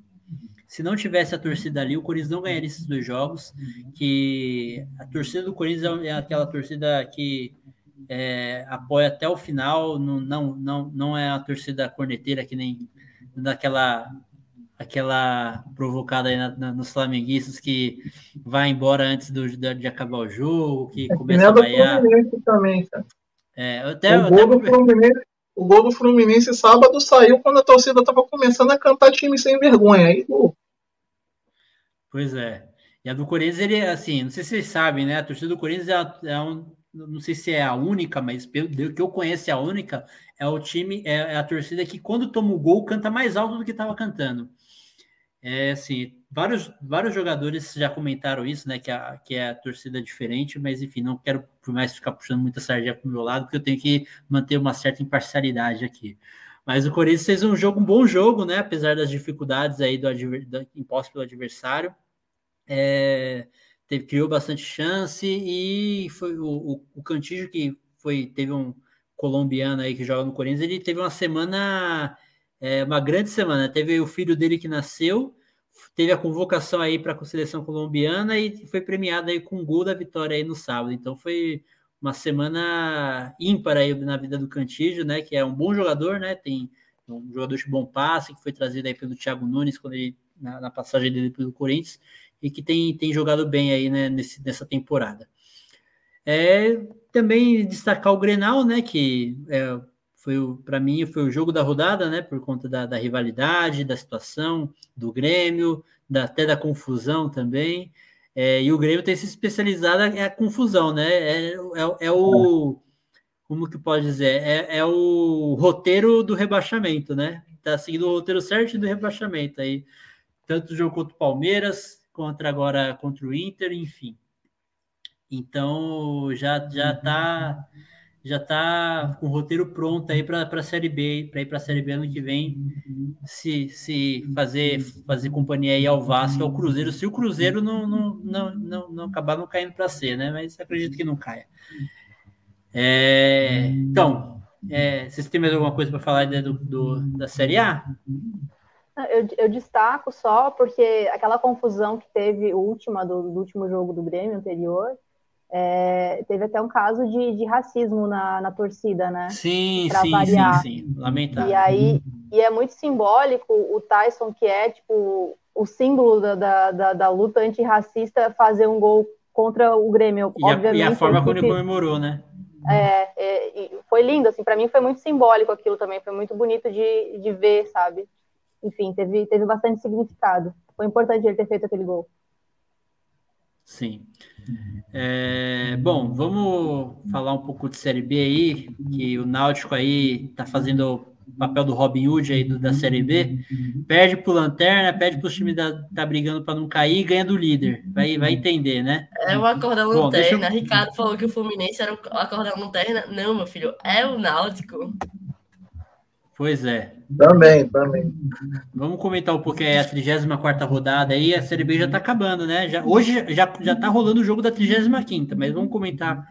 Se não tivesse a torcida ali, o Corinthians não ganharia esses dois jogos. Que a torcida do Corinthians é aquela torcida que é, apoia até o final, não, não, não, não é a torcida corneteira que nem daquela aquela provocada aí na, na, nos flamenguistas que vai embora antes do, de, de acabar o jogo, que é, começa a vaiar. também. É, até, o, gol até... Fluminense, o gol do Fluminense sábado saiu quando a torcida estava começando a cantar time sem vergonha. Aí. Pois é. E a do Corinthians, ele, assim, não sei se vocês sabem, né? A torcida do Corinthians é, é um, não sei se é a única, mas pelo que eu conheço, é a única, é o time, é, é a torcida que quando toma o gol canta mais alto do que estava cantando. É assim, vários, vários jogadores já comentaram isso, né? Que a, que é a torcida diferente, mas enfim, não quero por mais ficar puxando muita sardinha para o meu lado, porque eu tenho que manter uma certa imparcialidade aqui. Mas o Corinthians fez um jogo, um bom jogo, né? Apesar das dificuldades aí do, do imposto pelo adversário. É, teve, criou bastante chance e foi o, o, o que foi teve um colombiano aí que joga no Corinthians, ele teve uma semana, é, uma grande semana. Teve o filho dele que nasceu, teve a convocação aí para a seleção colombiana e foi premiado aí com o gol da vitória aí no sábado. Então foi uma semana ímpar aí na vida do Cantígio, né? Que é um bom jogador, né? Tem um jogador de bom passe que foi trazido aí pelo Thiago Nunes quando ele na, na passagem dele pelo Corinthians e que tem, tem jogado bem aí né, nesse, nessa temporada. É, também destacar o Grenal, né, que é, foi para mim foi o jogo da rodada, né, por conta da, da rivalidade, da situação do Grêmio, da, até da confusão também. É, e o Grêmio tem se especializado é a confusão, né? É, é, é o como que pode dizer? É, é o roteiro do rebaixamento, né? Tá seguindo o roteiro certo do rebaixamento aí. Tanto o jogo contra o Palmeiras, contra agora contra o Inter, enfim. Então já já tá já tá com o roteiro pronto aí para a série B, para ir para a série B ano que vem, se, se fazer fazer companhia aí ao Vasco, ao Cruzeiro, se o Cruzeiro não não, não, não, não acabar não caindo para C, né? Mas acredito que não caia. É, então, é, vocês têm mais alguma coisa para falar do, do, da Série A? Eu, eu, destaco só porque aquela confusão que teve última do, do último jogo do Grêmio anterior, é, teve até um caso de, de racismo na, na, torcida, né? Sim, pra sim, variar. sim, sim, lamentável. E aí, e é muito simbólico o Tyson, que é tipo o símbolo da, da, da, da luta antirracista, fazer um gol contra o Grêmio. E, obviamente, a, e a forma como ele comemorou, né? É, é, foi lindo, assim, para mim foi muito simbólico aquilo também, foi muito bonito de, de ver, sabe? Enfim, teve, teve bastante significado. Foi importante ele ter feito aquele gol. Sim. É, bom, vamos falar um pouco de Série B aí, que o Náutico aí tá fazendo o papel do Robin Hood aí do, da Série B, perde pro Lanterna, perde pro time da tá brigando para não cair e ganha do líder. Vai, vai entender, né? É o acordão Lanterna. Eu... Ricardo falou que o Fluminense era o acordão Lanterna. Não, meu filho, é o Náutico. Pois é. Também, também. Vamos comentar um pouquinho aí a 34 rodada aí, a Série B já tá acabando, né? Já, hoje já, já tá rolando o jogo da 35 mas vamos comentar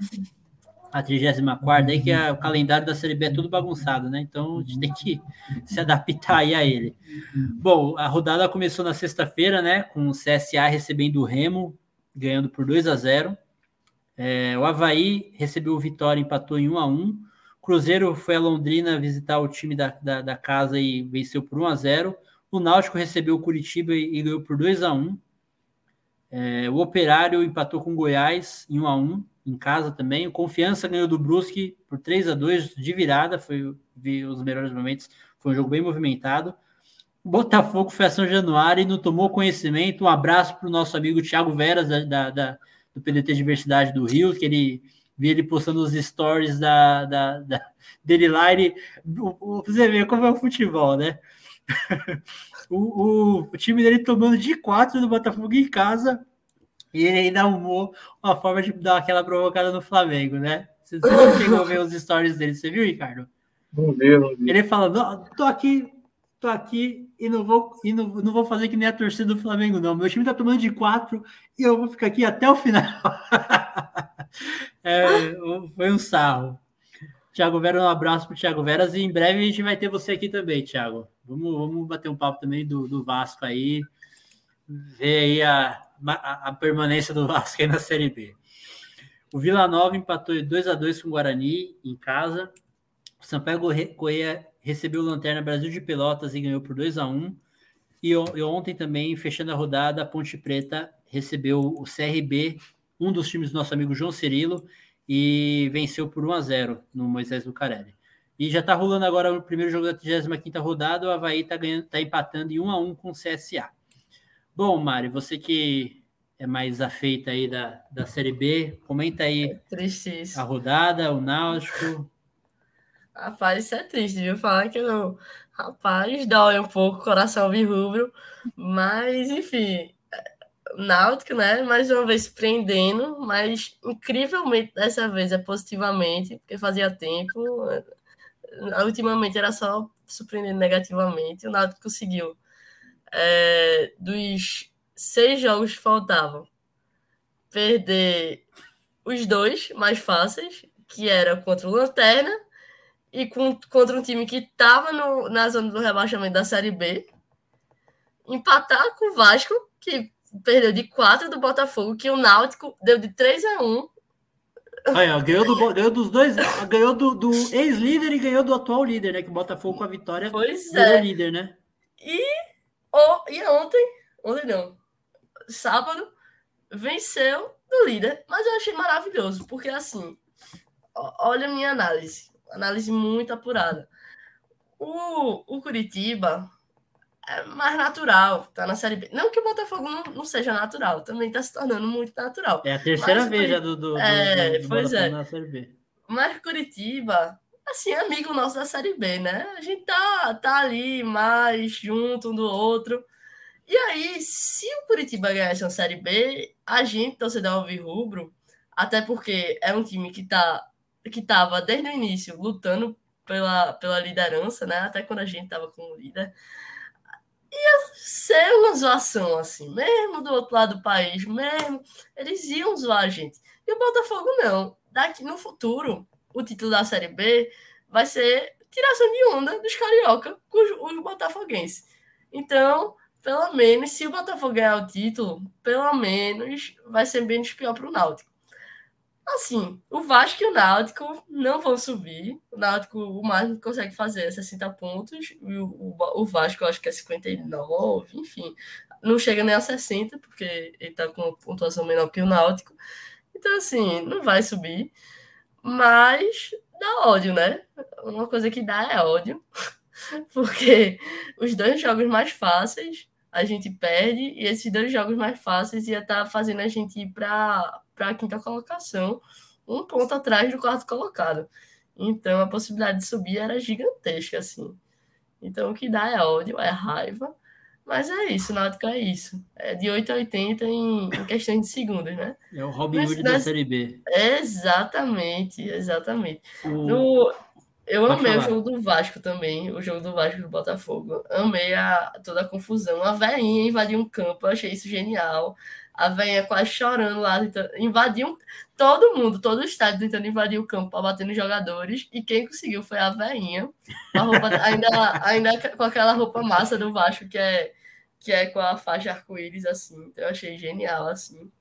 a 34 aí, que é o calendário da Série B é tudo bagunçado, né? Então a gente tem que se adaptar aí a ele. Bom, a rodada começou na sexta-feira, né? Com o CSA recebendo o Remo, ganhando por 2 a 0 é, O Havaí recebeu o Vitória, empatou em 1 a 1 Cruzeiro foi a Londrina visitar o time da, da, da, casa e venceu por 1 a 0 O Náutico recebeu o Curitiba e, e ganhou por 2 a 1 é, O Operário empatou com o Goiás em 1 a 1 em casa também. O Confiança ganhou do Brusque por 3 a 2 de virada, foi vi os melhores momentos, foi um jogo bem movimentado. O Botafogo foi a São Januário e não tomou conhecimento. Um abraço para o nosso amigo Thiago Veras, da, da, da, do PDT Diversidade do Rio, que ele vi ele postando os stories da, da, da dele lá. Ele, você vê como é o futebol, né? o, o, o, time dele tomando de quatro do Botafogo em casa e ele ainda arrumou uma forma de dar aquela provocada no Flamengo, né? Você, não chegou a ver os stories dele, você viu, Ricardo? Não vi, não vi. Ele falando, tô aqui, tô aqui e não vou, e não, não vou fazer que nem a torcida do Flamengo, não. Meu time tá tomando de quatro e eu vou ficar aqui até o final. é, foi um sarro. Tiago Vera, um abraço para o Tiago Veras e em breve a gente vai ter você aqui também, Tiago. Vamos, vamos bater um papo também do, do Vasco aí, ver aí a, a, a, permanência do Vasco aí na Série B. O Vila Nova empatou 2 a 2 com o Guarani em casa. O Sampaio Correia recebeu o Lanterna Brasil de Pelotas e ganhou por 2 a 1 e, e ontem também, fechando a rodada, a Ponte Preta recebeu o CRB um dos times do nosso amigo João Cirilo e venceu por 1 a 0 no Moisés Lucarelli. E já está rolando agora o primeiro jogo da 35 rodada, o Havaí está tá empatando em 1 a 1 com o CSA. Bom, Mari, você que é mais afeita aí da, da Série B, comenta aí é a rodada, o Náutico. Rapaz, isso é triste, viu? Falar que não. Rapaz, dói um pouco o coração rubro, mas enfim, Náutico, né? Mais uma vez surpreendendo, mas incrivelmente dessa vez é positivamente, porque fazia tempo. Ultimamente era só surpreendendo negativamente. O Náutico conseguiu. É, dos seis jogos que faltavam, perder os dois mais fáceis, que era contra o Lanterna e com, contra um time que estava na zona do rebaixamento da Série B, empatar com o Vasco, que perdeu de 4 do Botafogo, que o Náutico deu de 3 a 1 Aí, ó, ganhou, do, ganhou dos dois, ganhou do, do ex-líder e ganhou do atual líder, né? Que o Botafogo com a vitória pois é. líder, né? E, oh, e ontem, ontem não, sábado, venceu do líder, mas eu achei maravilhoso, porque assim, olha a minha análise, análise muito apurada. O, o Curitiba é mais natural, tá na Série B. Não que o Botafogo não, não seja natural, também tá se tornando muito natural. É a terceira mas, vez já do, do, é, do, do pois Botafogo é. na Série B. Mas Curitiba, assim, é amigo nosso da Série B, né? A gente tá, tá ali mais junto um do outro. E aí, se o Curitiba ganhasse uma Série B, a gente, torcedor rubro, até porque é um time que tá que tava desde o início lutando pela, pela liderança, né? Até quando a gente tava como líder ia ser uma zoação, assim, mesmo do outro lado do país, mesmo, eles iam zoar a gente. E o Botafogo não. Daqui no futuro, o título da Série B vai ser tiração de onda dos carioca com os, botafoguenses. Então, pelo menos, se o Botafogo ganhar o título, pelo menos vai ser menos pior para o Náutico. Assim, o Vasco e o Náutico não vão subir. O Náutico, o máximo que consegue fazer é 60 pontos. E o, o, Vasco, eu acho que é 59, enfim. Não chega nem a 60, porque ele tá com uma pontuação menor que o Náutico. Então, assim, não vai subir. Mas dá ódio, né? Uma coisa que dá é ódio. Porque os dois jogos mais fáceis a gente perde, e esses dois jogos mais fáceis ia estar tá fazendo a gente ir para a quinta colocação, um ponto atrás do quarto colocado. Então a possibilidade de subir era gigantesca, assim. Então o que dá é ódio, é raiva, mas é isso, Náutico é isso. É de 8 a 80 em, em questão de segundos, né? É o Robin Hood da Série B. Exatamente, exatamente. O... No, eu Pode amei falar. o jogo do Vasco também, o jogo do Vasco do Botafogo. Amei a, toda a confusão. A veinha invadiu um campo, eu achei isso genial. A veinha quase chorando lá, invadiu todo mundo, todo o estádio tentando invadir o campo para bater nos jogadores. E quem conseguiu foi a veinha, ainda, ainda com aquela roupa massa do Vasco, que é, que é com a faixa arco-íris, assim. Então eu achei genial, assim.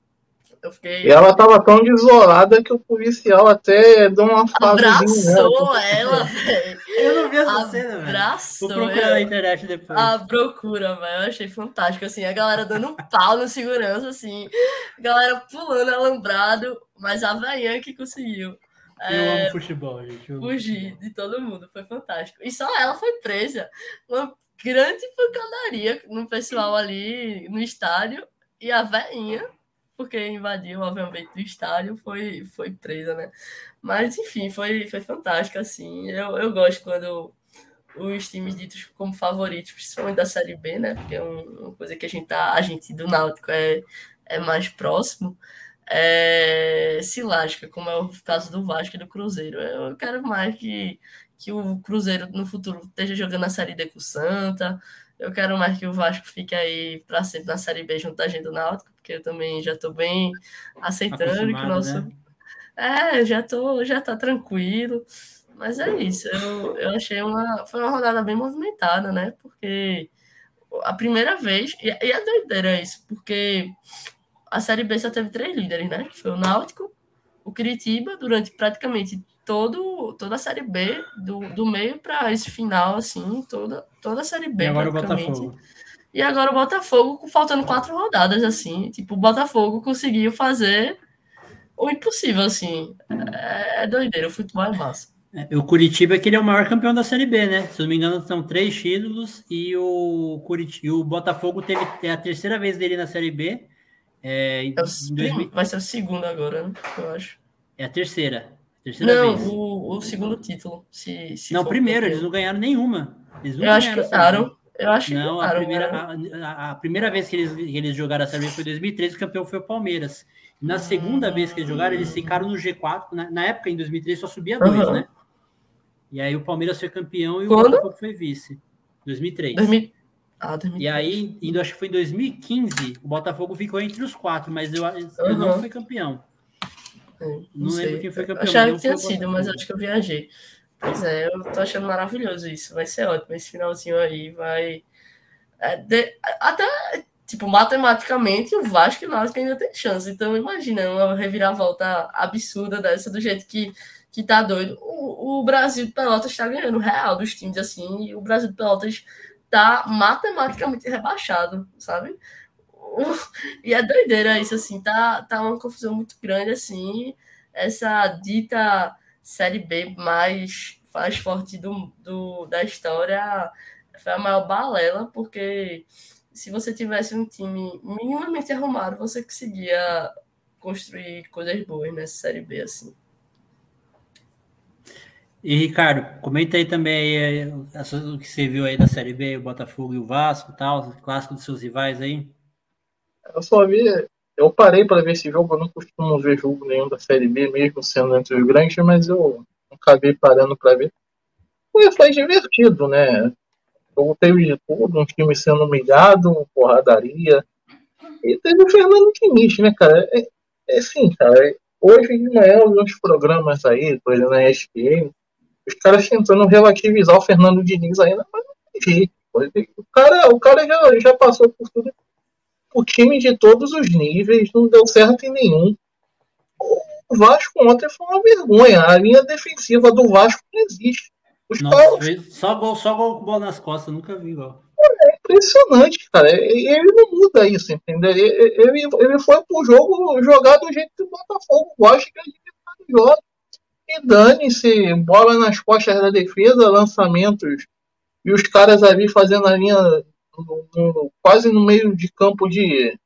Eu fiquei... E ela tava tão desolada que o policial até deu uma Abraçou ela, velho. Eu não vi essa cena, velho. Abraçou. Vou procurar na internet depois. A procura, velho. Eu achei fantástico, assim. A galera dando um pau no segurança, assim. A galera pulando alambrado, mas a velhinha que conseguiu. Eu é, amo futebol, gente. Eu fugir de todo mundo. Foi fantástico. E só ela foi presa. Uma grande pancadaria no pessoal ali no estádio. E a velhinha porque invadiu, obviamente, o estádio, foi, foi presa, né? Mas, enfim, foi, foi fantástico, assim. Eu, eu gosto quando os times ditos como favoritos, principalmente da Série B, né? Porque é uma coisa que a gente tá, a gente do Náutico é, é mais próximo. É, se lasca, como é o caso do Vasco e do Cruzeiro. Eu quero mais que, que o Cruzeiro no futuro esteja jogando a Série D com o Santa, eu quero mais que o Vasco fique aí para sempre na Série B junto da gente do Náutico, porque eu também já estou bem aceitando que o nosso. Né? É, já tô, já tá tranquilo. Mas é isso. Eu, eu achei uma. Foi uma rodada bem movimentada, né? Porque a primeira vez. E, e é doideira isso, porque a Série B só teve três líderes, né? Que foi o Náutico, o Curitiba, durante praticamente todo, toda a Série B, do, do meio para esse final, assim, toda, toda a Série B, e agora praticamente. O Botafogo. E agora o Botafogo, faltando quatro rodadas, assim, tipo, o Botafogo conseguiu fazer o impossível, assim. É, é doideira, o futebol é massa. É, o Curitiba é que ele é o maior campeão da Série B, né? Se não me engano, são três títulos e o, Curitiba, o Botafogo teve é a terceira vez dele na Série B. É, é o, 2000... Vai ser o segundo agora, né? Eu acho. É a terceira. Terceira não, vez. O, o segundo título. Se, se não, primeiro, eles não ganharam nenhuma. Eles não eu acho que ganharam. Eu acho não, que a primeira, a, a, primeira vez que eles, que eles jogaram a Série foi em 2013, o campeão foi o Palmeiras. Na segunda vez que eles jogaram, eles ficaram no G4. Na, na época, em 2013, só subia dois, uhum. né? E aí o Palmeiras foi campeão e Quando? o Botafogo foi vice. 2003. 2000... Ah, 2003. E aí, indo, acho que foi em 2015, o Botafogo ficou entre os quatro, mas eu, eu não foi campeão. Não, não lembro quem foi campeão. Achava que tinha sido, mas acho que eu viajei. Pois é, eu tô achando maravilhoso isso. Vai ser ótimo. Esse finalzinho aí vai. É, de... Até, tipo, matematicamente, o Vasco e o Náutico ainda tem chance. Então, imagina uma reviravolta absurda dessa, do jeito que, que tá doido. O, o Brasil de Pelotas tá ganhando real dos times, assim, e o Brasil de Pelotas tá matematicamente rebaixado, sabe? E é doideira isso, assim, tá, tá uma confusão muito grande, assim. Essa dita Série B mais, mais forte do, do, da história foi a maior balela, porque se você tivesse um time minimamente arrumado, você conseguia construir coisas boas nessa Série B, assim. E Ricardo, comenta aí também o que você viu aí da Série B, o Botafogo e o Vasco e tal, o clássico dos seus rivais aí. Eu só vi, eu parei para ver esse jogo, eu não costumo ver jogo nenhum da Série B, mesmo sendo entre os grandes, mas eu acabei parando para ver. Foi, foi divertido, né? Eu teve de tudo, um time sendo humilhado, porradaria. E teve o Fernando Diniz, né, cara? É, é assim, cara, hoje de manhã, alguns programas aí, exemplo, na ESPN, os caras tentando relativizar o Fernando Diniz ainda, mas não jeito. O cara, o cara já, já passou por tudo o time de todos os níveis não deu certo em nenhum. O Vasco ontem foi uma vergonha. A linha defensiva do Vasco não existe. Os Nossa, caras... só, gol, só gol com bola nas costas, nunca vi igual. É impressionante, cara. Ele não muda isso, entendeu? Ele, ele foi pro jogo jogar do jeito que o Botafogo gosta que a gente joga. E dane-se, bola nas costas da defesa, lançamentos. E os caras ali fazendo a linha no, no, quase no meio de campo de,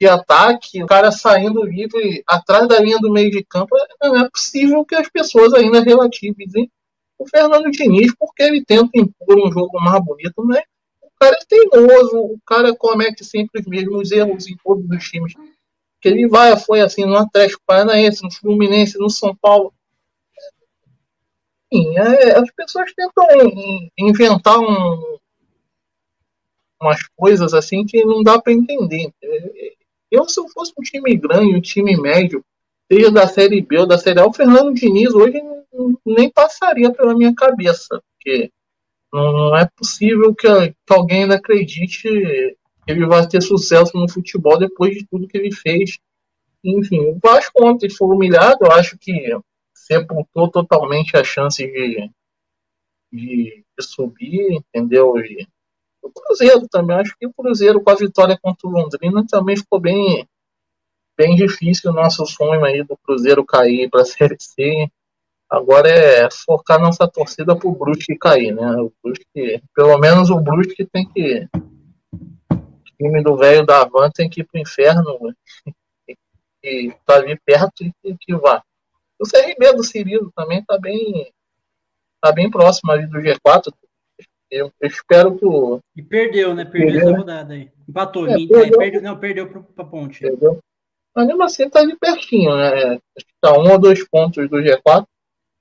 de ataque, o cara saindo livre atrás da linha do meio de campo, não é possível que as pessoas ainda relativizem o Fernando Diniz, porque ele tenta impor um jogo mais bonito, né? O cara é teimoso, o cara comete sempre os mesmos erros em todos os times. Que ele vai, foi assim no Atlético Paranaense, no Fluminense, no São Paulo. Sim, é, as pessoas tentam inventar um, umas coisas assim que não dá para entender. Eu, se eu fosse um time grande, um time médio, seja da Série B ou da Série A, o Fernando Diniz hoje nem passaria pela minha cabeça, porque não, é possível que, que alguém ainda acredite que ele vai ter sucesso no futebol depois de tudo que ele fez. Enfim, o Vasco ontem foi humilhado, eu acho que sepultou totalmente a chance de, de, de subir, entendeu? E o Cruzeiro também. Acho que o Cruzeiro, com a vitória contra o Londrina, também ficou bem, bem difícil o nosso sonho aí do Cruzeiro cair para a Série C. Agora é focar nossa torcida para o Brusque cair, né? O Brusque, pelo menos o Brusque tem que. O time do velho da Van tem que ir para o inferno e tá ali perto e que vá. O CRB do Cirilo também tá bem, tá bem próximo ali do G4, eu, espero que o. E perdeu, né? Perdeu, perdeu essa rodada aí. Empatou. É, perdeu. Perdeu, não, perdeu para a ponte. Perdeu. Mas mesmo assim tá ali pertinho, né? Está um ou dois pontos do G4.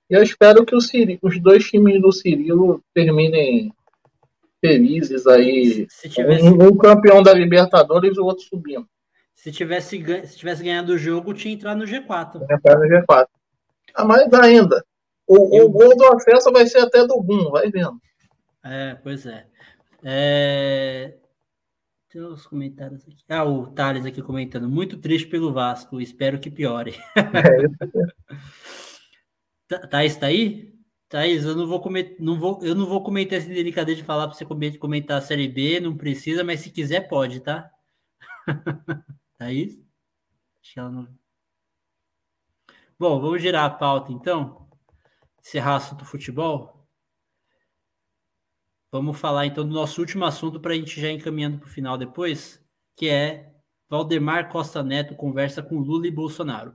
E eu espero que Cirilo, os dois times do Cirilo terminem felizes aí. Se tivesse... um, um campeão da Libertadores e o outro subindo. Se tivesse, se tivesse ganhado o jogo, tinha entrado no G4. Entrar no G4. Ah, mas ainda. O, eu... o gol do acesso vai ser até do Gum, vai vendo. É, pois é. é... Tem os comentários aqui. Ah, o Thales aqui comentando. Muito triste pelo Vasco. Espero que piore. É. Thaís, tá aí? Thaís, eu não vou comentar, não vou, eu não vou comentar essa delicadeza de falar para você comentar a série B, não precisa, mas se quiser pode, tá? Thaís? Acho que ela não. Bom, vamos girar a pauta então. Encerrar assunto futebol. Vamos falar então do nosso último assunto para a gente já encaminhando para o final depois, que é Valdemar Costa Neto conversa com Lula e Bolsonaro.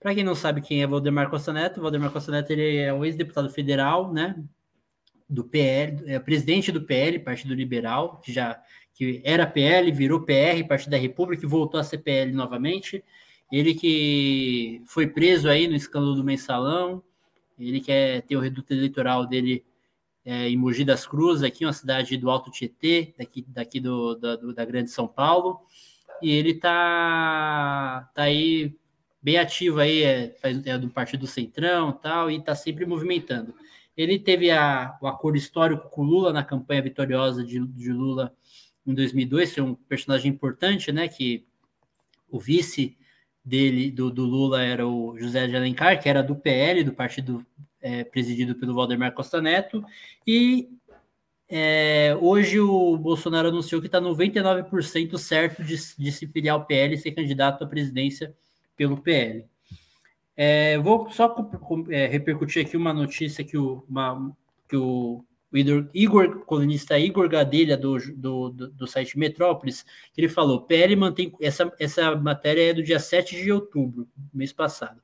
Para quem não sabe quem é Valdemar Costa Neto, Valdemar Costa Neto ele é um ex-deputado federal, né, do PL, é presidente do PL, Partido Liberal, que já que era PL, virou PR, Partido da República, e voltou a ser PL novamente. Ele que foi preso aí no escândalo do mensalão, ele quer ter o reduto eleitoral dele é, em Mogi das Cruzes, aqui uma cidade do Alto Tietê, daqui, daqui do, da, do, da Grande São Paulo, e ele tá, tá aí bem ativo aí, é, é do Partido Centrão tal, e tá sempre movimentando. Ele teve a, o acordo histórico com Lula na campanha vitoriosa de, de Lula em 2002, foi um personagem importante, né? Que o vice dele, do, do, Lula, era o José de Alencar, que era do PL, do partido é, presidido pelo Valdemar Costa Neto, e é, hoje o Bolsonaro anunciou que está 99% certo de, de, se filiar ao PL e ser candidato à presidência pelo PL. É, vou só é, repercutir aqui uma notícia que o, uma, que o, Igor, colunista Igor Gadelha, do, do, do, site Metrópolis, ele falou, PL mantém, essa, essa matéria é do dia 7 de outubro, mês passado,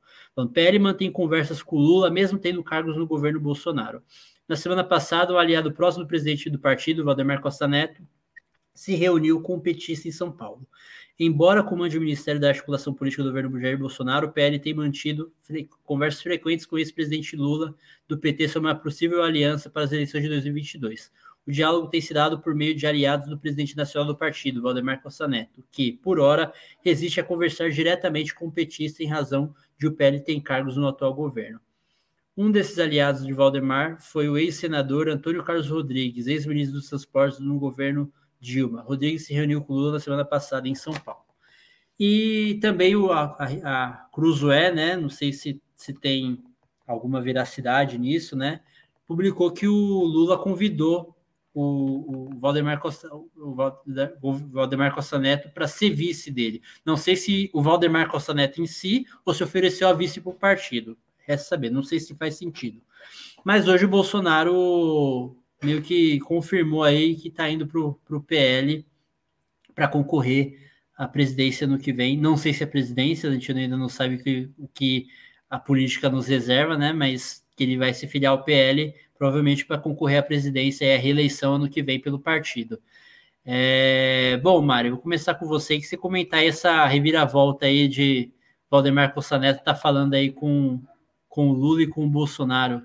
PL mantém conversas com Lula, mesmo tendo cargos no governo Bolsonaro. Na semana passada, o aliado próximo do presidente do partido, Valdemar Costa Neto, se reuniu com o petista em São Paulo. Embora comande o Ministério da Articulação Política do governo Jair Bolsonaro, o PL tem mantido fre conversas frequentes com o ex-presidente Lula do PT sobre uma possível aliança para as eleições de 2022. O diálogo tem se dado por meio de aliados do presidente nacional do partido, Valdemar Costa Neto, que, por hora, resiste a conversar diretamente com o petista em razão de o PL ter cargos no atual governo. Um desses aliados de Valdemar foi o ex-senador Antônio Carlos Rodrigues, ex-ministro dos Transportes no governo Dilma. Rodrigues se reuniu com Lula na semana passada em São Paulo. E também o, a, a, Cruzoé, né? Não sei se, se tem alguma veracidade nisso, né? Publicou que o Lula convidou o, o Valdemar Costa, o Valdemar Costa Neto para ser vice dele. Não sei se o Valdemar Costa Neto em si ou se ofereceu a vice para o partido. Resta saber, não sei se faz sentido. Mas hoje o Bolsonaro meio que confirmou aí que está indo para o PL para concorrer à presidência no que vem. Não sei se é presidência, a gente ainda não sabe o que, o que a política nos reserva, né? Mas que ele vai se filiar ao PL, provavelmente para concorrer à presidência e à reeleição ano que vem pelo partido. É... Bom, Mário, vou começar com você, que você comentar essa reviravolta aí de Valdemar Costa Neto tá falando aí com, com o Lula e com o Bolsonaro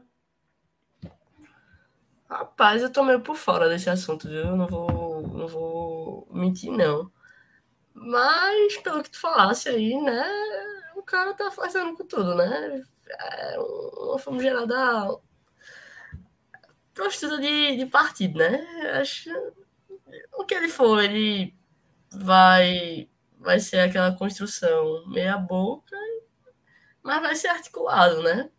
Rapaz, eu tô meio por fora desse assunto, viu? Não vou, não vou mentir, não. Mas, pelo que tu falasse aí, né? O cara tá fazendo com tudo, né? É uma forma gerada prostituta de, de partido, né? Acho o que ele for, ele vai vai ser aquela construção meia boca, mas vai ser articulado, né?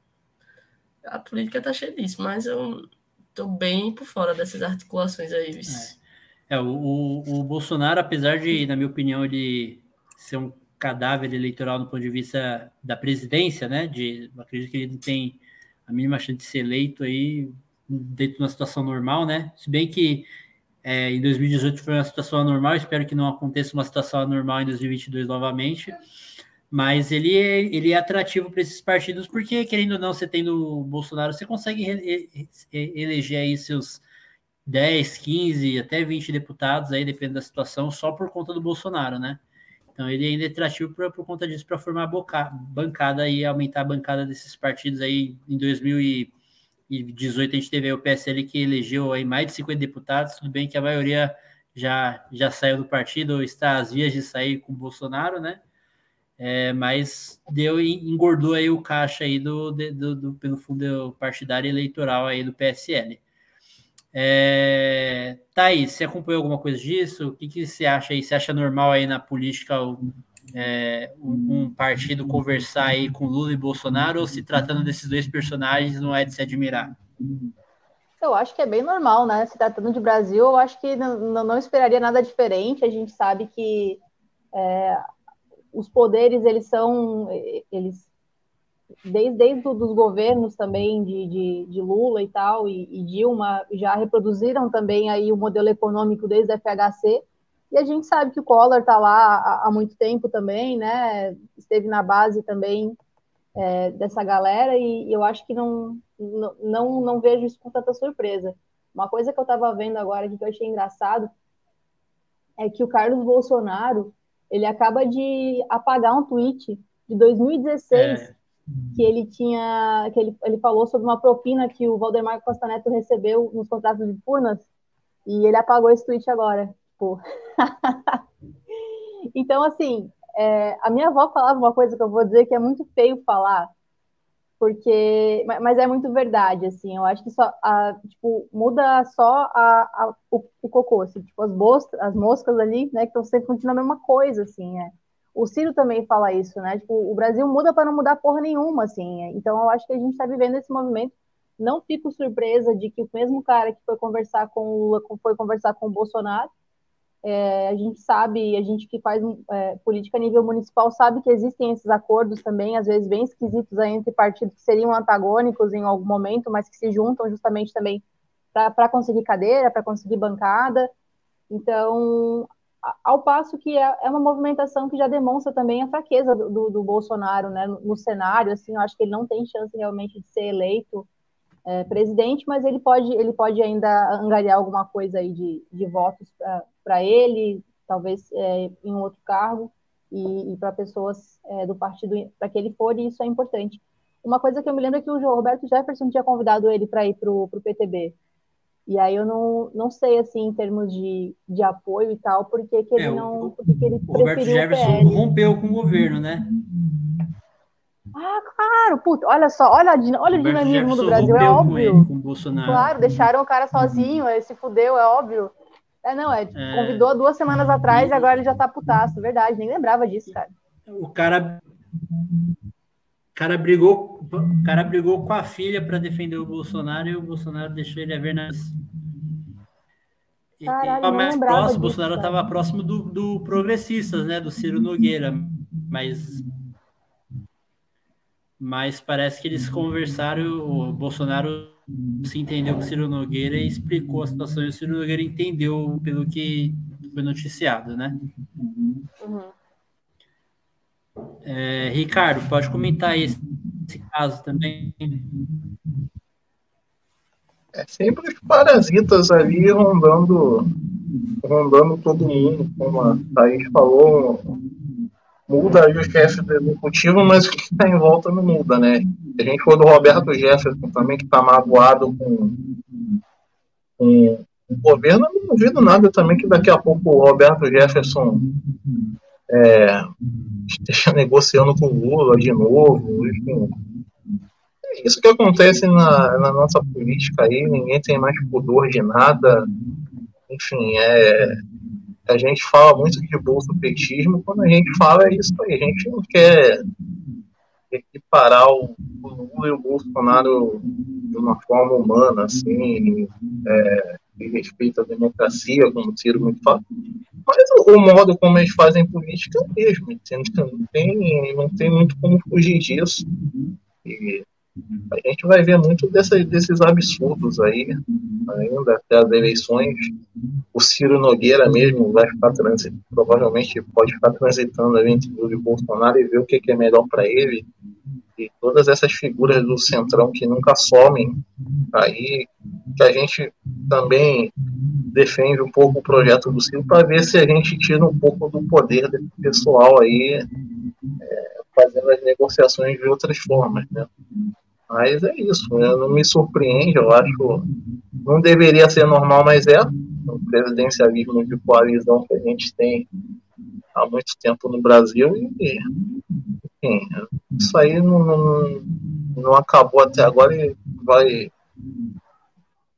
A política tá cheia disso, mas eu tô bem por fora dessas articulações aí. É, é o, o, o, Bolsonaro, apesar de, na minha opinião, ele ser um cadáver eleitoral no ponto de vista da presidência, né? De, acredito que ele não tem a mínima chance de ser eleito aí dentro de uma situação normal, né? Se bem que é, em 2018 foi uma situação anormal, espero que não aconteça uma situação anormal em 2022 novamente. Mas ele é, ele é atrativo para esses partidos, porque, querendo ou não, você tendo o Bolsonaro, você consegue eleger aí seus 10, 15, até 20 deputados, aí depende da situação, só por conta do Bolsonaro, né? Então ele ainda é atrativo por, por conta disso para formar boca, bancada e aumentar a bancada desses partidos aí em 2018 a gente teve o PSL que elegeu aí mais de 50 deputados, tudo bem que a maioria já, já saiu do partido ou está às vias de sair com o Bolsonaro, né? É, mas deu engordou aí o caixa aí do, do, do, pelo fundo partidário eleitoral aí do PSL. É, aí, você acompanhou alguma coisa disso? O que, que você acha aí? Você acha normal aí na política é, um, partido conversar aí com Lula e Bolsonaro ou se tratando desses dois personagens não é de se admirar? Eu acho que é bem normal, né? Se tratando de Brasil, eu acho que não, não esperaria nada diferente. A gente sabe que é, os poderes eles são eles desde, desde os governos também de, de, de Lula e tal e, e, Dilma já reproduziram também aí o modelo econômico desde a FHC e a gente sabe que o Collor está lá há, há, muito tempo também né? Esteve na base também é, dessa galera e, eu acho que não, não não vejo isso com tanta surpresa. Uma coisa que eu estava vendo agora que eu achei engraçado é que o Carlos Bolsonaro ele acaba de apagar um tweet de 2016 é. Que ele tinha, que ele, ele falou sobre uma propina que o Valdemar Costa Neto recebeu nos contratos de Furnas, e ele apagou esse tweet agora. Tipo. então, assim, é, a minha avó falava uma coisa que eu vou dizer que é muito feio falar, porque mas é muito verdade assim eu acho que só a, tipo muda só a, a o, o, cocô assim, tipo as, moscas, as moscas ali né que estão sempre continuando a mesma coisa assim é. O Ciro também fala isso né? Tipo o Brasil muda para não mudar porra nenhuma assim. Então eu acho que a gente está vivendo esse movimento. Não fico surpresa de que o mesmo cara que foi conversar com o Lula foi conversar com o Bolsonaro é, a gente sabe, a gente que faz é, política a nível municipal sabe que existem esses acordos também, às vezes bem esquisitos entre partidos que seriam antagônicos em algum momento, mas que se juntam justamente também para conseguir cadeira, para conseguir bancada. Então, ao passo que é, é, uma movimentação que já demonstra também a fraqueza do, do, do Bolsonaro né, no, no, cenário, assim, eu acho que ele não tem chance realmente de ser eleito é, presidente, mas ele pode, ele pode ainda angariar alguma coisa aí de, de votos para ele, talvez é, em um outro cargo, e, e para pessoas é, do partido para que ele for, e isso é importante. Uma coisa que eu me lembro é que o Roberto Jefferson tinha convidado ele para ir para o PTB. E aí eu não, não sei, assim, em termos de, de apoio e tal, porque que ele é, não. Porque que ele o Roberto Jefferson rompeu com o governo, né? Ah, claro, puta, olha só, olha, olha o dinamismo do Brasil, é óbvio. Com, com claro, deixaram o cara sozinho, ele se fudeu, é óbvio. É, não, é, é... convidou duas semanas atrás e agora ele já tá putaço, verdade, nem lembrava disso, cara. O cara cara brigou, o cara brigou com a filha para defender o Bolsonaro e o Bolsonaro deixou ele a ver nas Caralho, mais próximo, o Bolsonaro estava próximo do, do Progressistas, né, do Ciro Nogueira, mas mas parece que eles conversaram, o Bolsonaro se entendeu com o Ciro Nogueira e explicou a situação, e o Ciro Nogueira entendeu pelo que foi noticiado, né? Uhum. É, Ricardo, pode comentar esse, esse caso também? É sempre os parasitas ali rondando, rondando todo mundo, como a Thaís falou, muda aí o chefe do executivo, mas o que está em volta não muda, né? A gente for do Roberto Jefferson também, que está magoado com, com o governo, eu não duvido nada também que daqui a pouco o Roberto Jefferson é, negociando com o Lula de novo, enfim. É isso que acontece na, na nossa política aí, ninguém tem mais pudor de nada, enfim, é, a gente fala muito de bolsopetismo, quando a gente fala isso aí, a gente não quer equiparar o, o Lula e o Bolsonaro de uma forma humana, assim, é, que respeita a democracia, como o Ciro muito fala. Mas o, modo como eles fazem política é o mesmo, entendeu? Não tem, não tem muito como fugir disso. E a gente vai ver muito dessa, desses absurdos aí, ainda até as eleições. O Ciro Nogueira mesmo vai ficar transitando, provavelmente pode ficar transitando entre Lula e Bolsonaro e ver o que, que é melhor para ele. E todas essas figuras do Centrão que nunca somem aí, que a gente também defende um pouco o projeto do Ciro para ver se a gente tira um pouco do poder desse pessoal aí, é, fazendo as negociações de outras formas, né? Mas é isso, né? não me surpreende, eu acho. Não deveria ser normal, mas é. O presidencialismo de coalizão que a gente tem há muito tempo no Brasil e, enfim, isso aí não, não, não acabou até agora e vai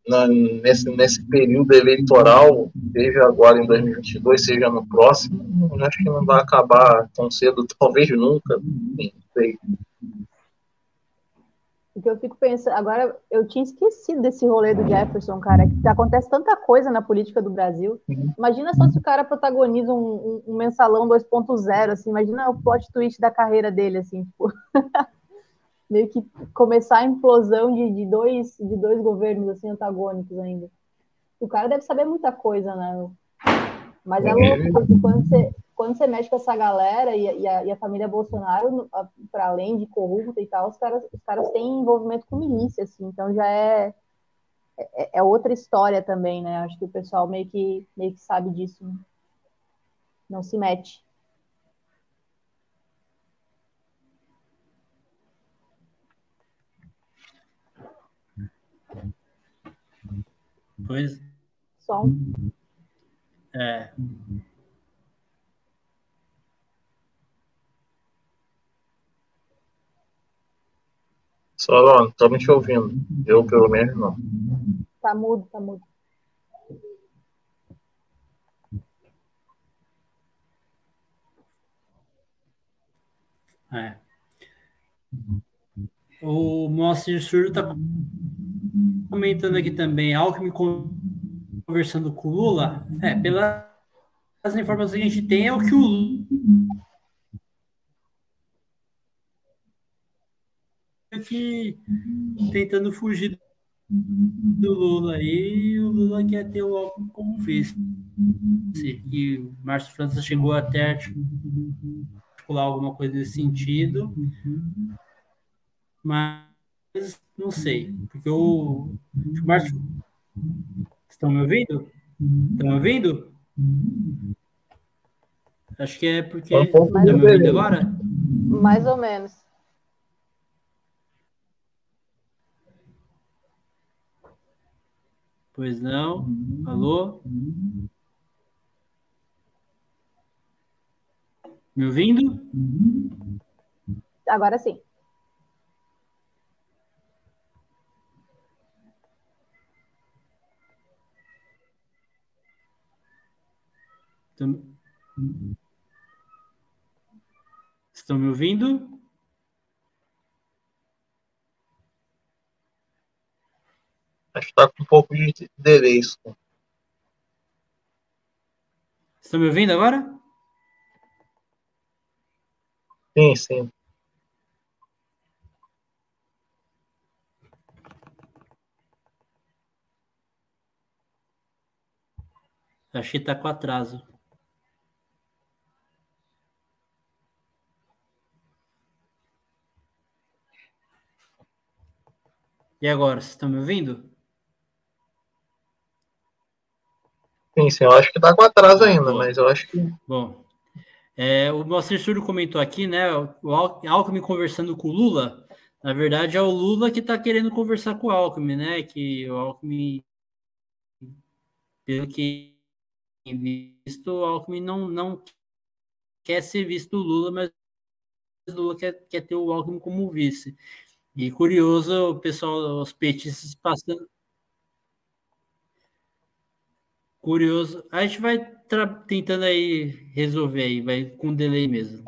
na, nesse, nesse período eleitoral, seja agora em 2022, seja no próximo, acho que não vai acabar tão cedo, talvez nunca, enfim, não sei. Porque eu fico pensando, agora eu tinha esquecido desse rolê do Jefferson, cara, que acontece tanta coisa na política do Brasil. Imagina só se o cara protagoniza um, um, um mensalão 2.0, assim, imagina o plot twist da carreira dele, assim, tipo. meio que começar a implosão de, de, dois, de dois governos, assim, antagônicos ainda. O cara deve saber muita coisa, né? Mas é louco, porque quando você, quando você mexe com essa galera e, e, a, e a, família Bolsonaro, para além de corrupta e tal, os caras, os caras têm envolvimento com milícia, assim, então já é, é, é, outra história também, né? Acho que o pessoal meio que, meio que sabe disso. Né? Não se mete. Pois. Som. É. Solon, estamos te ouvindo. Eu, pelo menos, não. Tá mudo, tá mudo. É. O Moacir Surdo está comentando aqui também, Alckmin conversando com o Lula. É, pelas informações que a gente tem, é o que o que tentando fugir do Lula aí, e o Lula quer ter o Alckmin como vice. E o Márcio França chegou até articular alguma coisa nesse sentido, mas não sei, porque o, o Márcio. Estão me ouvindo? Estão me ouvindo? Acho que é porque. Estão me ouvindo agora? Mais ou menos. Pois não. Alô? Me ouvindo? Agora sim. Estão me ouvindo? Acho que está com um pouco de delay. Estão me ouvindo agora? Sim, sim. Acho que está com atraso. E agora, vocês estão me ouvindo? Sim, sim, eu acho que tá com atraso ainda, mas eu acho que. Bom. É, o Moacir Surdo comentou aqui, né? O Alckmin conversando com o Lula. Na verdade, é o Lula que está querendo conversar com o Alckmin, né? Que o Alckmin, pelo que visto, o Alckmin não, não quer ser visto o Lula, mas o Lula quer, quer ter o Alckmin como vice. E curioso o pessoal, os petistas passando. Curioso. A gente vai tentando aí resolver aí, vai com delay mesmo.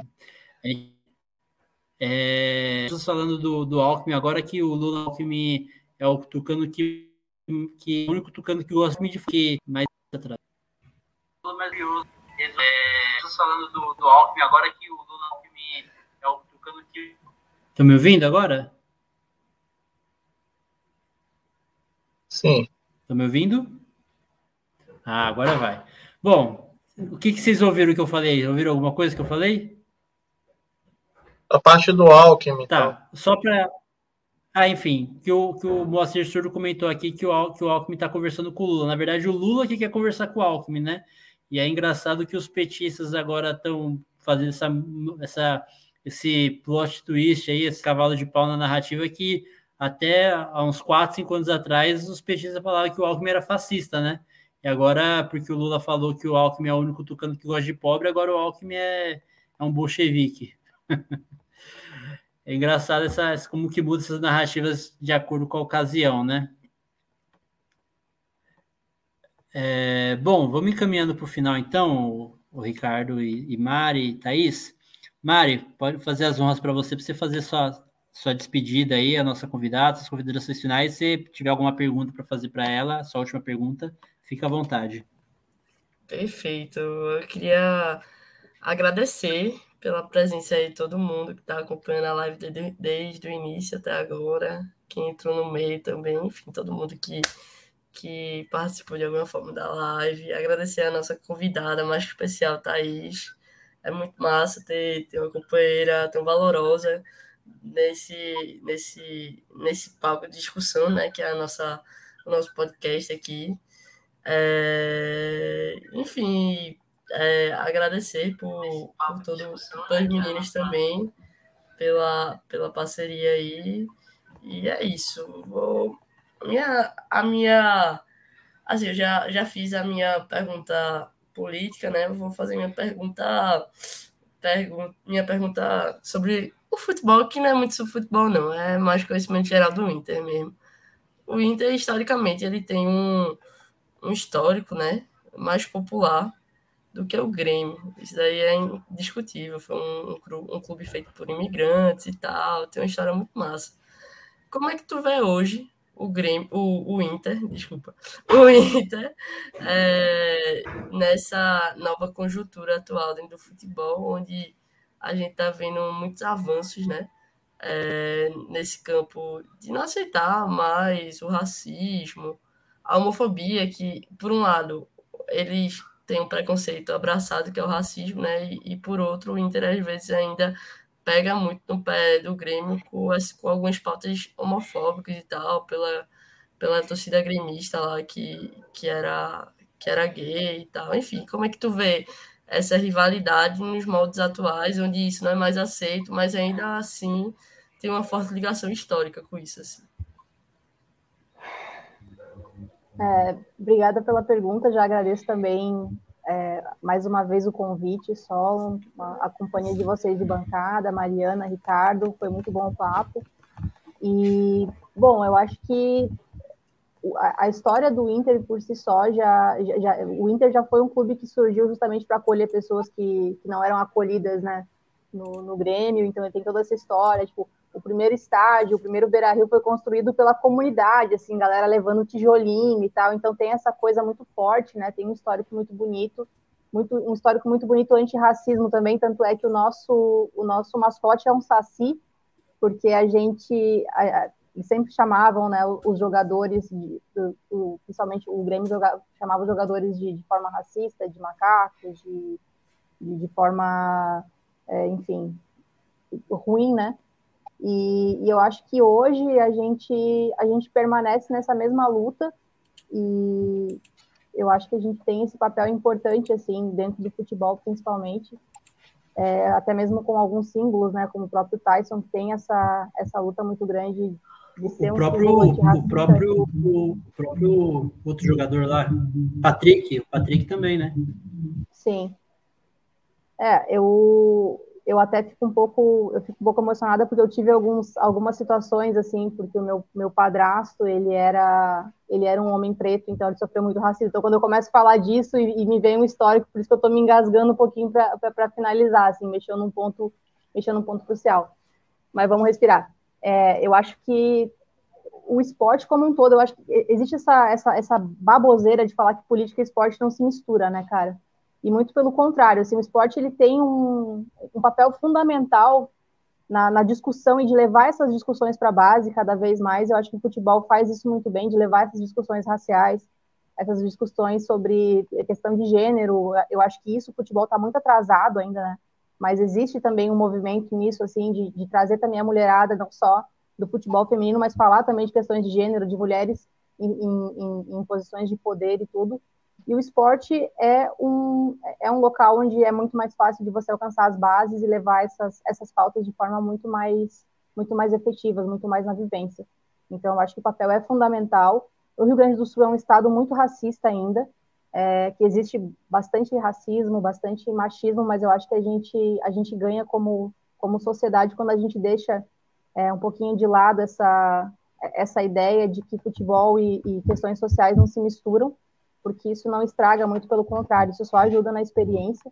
É, falando do, do Alckmin agora que o Lula Alckmin é o tucano que, que o único tucano que gosta de que mais atrás. Mais curioso. É, falando do, do Alckmin agora que o Lula Alckmin é o tucano que. Estão me ouvindo agora? Sim. Estão me ouvindo? Ah, agora vai. Bom, o que, que vocês ouviram que eu falei? Ouviram alguma coisa que eu falei? A parte do Alckmin. Tá, então. só para. Ah, enfim, que o, que o Moacir Surdo comentou aqui que o, que o Alckmin está conversando com o Lula. Na verdade, o Lula que quer conversar com o Alckmin, né? E é engraçado que os petistas agora estão fazendo essa, essa, esse plot twist aí, esse cavalo de pau na narrativa que até há uns 4, 5 anos atrás, os petistas falavam que o Alckmin era fascista, né? E agora, porque o Lula falou que o Alckmin é o único tucano que gosta de pobre, agora o Alckmin é, é um bolchevique. é engraçado essa, como que muda essas narrativas de acordo com a ocasião, né? É, bom, vamos encaminhando para o final, então, o, Ricardo e, e Mari Thaís. Mari, pode fazer as honras para você, para você fazer sua, sua despedida aí, a nossa convidada, as convidações finais. Se tiver alguma pergunta para fazer para ela, sua última pergunta, fica à vontade. Perfeito. Eu queria agradecer pela presença aí de todo mundo que está acompanhando a live desde, desde o início até agora, quem entrou no meio também, enfim, todo mundo que, que participou de alguma forma da live. Agradecer a nossa convidada mais especial, Thaís. É muito massa ter, ter uma companheira tão valorosa nesse, nesse, nesse palco de discussão, né, que é a nossa, o nosso podcast aqui. É, enfim, é, agradecer por, por, todo, por todas as meninas também, pela, pela parceria aí. E é isso. Vou, minha, a minha. Assim, eu já, já fiz a minha pergunta política, né? Vou fazer minha pergunta. Pergun minha pergunta sobre o futebol, que não é muito sobre futebol, não, é mais conhecimento geral do Inter mesmo. O Inter, historicamente, ele tem um, um histórico, né, mais popular do que o Grêmio. Isso daí é indiscutível. Foi um, um clube feito por imigrantes e tal, tem uma história muito massa. Como é que tu vê hoje o Grêmio, o, o Inter, desculpa, o Inter é, nessa nova conjuntura atual dentro do futebol, onde a gente está vendo muitos avanços, né? É, nesse campo de não aceitar mais o racismo, a homofobia, que, por um lado, eles têm um preconceito abraçado, que é o racismo, né? E, e por outro, o Inter, às vezes, ainda pega muito no pé do Grêmio com, as, com algumas pautas homofóbicas e tal, pela, pela torcida gremista lá que, que, era, que era gay e tal. Enfim, como é que tu vê essa rivalidade nos moldes atuais, onde isso não é mais aceito, mas ainda assim tem uma forte ligação histórica com isso. Assim. É, obrigada pela pergunta, já agradeço também é, mais uma vez o convite, só a companhia de vocês de bancada, Mariana, Ricardo, foi muito bom o papo. E, bom, eu acho que a, história do Inter por si só já, já, o Inter já foi um clube que surgiu justamente para acolher pessoas que, que não eram acolhidas, né, no, no Grêmio, então tem toda essa história, tipo, o primeiro estádio, o primeiro Beira-Rio foi construído pela comunidade, assim, galera levando tijolinho e tal, então tem essa coisa muito forte, né, tem um histórico muito bonito, muito, um histórico muito bonito anti-racismo também, tanto é que o nosso, o nosso mascote é um saci, porque a gente, a, a, sempre chamavam, né, os jogadores, de, do, do, principalmente o Grêmio jogava, chamava os jogadores de, de forma racista, de macacos, de, de, de forma, é, enfim, ruim, né, e, e, eu acho que hoje a gente, a gente permanece nessa mesma luta e eu acho que a gente tem esse papel importante, assim, dentro do futebol, principalmente, é, até mesmo com alguns símbolos, né, como o próprio Tyson, que tem essa, essa luta muito grande de ser o um próprio, o próprio, o próprio outro jogador lá, Patrick, o Patrick também, né? Sim. É, eu, eu até fico um pouco, eu fico um pouco emocionada porque eu tive alguns, algumas situações assim, porque o meu, meu padrasto, ele era, ele era um homem preto, então ele sofreu muito racismo. Então quando eu começo a falar disso e, e me vem um histórico, por isso que eu estou me engasgando um pouquinho para finalizar, assim, mexeu num ponto, mexeu num ponto crucial. Mas vamos respirar. É, eu acho que o esporte como um todo, eu acho que existe essa, essa, essa baboseira de falar que política e esporte não se mistura, né, cara? E muito pelo contrário, assim, o esporte ele tem um, um papel fundamental na, na, discussão e de levar essas discussões para a base cada vez mais. Eu acho que o futebol faz isso muito bem, de levar essas discussões raciais, essas discussões sobre questão de gênero. Eu acho que isso o futebol está muito atrasado ainda, né? Mas existe também um movimento nisso, assim, de, de trazer também a mulherada, não só do futebol feminino, mas falar também de questões de gênero, de mulheres em, em, em posições de poder e tudo. E o esporte é um, é um local onde é muito mais fácil de você alcançar as bases e levar essas, essas pautas de forma muito mais, muito mais efetivas, muito mais na vivência. Então, eu acho que o papel é fundamental. O Rio Grande do Sul é um estado muito racista ainda, é, que existe bastante racismo, bastante machismo, mas eu acho que a gente, a gente ganha como, como sociedade quando a gente deixa é, um pouquinho de lado essa, essa ideia de que futebol e, e questões sociais não se misturam porque isso não estraga muito, pelo contrário, isso só ajuda na experiência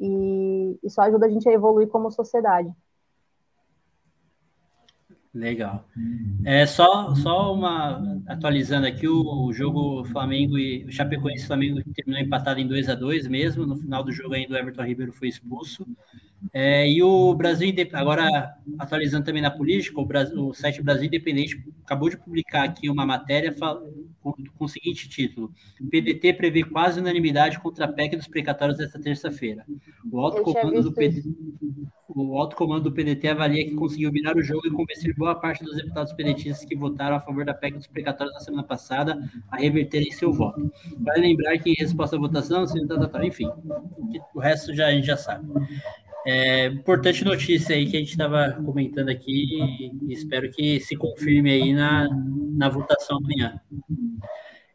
e, e só ajuda a gente a evoluir como sociedade. Legal. É só, só uma atualizando aqui o, o jogo Flamengo e o Chapecoense Flamengo terminou empatado em 2 a 2 mesmo. No final do jogo ainda o Everton Ribeiro foi expulso. É, e o Brasil, agora atualizando também na política, o, Brasil, o site Brasil Independente acabou de publicar aqui uma matéria com, com o seguinte título: PDT prevê quase unanimidade contra a PEC dos precatórios desta terça-feira. O alto comando do PDT, o alto comando do PDT avalia que conseguiu virar o jogo e convencer boa parte dos deputados pedetistas que votaram a favor da PEC dos precatórios na semana passada a reverterem seu voto. Vale lembrar que em resposta à votação, enfim, o resto já, a gente já sabe. É, importante notícia aí que a gente estava comentando aqui e espero que se confirme aí na, na votação amanhã.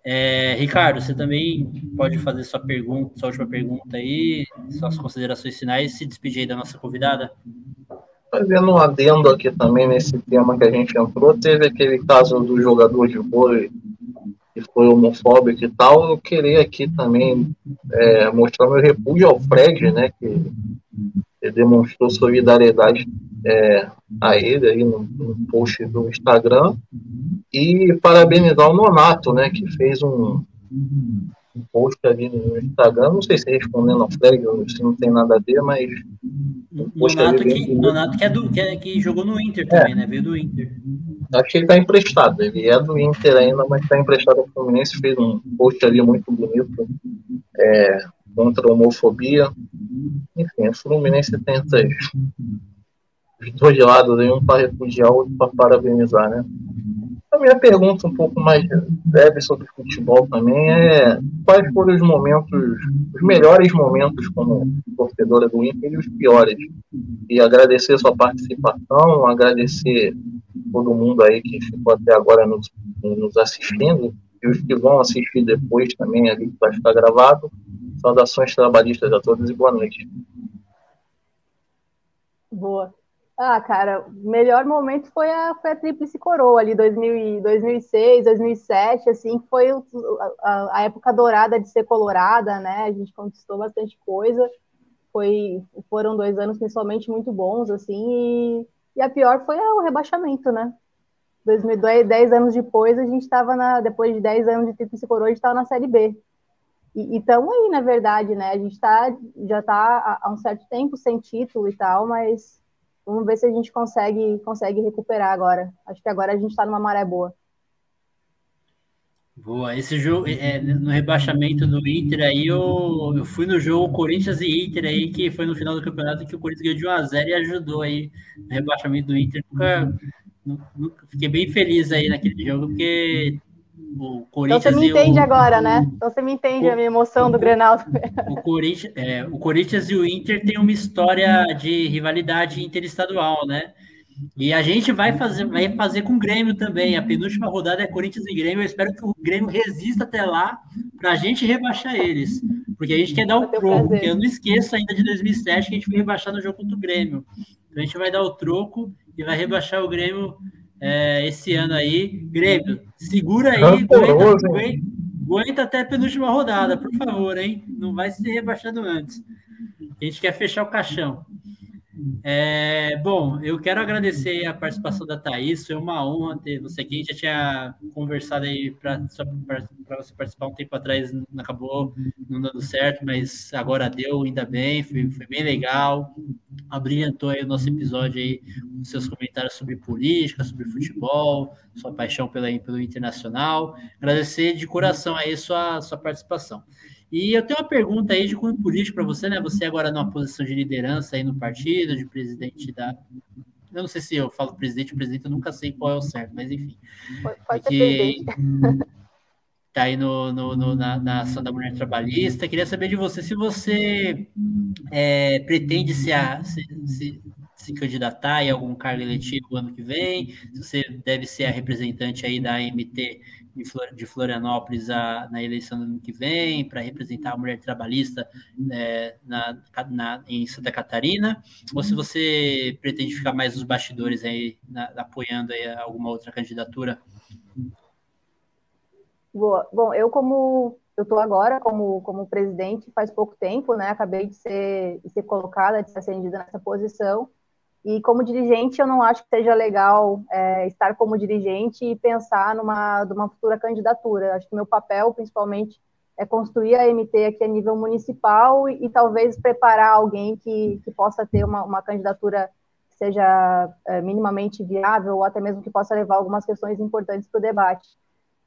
É, Ricardo, você também pode fazer sua pergunta, sua última pergunta aí, suas considerações finais e se despedir aí da nossa convidada. Fazendo um adendo aqui também nesse tema que a gente entrou, teve aquele caso do jogador de vôlei que foi homofóbico e tal, eu queria aqui também é, mostrar meu repúdio ao Fred, né, que, que demonstrou solidariedade é, a ele aí no, no, post do Instagram e parabenizar o Nonato, né, que fez um, um post ali no Instagram, não sei se respondendo ao Fred, se não tem nada a ver, mas Nonato que, Nonato que, é do, que, é, que jogou no Inter também, é. né? Veio do Inter. Acho que ele está emprestado. Ele é do Inter ainda, mas está emprestado ao Fluminense. Fez um post ali muito bonito é, contra a homofobia. Enfim, o Fluminense tenta os dois lados, aí, um para refugiar, outro para parabenizar, né? A minha pergunta um pouco mais breve sobre futebol também é quais foram os momentos, os melhores momentos como torcedora do Inter e os piores. E agradecer a sua participação, agradecer todo mundo aí que ficou até agora nos, nos assistindo e os que vão assistir depois também ali que vai ficar gravado. Saudações trabalhistas a todos e boa noite. Boa. Ah, cara, o melhor momento foi a, foi a Tríplice Coroa ali, 2000, 2006, 2007, assim, foi a, a, época dourada de ser colorada, né? A gente conquistou bastante coisa. Foi, foram dois anos principalmente muito bons, assim, e, e a pior foi o rebaixamento, né? 2010, dez anos depois, a gente estava na. Depois de 10 anos de Tríplice Coroa, a gente estava na Série B. E estamos aí, na verdade, né? A gente tá, já está há um certo tempo sem título e tal, mas Vamos ver se a gente consegue, consegue recuperar agora. Acho que agora a gente está numa maré boa. Boa, esse jogo é, no rebaixamento do Inter aí, eu, eu fui no jogo Corinthians e Inter aí, que foi no final do campeonato que o Corinthians ganhou de 1x0 e ajudou aí no rebaixamento do Inter. Nunca, nunca, fiquei bem feliz aí naquele jogo, porque o Corinthians então você me entende o... agora, né? Então você me entende o... a minha emoção do Grenal. O Corinthians, é, o Corinthians e o Inter têm uma história de rivalidade interestadual, né? E a gente vai fazer, vai fazer com o Grêmio também. A penúltima rodada é Corinthians e Grêmio. Eu espero que o Grêmio resista até lá para a gente rebaixar eles. Porque a gente quer dar o troco. Eu não esqueço ainda de 2007 que a gente foi rebaixar no jogo contra o Grêmio. Então a gente vai dar o troco e vai rebaixar o Grêmio é, esse ano aí. Grêmio, segura aí, aguenta, aguenta, até a penúltima rodada, por favor, hein? Não vai ser rebaixado antes. A gente quer fechar o caixão. É, bom, eu quero agradecer a participação da Thaís, foi uma honra ter você aqui. Já tinha conversado aí para você participar um tempo atrás, não acabou não dando certo, mas agora deu, ainda bem, foi, foi bem legal. Abrilhantou aí o nosso episódio aí com seus comentários sobre política, sobre futebol, sua paixão pela, pelo internacional. Agradecer de coração aí sua, sua participação. E eu tenho uma pergunta aí de cunho político para você, né? Você agora numa posição de liderança aí no partido, de presidente da. Eu não sei se eu falo presidente presidente, eu nunca sei qual é o certo, mas enfim. Pode que tá aí no, no, no na, na, ação da mulher trabalhista. Queria saber de você se você é, pretende se, a, se, se, se candidatar em algum cargo eletivo ano que vem, se você deve ser a representante aí da AMT de Florianópolis a, na eleição do ano que vem, para representar a mulher trabalhista é, na, na, em Santa Catarina, ou se você pretende ficar mais nos bastidores aí, na, apoiando aí alguma outra candidatura? Boa. Bom, eu como eu estou agora como, como presidente faz pouco tempo, né? Acabei de ser, de ser colocada, de ser ascendida nessa posição. E como dirigente, eu não acho que seja legal é, estar como dirigente e pensar numa, numa futura candidatura. Acho que meu papel, principalmente, é construir a MT aqui a nível municipal e, e talvez preparar alguém que, que possa ter uma, uma candidatura que seja é, minimamente viável ou até mesmo que possa levar algumas questões importantes para o debate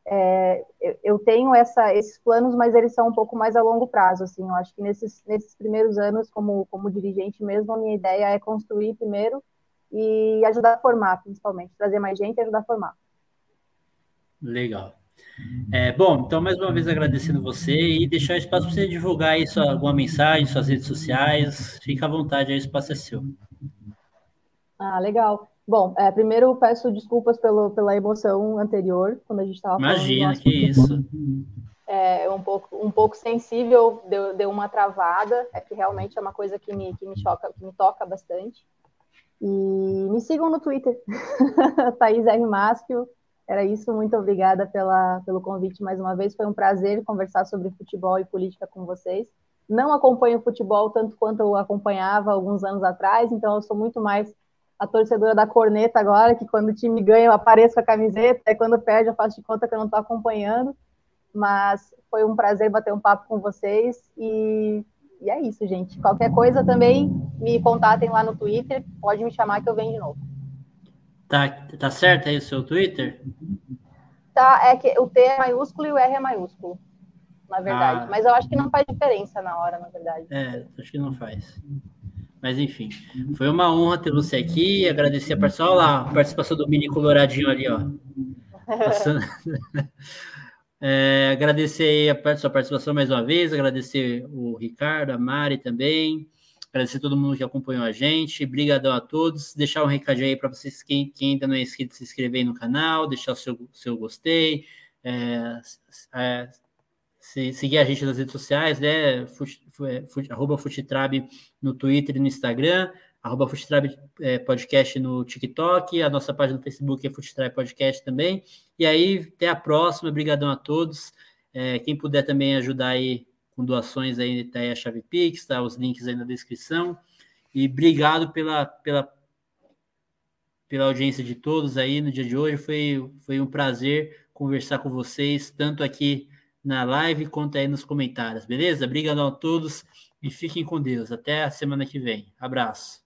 é, eu tenho essa, esses planos, mas eles são um pouco mais a longo prazo, assim, eu acho que nesses, nesses primeiros anos, como, como dirigente mesmo, a minha ideia é construir primeiro e ajudar a formar, principalmente, trazer mais gente e ajudar a formar. Legal. É, bom, então mais uma vez agradecendo você e deixar espaço para você divulgar aí sua, alguma mensagem, suas redes sociais, fica à vontade, aí o espaço é seu. Ah, legal. Bom, é, primeiro peço desculpas pelo, pela emoção anterior, quando a gente estava falando. Imagina, que isso. É um pouco, um pouco sensível, deu, deu uma travada, é que realmente é uma coisa que me, que me choca, que me toca bastante. E me sigam no Twitter, Thaís R. Maschio. Era isso, muito obrigada pela, pelo convite mais uma vez. Foi um prazer conversar sobre futebol e política com vocês. Não acompanho futebol tanto quanto eu acompanhava alguns anos atrás, então eu sou muito mais a torcedora da corneta agora, que quando o time ganha eu apareço com a camiseta, e quando perde eu faço de conta que eu não estou acompanhando. Mas foi um prazer bater um papo com vocês e, e é isso, gente. Qualquer coisa também me contatem lá no Twitter, pode me chamar que eu venho de novo. Tá, tá certo aí o seu Twitter? Tá, é que o T é maiúsculo e o R é maiúsculo, na verdade. Ah. Mas eu acho que não faz diferença na hora, na verdade. É, acho que não faz. Mas enfim, foi uma honra ter você aqui. Agradecer a participação, lá, a participação do mini coloradinho ali, ó. Passando... é, agradecer a sua participação mais uma vez, agradecer o Ricardo, a Mari também, agradecer todo mundo que acompanhou a gente. Obrigadão a todos. Deixar um recadinho aí para vocês, quem, quem, ainda não é inscrito, se inscrever aí no canal, deixar o seu, seu gostei. É, é, se, seguir a gente nas redes sociais, né? Fute, arroba Futetrab no Twitter e no Instagram, arroba Futetrab é, Podcast no TikTok, a nossa página no Facebook é Futetrab Podcast também. E aí, até a próxima, obrigadão a todos. É, quem puder também ajudar aí com doações aí, tá aí a chave Pix, tá os links aí na descrição. E obrigado pela, pela, pela audiência de todos aí no dia de hoje. Foi, foi um prazer conversar com vocês, tanto aqui na live, conta aí nos comentários, beleza? Obrigado a todos e fiquem com Deus. Até a semana que vem. Abraço.